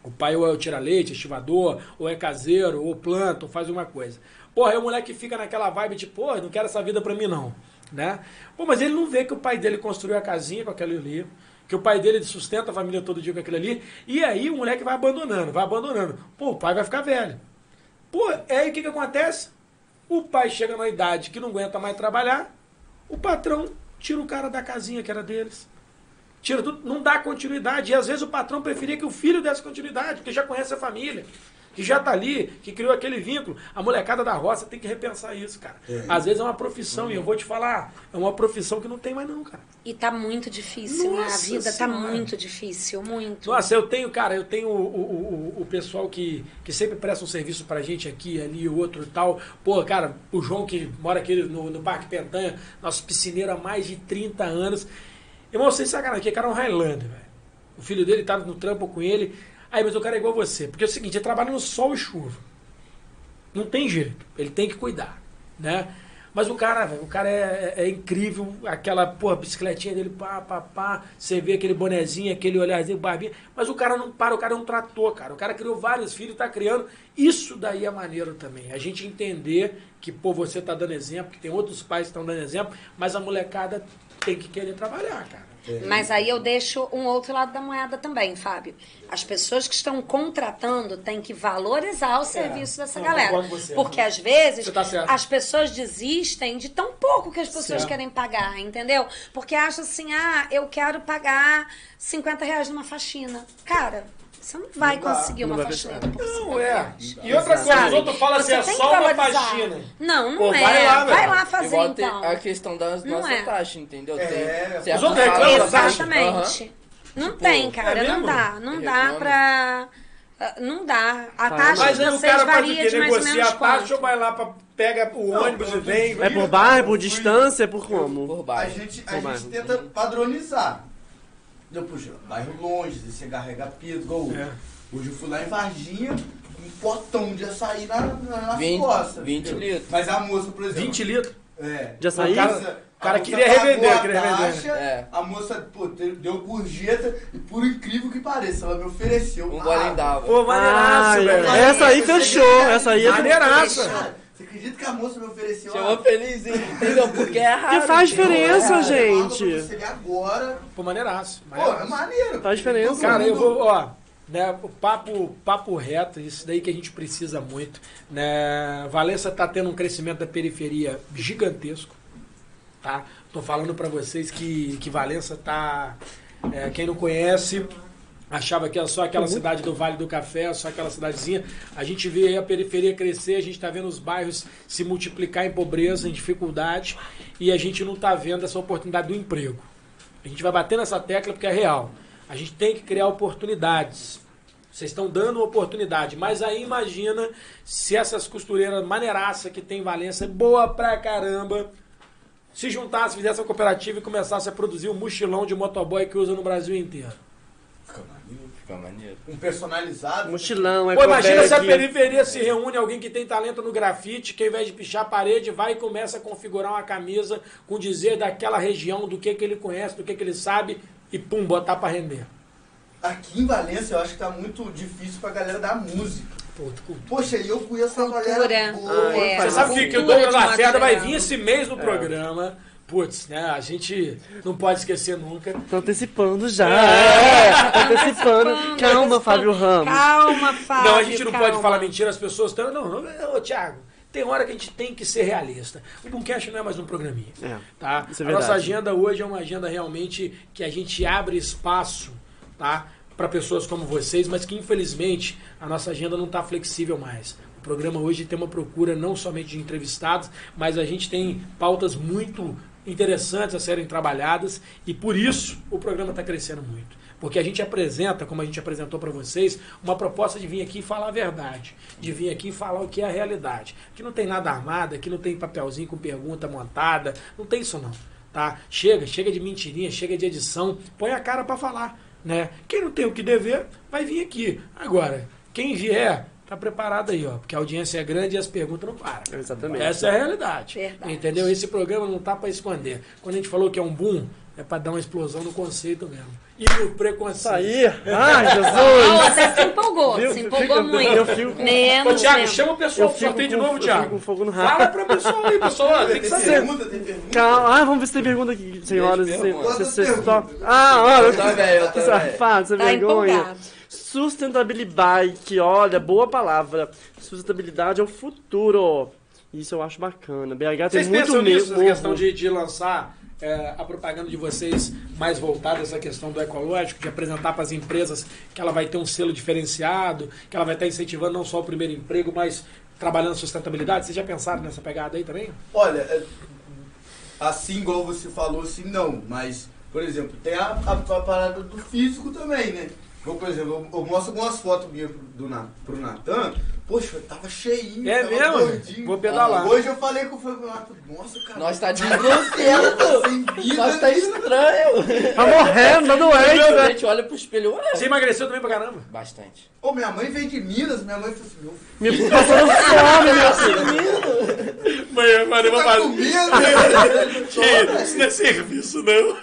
O pai ou é o tira-leite, estivador, ou é caseiro, ou planta, ou faz uma coisa. Porra, aí o moleque fica naquela vibe de, pô, não quero essa vida pra mim não. Né? Pô, mas ele não vê que o pai dele construiu a casinha com aquele ali, que o pai dele sustenta a família todo dia com aquilo ali, e aí o moleque vai abandonando, vai abandonando. Pô, o pai vai ficar velho. Pô, é aí o que, que acontece? O pai chega na idade que não aguenta mais trabalhar, o patrão tira o cara da casinha que era deles. Tira tudo, não dá continuidade. E às vezes o patrão preferia que o filho desse continuidade, porque já conhece a família, que já tá ali, que criou aquele vínculo. A molecada da roça tem que repensar isso, cara. Às vezes é uma profissão, e eu vou te falar, é uma profissão que não tem mais não, cara. E tá muito difícil, né? A Nossa vida tá Senhora. muito difícil, muito. Nossa, eu tenho, cara, eu tenho o, o, o, o pessoal que, que sempre presta um serviço pra gente aqui, ali, outro e tal. Pô, cara, o João que mora aqui no, no Parque Pentanha, nosso piscineiro há mais de 30 anos. Irmão, sem sacanagem, aquele cara é um Highlander, velho. O filho dele tava no trampo com ele. Aí, mas o cara é igual você. Porque é o seguinte, ele trabalha no sol e chuva. Não tem jeito. Ele tem que cuidar, né? Mas o cara, velho, o cara é, é- é incrível. Aquela, porra, bicicletinha dele, pá, pá, pá. Você vê aquele bonezinho, aquele olharzinho, barbinha. Mas o cara não para, o cara é um trator, cara. O cara criou vários filhos, tá criando. Isso daí é maneiro também. A gente entender que, pô, você tá dando exemplo, que tem outros pais que estão dando exemplo, mas a molecada tem que querer trabalhar, cara. Mas aí eu deixo um outro lado da moeda também, Fábio. As pessoas que estão contratando têm que valorizar o serviço dessa não, galera. você. Porque às vezes tá as pessoas desistem de tão pouco que as pessoas Certo. querem pagar, entendeu? Porque acham assim, ah, eu quero pagar 50 reais numa faxina. Cara, você não vai Não dá, conseguir não uma vai faxineira deixar. por 50 Não, é. E outra coisa, os outros falam assim, é só uma faxina. Não, não Pô, é. vai lá, vai lá fazer Igual então. a questão das Não nossas é. taxas, entendeu? É, Tem os certo outros reclamam. Exatamente. Não Tipo, tem, cara, é não mesmo? dá. Não dá pra. ah, Não dá. A taxa Mas de vocês cara varia de mais ou menos a taxa quanto? ou vai lá, pra, pega o Não, ônibus e vem? É por bairro, por distância, é por como? Por A baixo. gente, a gente bairro. tenta padronizar. Eu puxo bairro longe, você carrega hoje. É. Hoje eu fui lá em Varginha, um potão de açaí na, na, nas 20 costas. 20 entendeu? litros. Mas a moça, por exemplo. 20 litros. É. De açaí? O cara- O cara queria revender, a queria revender. taxa, É. A moça pô, deu gorjeta e por incrível que pareça, ela me ofereceu Um golinho água. d'água. Pô, maneiraço, Ai, velho. essa aí fechou, essa aí é Maneiraça. Você acredita que a moça me ofereceu Chegou água? feliz, hein? Entendeu? Porque é raro. Que faz entendeu? diferença, É gente. Água pra você agora. Pô, maneiraço. Pô, maneiraço. é maneiro. Faz diferença. Cara, eu vou, ó, né, o papo, papo reto, isso daí que a gente precisa muito, né? Valença tá tendo um crescimento da periferia gigantesco, tá? Tô falando pra vocês que, que Valença tá, é, quem não conhece, achava que era só aquela cidade do Vale do Café, só aquela cidadezinha. A gente vê aí a periferia crescer, a gente tá vendo os bairros se multiplicar em pobreza, em dificuldade, e a gente não tá vendo essa oportunidade do emprego. A gente vai bater nessa tecla porque é real. A gente tem que criar oportunidades. Vocês estão dando oportunidade, mas aí imagina se essas costureiras maneiraça que tem em Valência, boa pra caramba, se juntasse, fizesse uma cooperativa e começasse a produzir um mochilão de motoboy que usa no Brasil inteiro. Fica Fica maneiro. Um personalizado. Mochilão, é Pô, imagina se a periferia se reúne, alguém que tem talento no grafite, que ao invés de pichar a parede, vai e começa a configurar uma camisa com dizer daquela região, do que, que ele conhece, do que, que ele sabe, e pum, botar pra render. Aqui em Valência eu acho que tá muito difícil pra galera da música. Poxa, e eu conheço uma Cultura. galera boa. Ah, É, Você sabe que, que o Douglas Lacerda vai vir esse mês no programa. Putz, né? A gente não pode esquecer nunca. Tá antecipando já. É, tá antecipando. Calma, Fábio Ramos. Calma, Fábio. não, a gente não calma. pode falar mentira, as pessoas estão. Não, não, ô, Thiago, tem hora que a gente tem que ser realista. O Boomcast não é mais um programinha. É, Tá? isso é a nossa agenda hoje é uma agenda realmente que a gente abre espaço, tá? Para pessoas como vocês, mas que infelizmente a nossa agenda não está flexível mais. O programa hoje tem uma procura não somente de entrevistados, mas a gente tem pautas muito interessantes a serem trabalhadas e por isso o programa está crescendo muito. Porque a gente apresenta, como a gente apresentou para vocês, uma proposta de vir aqui falar a verdade, de vir aqui falar o que é a realidade. Aqui não tem nada armado, aqui não tem papelzinho com pergunta montada, não tem isso não, tá? Chega, chega de mentirinha, chega de edição, põe a cara para falar, né? Quem não tem o que dever, vai vir aqui. Agora, quem vier, tá preparado aí, ó, porque a audiência é grande e as perguntas não param. Exatamente. Essa é a realidade. Verdade. Entendeu? Esse programa não tá para esconder. Quando a gente falou que é um boom, é para dar uma explosão no conceito mesmo. E no preconceito. Isso aí. Ai, Ó, Jesus. até se empolgou, Viu? se empolgou Fica- muito. eu fico com- Ô, Menos, Thiago, menos. chama o pessoal pro sorteio de novo, eu Thiago. fico com fogo no rabo. Fala pro pessoal aí, pessoal. Tem que Tem saber. pergunta, tem pergunta. Calma. Ah, vamos ver se tem pergunta aqui, senhoras e. Vocês- vocês Quantas só- Ah, olha. Eu também, eu também. Safado, sem Tá vergonha. empolgado. Sustentabilidade, olha, boa palavra. Sustentabilidade é o futuro. Isso eu acho bacana. BH tem Vocês muito pensam nisso, mesmo. essa questão de, de lançar é, a propaganda de vocês mais voltada a essa questão do ecológico, de apresentar para as empresas que ela vai ter um selo diferenciado, que ela vai estar incentivando não só o primeiro emprego, mas trabalhando sustentabilidade? Vocês já pensaram nessa pegada aí também? Olha, é, assim igual você falou, assim, não. Mas, por exemplo, tem a, a, a parada do físico também, né? Eu, por exemplo, eu, eu mostro algumas fotos minhas pro, do, Na- pro Natan. Poxa, eu tava cheinho, É tava mesmo? gordinho. Vou pedalar. Hoje eu falei com o Fábio Nato, nossa, cara. Nós tá desgrosseiro. sem vida. Nós tá estranho. Tá morrendo, tá doente, A gente olha pro espelho, ué. Você emagreceu também pra caramba? Bastante. Ô, minha mãe veio de Minas, minha mãe falou assim, meu Me passando fome, meu filho. Mãe, mano, eu vou tá fazer. comendo? Que isso não é serviço, não.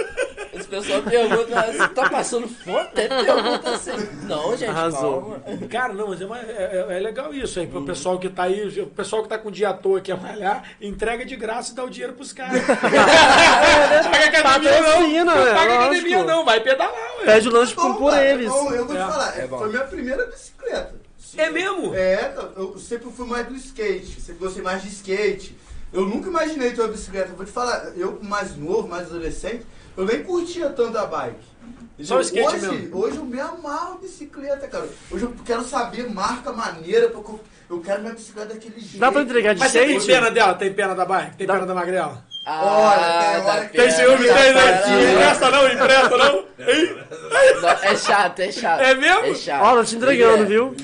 As pessoas perguntam, você tá passando fome? Até pergunta assim. Não, gente, Arrasou. calma. Cara, não, mas é, é- é- é legal isso aí. Pro pessoal que tá aí, o pessoal que tá com dia à toa aqui a malhar, entrega de graça e dá o dinheiro pros caras. Paga academia Patrocina, não. né? Não paga academia não, vai pedalar, ué. Pede o lanche Bom, por cara, eles. bom, eu vou te É. falar, É bom. foi minha primeira bicicleta. É mesmo? É, eu sempre fui mais do skate, sempre gostei mais de skate. Eu nunca imaginei ter uma bicicleta. Vou te falar, eu mais novo, mais adolescente, eu nem curtia tanto a bike. Só o skate hoje, mesmo. Hoje eu me amarro bicicleta, cara. Hoje eu quero saber marca, maneira, porque eu, eu quero minha bicicleta daquele jeito. Dá pra entregar de Mas você tem skate? pena dela? Tem pena da bike? Tem Dá- pena da magrela? Olha, tem dá hora que- Tem pena, ciúme? Tem, né? pena. Empresta não? Empresta não? Não, É chato, é chato. É mesmo? É chato. Ó, tô te entregando, É. viu?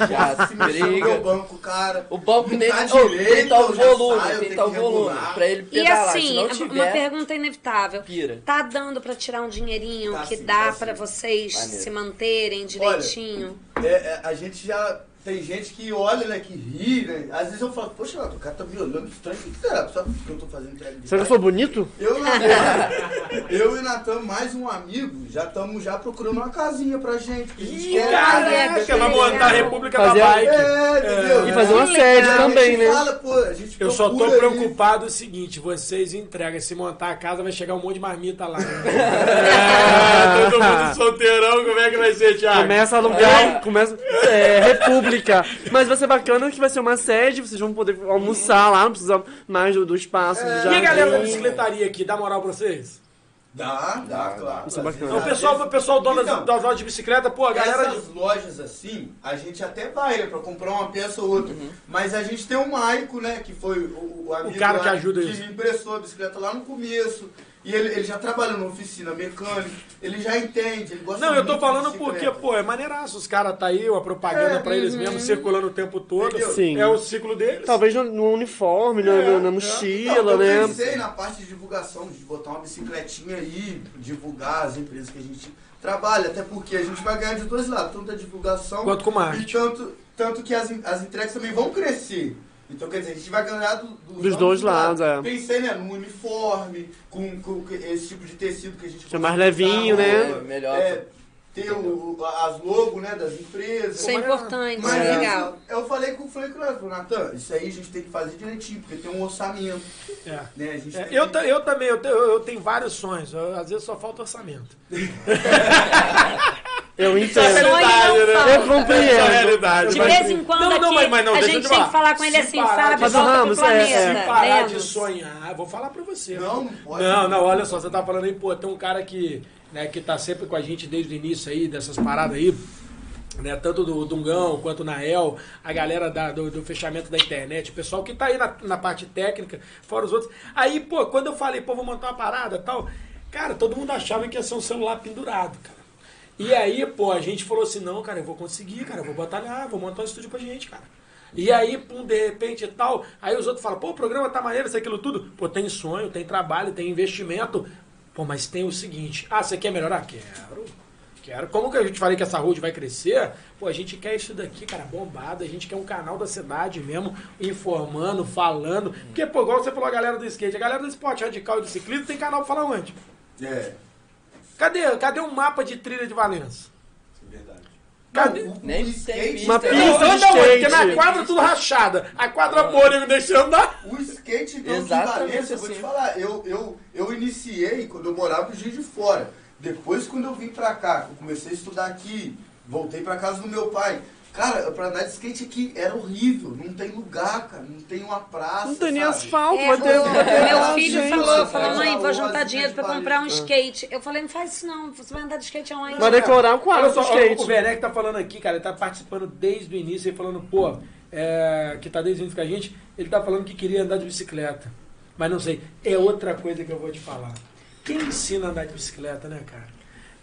Chato, se briga. banco, cara. O banco dele Tá oh, direito, já volume, saio, tem tal que volume. Pra ele E pedalar. assim, Se não uma tiver, pergunta inevitável. pira. Tá dando pra tirar um dinheirinho Tá que sim, dá tá pra sim. vocês Maneiro. se manterem direitinho? É, é, a gente já tem gente que olha, né, que ri, né? Às vezes eu falo, poxa, o cara tá me olhando estranho, o que será? Só porque eu tô fazendo entrega de Será que eu sou bonito? Eu e Natan, eu e Natan, mais um amigo, já estamos já procurando uma casinha pra gente. Que a gente Ih, quer caraca, que vai montar a. República Fazer- da Bike. É, entendeu? E fazer uma Que sede legal. também, a gente né? Fala, pô, a gente Eu só tô preocupado o seguinte, vocês entregam, se montar a casa vai chegar um monte de marmita lá. é, todo mundo solteirão, como é que vai ser, Thiago? Começa a alugar, começa. É, República. Mas vai ser bacana que vai ser uma sede, vocês vão poder almoçar lá, não precisa mais do, do espaço. E já a galera da bicicletaria aqui, dá moral pra vocês? Dá, dá, claro. Isso é bacana. Então, o pessoal, o pessoal dono das, Então, das lojas de bicicleta, pô, a galera... Essas lojas assim, a gente até vai, né, pra comprar uma peça ou outra. Mas a gente tem o Maico, né, que foi o, o amigo cara lá que ajuda que isso. me emprestou a bicicleta lá no começo. E ele, ele já trabalha na oficina mecânica, ele já entende, ele gosta Não, eu tô falando porque, pô, é maneiraço. Os caras tá aí, a propaganda É, pra eles mesmos, circulando o tempo todo. Sim. É o ciclo deles. Talvez no, no uniforme, na- É, na, na é. mochila, Não, eu né? pensei na parte de divulgação, de botar uma bicicletinha aí, divulgar as empresas que a gente trabalha, até porque a gente vai ganhar de dois lados, tanto a divulgação Quanto com marketing. e tanto, tanto que as, as entregas também vão crescer. Então, quer dizer, a gente vai ganhar do- do- Dos dois lados, é. Pensei, né, no uniforme, com, com esse tipo de tecido que a gente Que é mais levinho, usar, né? Melhor. É, ter o, as logos, né, das empresas. Isso é importante, Mas é legal. eu falei com, falei com o Natan, Natan, isso aí a gente tem que fazer direitinho, porque tem um orçamento. É. Né? A gente É, eu, que- eu também, eu, te- eu, eu tenho vários sonhos. eu- às vezes só falta orçamento. Eu é entendo. Né? Eu compreendo. É. De vez em quando Não, não, aqui, mas- mas não, a eu gente te tem que falar com ele Se assim, de- Fábio, Mas, volta Ramos, pro é- Se planeta. parar de Lemos. sonhar, eu vou falar pra você. Não, não pode. Não, não, olha só, você tá falando aí, pô, tem um cara que, né, que tá sempre com a gente desde o início aí, dessas paradas aí, né, tanto do Dungão quanto na El, a galera da- do, do fechamento da internet, o pessoal que tá aí na, na parte técnica, fora os outros. Aí, pô, quando eu falei, pô, vou montar uma parada tal, cara, todo mundo achava que ia ser um celular pendurado, cara. E aí, pô, a gente falou assim, não, cara, eu vou conseguir, cara, eu vou batalhar, vou montar um estúdio pra gente, cara. E aí, pum, de repente e tal, aí os outros falam, pô, o programa tá maneiro, isso, aquilo tudo. Pô, tem sonho, tem trabalho, tem investimento. Pô, mas tem o seguinte, ah, você quer melhorar? Quero. Quero. Como que a gente falei que essa road vai crescer? Pô, a gente quer isso daqui, cara, bombado. A gente quer um canal da cidade mesmo, informando, falando. Porque, pô, igual você falou, a galera do skate, a galera do esporte radical e do ciclismo tem canal pra falar onde? É, Cadê? Cadê um mapa de trilha de Valença? É. Cadê? Não, o- Nem skate-. Uma Não, pista Não, de anda onde? Porque skate. na quadra tudo rachada. A quadra boa, nego deixa eu andar. O skate então, de Exatamente Valença, eu vou te assim. falar, eu, eu, eu iniciei quando eu morava no Juiz de Fora. Depois, quando eu vim pra cá, eu comecei a estudar aqui, voltei pra casa do meu pai. Cara, pra andar de skate aqui era horrível. Não tem lugar, cara. Não tem uma praça. Não tem nem sabe? asfalto, É, ter. meu filho gente. falou, falou, mãe, vou juntar loja dinheiro pra comprar um skate. Eu falei, não faz isso não, você vai andar de skate aonde? Vai decorar o Olha quadro só, do o skate. Werneck tá falando aqui, cara, ele tá participando desde o início, ele falando, pô, é, que tá desde o início com a gente, ele tá falando que queria andar de bicicleta. Mas não sei, é outra coisa que eu vou te falar. Quem ensina a andar de bicicleta, né, cara?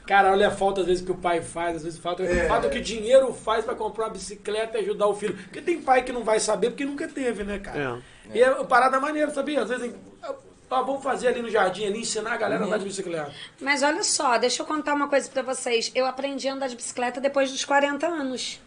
Cara, olha a falta às vezes que o pai faz, às vezes falta, É. falta o que o dinheiro faz pra comprar uma bicicleta e ajudar o filho. Porque tem pai que não vai saber porque nunca teve, né, cara? É. E é parada maneira, sabia? Às vezes, ó, vamos fazer ali no jardim, ali, ensinar a galera a andar de bicicleta. Mas olha só, deixa eu contar uma coisa pra vocês. Eu aprendi a andar de bicicleta depois dos 40 anos.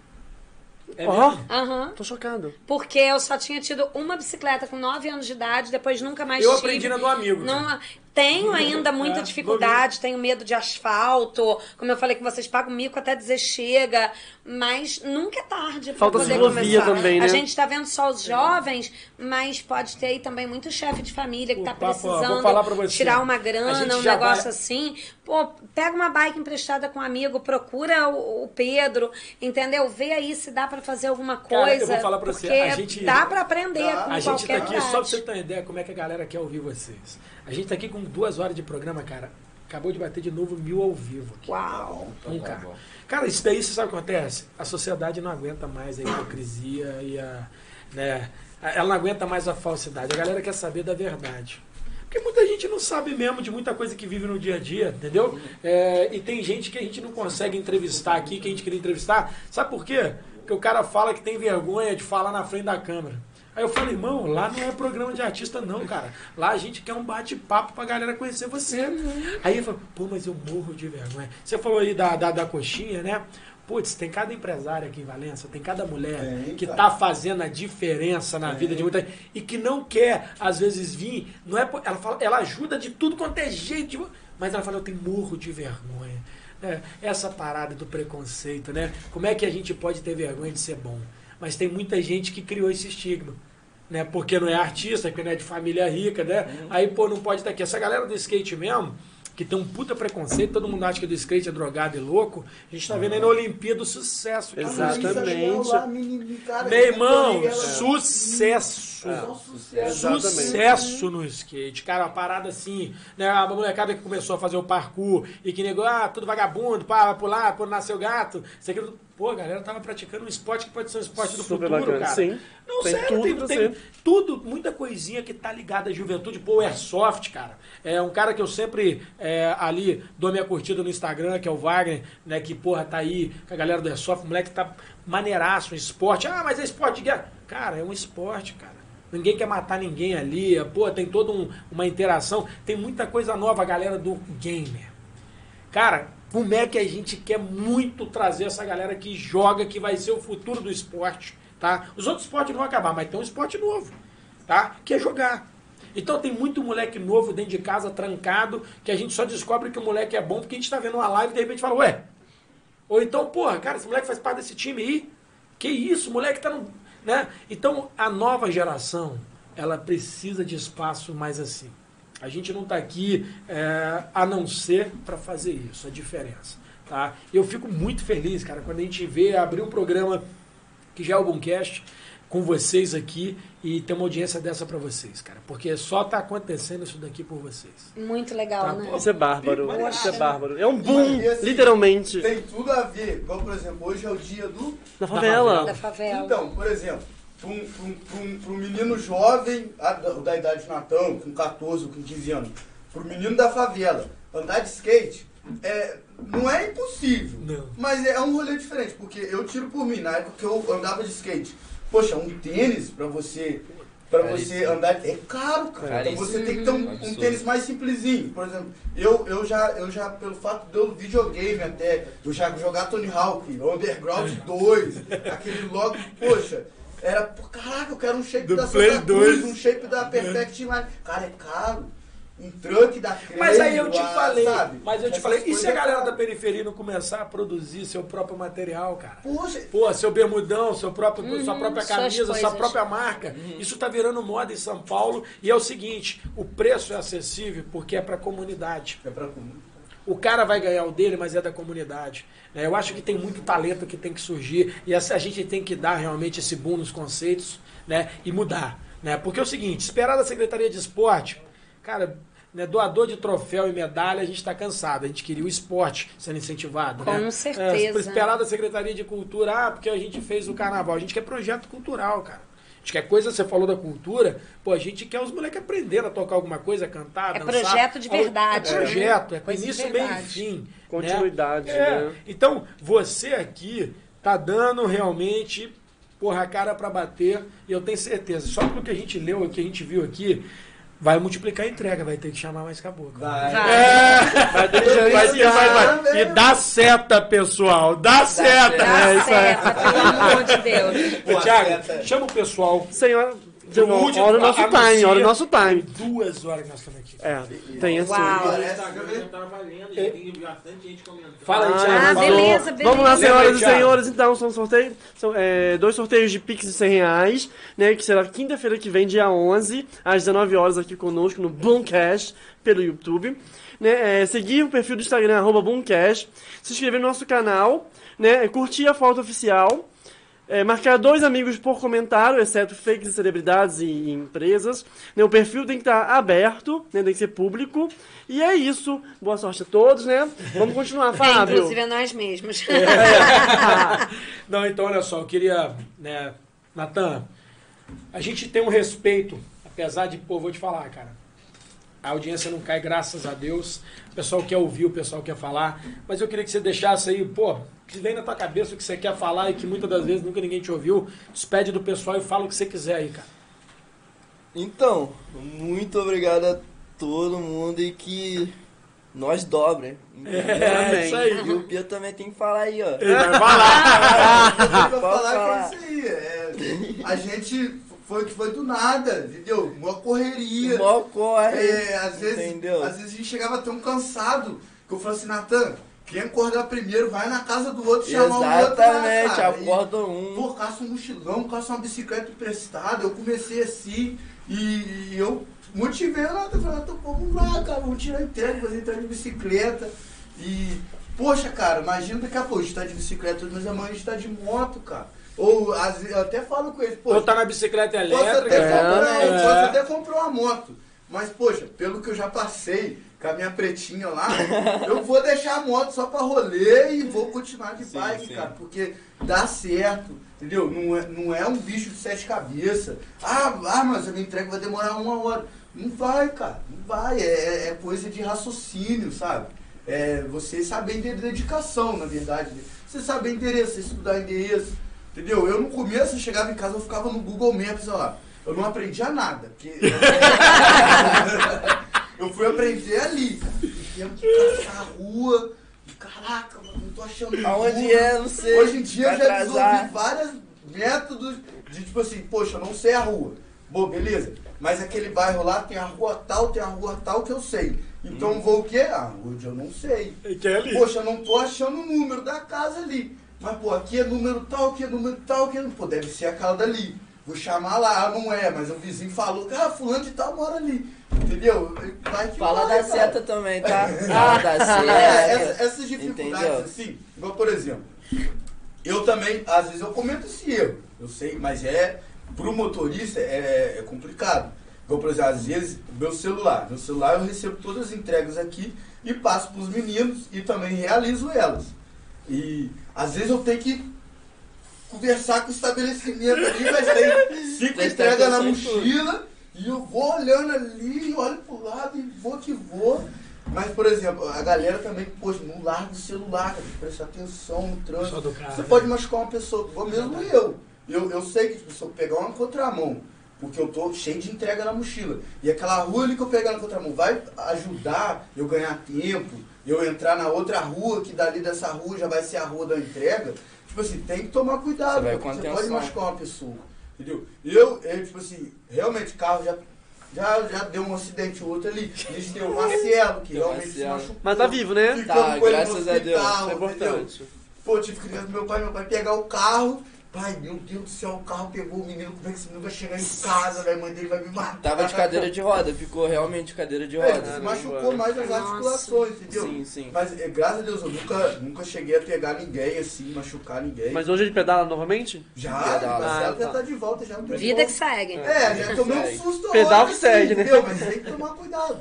É Ó, mesmo? Aham. tô chocado. Porque eu só tinha tido uma bicicleta com 9 anos de idade, depois nunca mais Eu tive. aprendi na do amigo. Não, tenho ainda muita É, dificuldade, tenho medo de asfalto. Como eu falei com vocês, pago mico até dizer chega. Mas nunca é tarde pra Falta poder começar. também, A né? gente tá vendo só os jovens, mas pode ter aí também muito chefe de família que tá vou precisando tirar uma A grana, um negócio vai- assim. Pô, pega uma bike emprestada com um amigo, procura o, o Pedro, entendeu? Vê aí se dá pra fazer alguma Cara, coisa. eu vou falar pra você, porque a gente- dá pra aprender Dá. com A gente tá qualquer aqui, idade. só pra você ter uma ideia como é que a galera quer ouvir vocês. A gente tá aqui com duas horas de programa, cara. Acabou de bater de novo mil ao vivo aqui. Uau! Um cara. Cara, isso daí, você sabe o que acontece? A sociedade não aguenta mais a hipocrisia e a. Né, ela não aguenta mais a falsidade. A galera quer saber da verdade. Porque muita gente não sabe mesmo de muita coisa que vive no dia a dia, entendeu? É, e tem gente que a gente não consegue entrevistar aqui, que a gente queria entrevistar. Sabe por quê? Porque o cara fala que tem vergonha de falar na frente da câmera. Aí eu falo, irmão, lá não é programa de artista, não, cara. Lá a gente quer um bate-papo pra galera conhecer você. Aí eu falo, pô, mas eu morro de vergonha. Você falou aí da, da, da coxinha, né? Putz, tem cada empresário aqui em Valença, tem cada mulher que tá fazendo a diferença na vida de muita e que não quer, às vezes, vir. Não é, ela, fala, ela ajuda de tudo quanto é jeito, mas ela fala, eu tenho morro de vergonha. É, essa parada do preconceito, né? Como é que a gente pode ter vergonha de ser bom? Mas tem muita gente que criou esse estigma. Né? Porque não é artista, porque não é de família rica, né? Aí, pô, não pode estar aqui. Essa galera do skate mesmo, que tem um puta preconceito, todo mundo acha que do skate é drogado e louco. A gente tá vendo aí na Olimpíada o sucesso. cara. Exatamente. Lá, menino, cara, Meu irmão, sucesso. Só sucesso. Exatamente. Sucesso no skate. Cara, uma parada assim, né? A molecada que começou a fazer o parkour e que negou, ah, tudo vagabundo, pá, vai pular, pô, nasceu gato. Isso aqui, pô, a galera tava praticando um esporte que pode ser um esporte do Super futuro, bacana, cara. sim. Não, Tem sério, tudo tem, tem tudo, muita coisinha que tá ligada à juventude. Pô, o Airsoft, cara. É um cara que eu sempre é, ali dou minha curtida no Instagram, que é o Wagner, né? Que, porra, tá aí com a galera do Airsoft. O moleque tá maneiraço, um esporte. Ah, mas é esporte de guerra. Cara, é um esporte, cara. Ninguém quer matar ninguém ali. Pô, tem toda um- uma interação. Tem muita coisa nova, a galera do gamer. Cara, como é que a gente quer muito trazer essa galera que joga, que vai ser o futuro do esporte, tá? Os outros esportes vão acabar, mas tem um esporte novo, tá? Que é jogar. Então tem muito moleque novo dentro de casa, trancado, que a gente só descobre que o moleque é bom porque a gente tá vendo uma live e de repente fala, ué, ou então, porra, cara, esse moleque faz parte desse time aí. Que isso, moleque tá no. Né? Então, a nova geração, ela precisa de espaço mais assim. A gente não tá aqui é, a não ser para fazer isso, a diferença. Tá? Eu fico muito feliz, cara, quando a gente vê abrir um programa que já é o Boomcast com vocês aqui e ter uma audiência dessa para vocês, cara. Porque só tá acontecendo isso daqui por vocês. Muito legal, Tá, né? Isso é bárbaro. Poxa. Isso é bárbaro. É um boom, E assim, literalmente. Tem tudo a ver. Igual, por exemplo, hoje é o dia do. Na favela. Da favela. Então, por exemplo, para um, pra um, pra um, pra um menino jovem, ah, da, da idade de Natão, com 14, com 15 anos, para o menino da favela, andar de skate, é, não é impossível. Não. Mas é um rolê diferente, porque eu tiro por mim, na época que eu andava de skate. Poxa, um tênis para você. Pra você andar é caro, cara. Então Caríssimo. você tem que ter um, um tênis mais simplesinho. Por exemplo, eu, eu, já, eu já, pelo fato de eu videogame até, eu já jogar Tony Hawk, Underground 2, aquele logo, poxa, era, pô, caraca, eu quero um shape Do da Play Santa Cruz, 2. um shape da Perfect Line. Cara, é caro. Um truck da Mas aí eu te lá, falei, sabe? mas eu te Essas falei, e se a é galera da periferia não começar a produzir seu próprio material, cara? Poxa, Pô, seu bermudão, seu próprio, sua própria suas camisa, sua coisas. própria marca. Isso tá virando moda em São Paulo. E é o seguinte, o preço é acessível porque é pra comunidade. é pra comum. O cara vai ganhar o dele, mas é da comunidade. né? Eu acho que tem muito talento que tem que surgir e essa- a gente tem que dar realmente esse boom nos conceitos né? e mudar. Né? Porque é o seguinte, esperar da Secretaria de Esporte, cara, né, doador de troféu e medalha, a gente está cansado. A gente queria o esporte sendo incentivado. Com né? certeza. É, esperar da Secretaria de Cultura, ah, porque a gente fez o carnaval. A gente quer projeto cultural, cara. A gente quer coisa, você falou da cultura, pô, a gente quer os moleques aprender a tocar alguma coisa, cantar, É dançar. projeto de verdade, É né? projeto, é com início, meio e fim. né? Continuidade, É. né? Então, você aqui tá dando realmente, porra, a cara pra bater, e eu tenho certeza, só pelo que a gente leu, o que a gente viu aqui, vai multiplicar a entrega, vai ter que chamar mais caboclo. Vai. Vai ter que Vai ter, gerenciar. vai, vai. E dá seta, pessoal, dá seta. Dá É, isso aí. certo, pelo amor de Deus. Ô, Pô, Thiago, seta. chama o pessoal. Senhora, de novo, Último, olha o nosso time, olha o nosso time. Duas horas que nós estamos aqui. É, tem assim. Uau. O Instagram já tá valendo, já tem bastante gente comentando. Fala aí, Ah, Thiago. Ah, beleza, beleza. Vamos lá, senhoras e senhores, então, são sorteio, são é, dois sorteios de Pix de 100 reais, né, que será quinta-feira que vem, dia 11, às 19 horas aqui conosco no Boomcast, pelo YouTube. Né, é, seguir o perfil do Instagram, arroba Boomcast, se inscrever no nosso canal, né, curtir a foto oficial, é, marcar dois amigos por comentário, exceto fakes e celebridades e, e empresas. Né, o perfil tem que estar aberto, né, tem que ser público. E é isso. Boa sorte a todos, né? Vamos continuar, É, Fábio. inclusive a nós mesmos. Não, então olha só, eu queria, né, Natan, a gente tem um respeito, apesar de, pô, vou te falar, cara, a audiência não cai, graças a Deus, o pessoal quer ouvir, o pessoal quer falar, mas eu queria que você deixasse aí, pô, que vem na tua cabeça o que você quer falar e que muitas das vezes nunca ninguém te ouviu, despede do pessoal e fala o que você quiser aí, cara. Então, muito obrigado a todo mundo e que nós dobra. hein? É, isso aí. E o Pedro também tem que falar aí, ó. Ele vai falar. Pode falar falar. é isso aí. é, a gente foi que foi do nada, entendeu? Uma correria. Mó corre. É, às vezes, Entendeu? às vezes a gente chegava tão cansado que eu falava assim, Natan, quem acordar primeiro vai na casa do outro chamar o outro lá, Exatamente, acorda um. Pô, caça um mochilão, caça uma bicicleta emprestada. Eu comecei assim e, e eu motivei o Natan. Falei, pô, vamos lá, cara, vamos tirar entrega, fazer entrega de bicicleta. E, poxa, cara, imagina daqui a pouco a gente tá de bicicleta, mas amanhã a gente tá de moto, cara. Ou às vezes, eu até falo com eles, pô, Ou tá na bicicleta Posso elétrica. até, comprar, é. posso até comprar uma moto. Mas, poxa, pelo que eu já passei com a minha pretinha lá, eu vou deixar a moto só pra rolê e vou continuar de Sim, bike, sim. cara. Porque dá certo, entendeu? Não é, não é um bicho de sete cabeças. Ah, ah, mas a minha entrega vai demorar uma hora. Não vai, cara. Não vai. É, é coisa de raciocínio, sabe? É você saber de dedicação, na verdade. Você saber endereço, você estudar endereço. Entendeu? Eu no começo, eu chegava em casa, eu ficava no Google Maps, olha lá. Eu não aprendia nada. Porque... eu fui aprender ali. Tendo que caçar a rua. Caraca, mano, não tô achando Aonde rua. é, não sei. Hoje em dia eu já desenvolvi vários métodos de tipo assim, poxa, eu não sei a rua. Bom, beleza. Mas aquele bairro lá tem a rua tal, tem a rua tal que eu sei. Então Hum. vou o quê? Ah, onde eu não sei. Que é ali. Poxa, eu não tô achando o número da casa ali. Mas, pô, aqui é número tal, aqui é número tal, aqui é... Pô, deve ser aquela dali. Vou chamar lá, ah, não é, mas o vizinho falou, ah, fulano de tal mora ali. Entendeu? Vai que Fala da cara. seta também, tá? Fala da É, seta. essa- essas dificuldades, Entendeu? assim, igual por exemplo, eu também, às vezes eu cometo esse erro, eu sei, mas é, pro motorista é, é complicado. Igual, por exemplo, às vezes, meu celular, meu celular eu recebo todas as entregas aqui e passo pros meninos e também realizo elas. E às vezes eu tenho que conversar com o estabelecimento ali, mas tem cinco entregas na tudo. mochila e eu vou olhando ali, olho pro lado e vou que vou. Mas, por exemplo, a galera também, poxa, não larga o celular, cara, presta atenção no trânsito. Você né? pode machucar uma pessoa, mesmo eu. eu. Eu sei que tipo, se eu pegar uma contramão, porque eu tô cheio de entrega na mochila, e aquela rua ali que eu pegar na contramão vai ajudar eu ganhar tempo, eu entrar na outra rua, que dali dessa rua já vai ser a rua da entrega. Tipo assim, tem que tomar cuidado, Você você pode machucar uma pessoa. Entendeu? Eu, eu, tipo assim, realmente carro já, já, já deu um acidente ou outro ali. A gente tem o Marcelo, que realmente se Marcelo. machucou. Mas tá vivo, né? Ficamos Tá, graças a Deus. hospital, Isso é entendeu? importante. Pô, eu tive que ligar pro meu pai, meu pai pegar o carro. Pai, meu Deus do céu, o carro pegou o menino, como é que esse menino vai chegar em casa, velho? A mãe dele vai me matar. Tava de cadeira de roda, ficou realmente de cadeira de É, roda. se machucou mais as articulações, entendeu? Sim, sim. Mas é, graças a Deus eu nunca, nunca cheguei a pegar ninguém assim, machucar ninguém. Mas hoje ele pedala novamente? já, Pedala. Ah, já tá. tá de volta, já não tem Vida que segue. É, já tomei um Segue. susto Pedal que assim, segue, né? entendeu? Mas tem que tomar cuidado.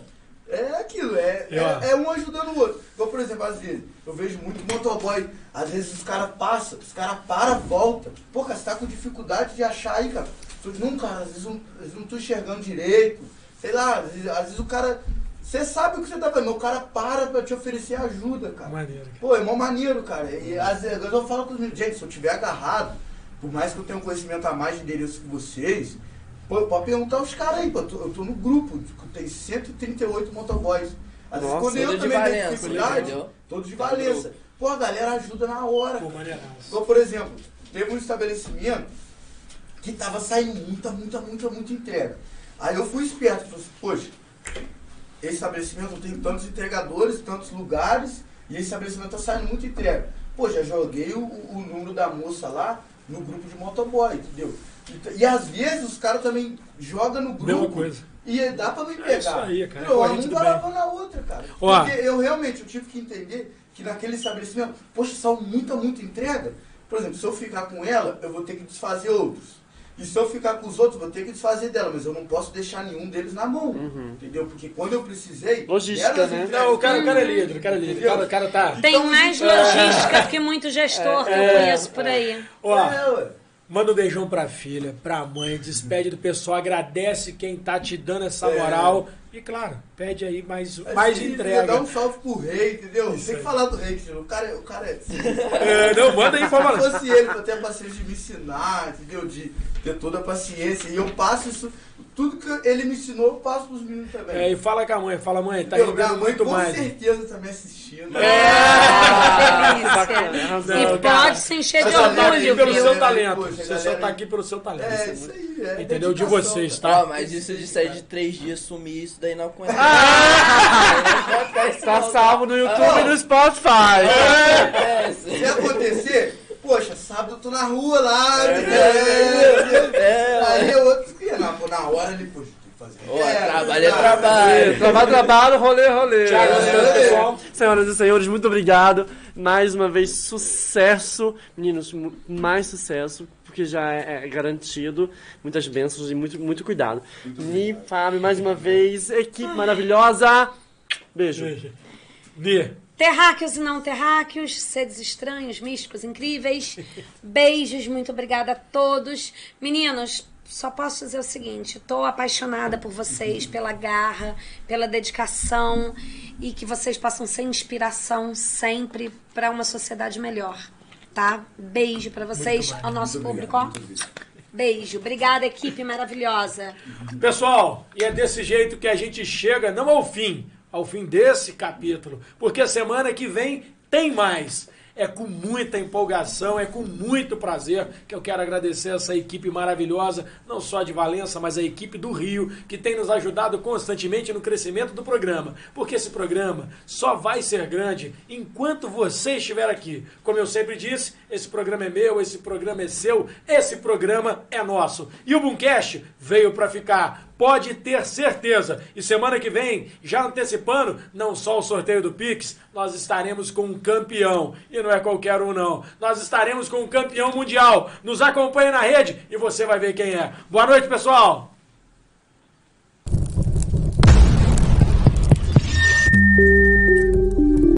É aquilo, é, é, é um ajudando o outro. Igual, por exemplo, às vezes, eu vejo muito motoboy, às vezes os caras passam, os caras param, voltam. Pô, cara, você tá com dificuldade de achar aí, cara. Não, cara, às vezes eu não tô enxergando direito. Sei lá, às vezes, às vezes o cara. Você sabe o que você tá fazendo, mas o cara para pra te oferecer ajuda, cara. Maneiro. cara. Pô, é mó maneiro, cara. E às vezes eu falo com os meus, gente, se eu tiver agarrado, por mais que eu tenha um conhecimento a mais de endereço que vocês, pô, pode perguntar aos caras aí, pô. Eu tô, no grupo, tem 138 motoboys. Às vezes quando eu também tenho dificuldade, todos de Valença. Pô, a galera ajuda na hora. Pô. Então, por exemplo, teve um estabelecimento que tava saindo muita, muita, muita, muita entrega. Aí eu fui esperto, falei assim, poxa, esse estabelecimento tem tantos entregadores, tantos lugares, e esse estabelecimento tá saindo muita entrega. Pô, já joguei o, o número da moça lá no grupo de motoboy, entendeu? E, às vezes os caras também jogam no grupo. Mesma coisa. E dá pra me pegar. É isso aí, cara. Entendeu? Pô, a Uma gente não do vai bem. lavando a outra, cara. Ó. Porque eu realmente eu tive que entender que naquele estabelecimento, poxa, são muita, muita entrega. Por exemplo, se eu ficar com ela, eu vou ter que desfazer outros. E se eu ficar com os outros, eu vou ter que desfazer dela, mas eu não posso deixar nenhum deles na mão. Entendeu? Porque quando eu precisei. Logística, né? entregas. Não, o cara, o cara é líder, o cara é líder. O cara, o cara tá. Tem Então, mais é. logística do que muito gestor que eu conheço por aí. Ó, É, ué. Manda um beijão pra filha, pra mãe, despede do pessoal, agradece quem tá te dando essa É. moral. E claro, pede aí mais, Mas mais se entrega. Dá um salve pro rei, entendeu? Isso Tem aí. que falar do rei, o cara, é- o cara é. É, não, manda aí, Se fala. fosse ele pra ter a paciência de me ensinar, entendeu? De ter toda a paciência. E eu passo isso. tudo que ele me ensinou, eu passo pros meninos também. É, e fala com a mãe, fala, mãe, tá Meu, minha mãe muito com mais. certeza também assistindo. Delícia. Não, E cara, pode se encher de Você só tá aqui orgulho, pelo viu? seu talento. Poxa, Você galera. só tá aqui pelo seu talento. É, isso aí, é. Entendeu? De vocês, tá? Ó, mas isso de sair de três dias sumir, isso daí não acontece. Tá salvo no YouTube e no Spotify. Se acontecer, poxa, sábado eu tô na rua lá. É, É, Aí eu outro que na, na hora ele, poxa, fazer. Ó, trabalho é trabalho. Trabalho, trabalho, rolê, rolê. É. você, pessoal. Senhoras e senhores, muito obrigado. Mais uma vez, sucesso. Meninos, mais sucesso, porque já é, é garantido. Muitas bênçãos e muito, muito cuidado. Ni, Fábio, mais uma vez, equipe maravilhosa. Beijo. Ni, Terráqueos e não terráqueos, seres estranhos, místicos, incríveis. Beijos, muito obrigada a todos. Meninos, só posso dizer o seguinte: tô apaixonada por vocês, pela garra, pela dedicação e que vocês possam ser inspiração sempre para uma sociedade melhor, tá? Beijo para vocês, ao nosso público, ó. Beijo, obrigada, equipe maravilhosa. Pessoal, e é desse jeito que a gente chega, não ao fim, ao fim desse capítulo, porque semana que vem tem mais. É com muita empolgação, é com muito prazer que eu quero agradecer essa equipe maravilhosa, não só de Valença, mas a equipe do Rio, que tem nos ajudado constantemente no crescimento do programa. Porque esse programa só vai ser grande enquanto você estiver aqui. Como eu sempre disse, esse programa é meu, esse programa é seu, esse programa é nosso. E o Boomcast veio para ficar. Pode ter certeza. E semana que vem, já antecipando, não só o sorteio do Pix, nós estaremos com um campeão. E não é qualquer um, não. Nós estaremos com um campeão mundial. Nos acompanhe na rede e você vai ver quem é. Boa noite, pessoal!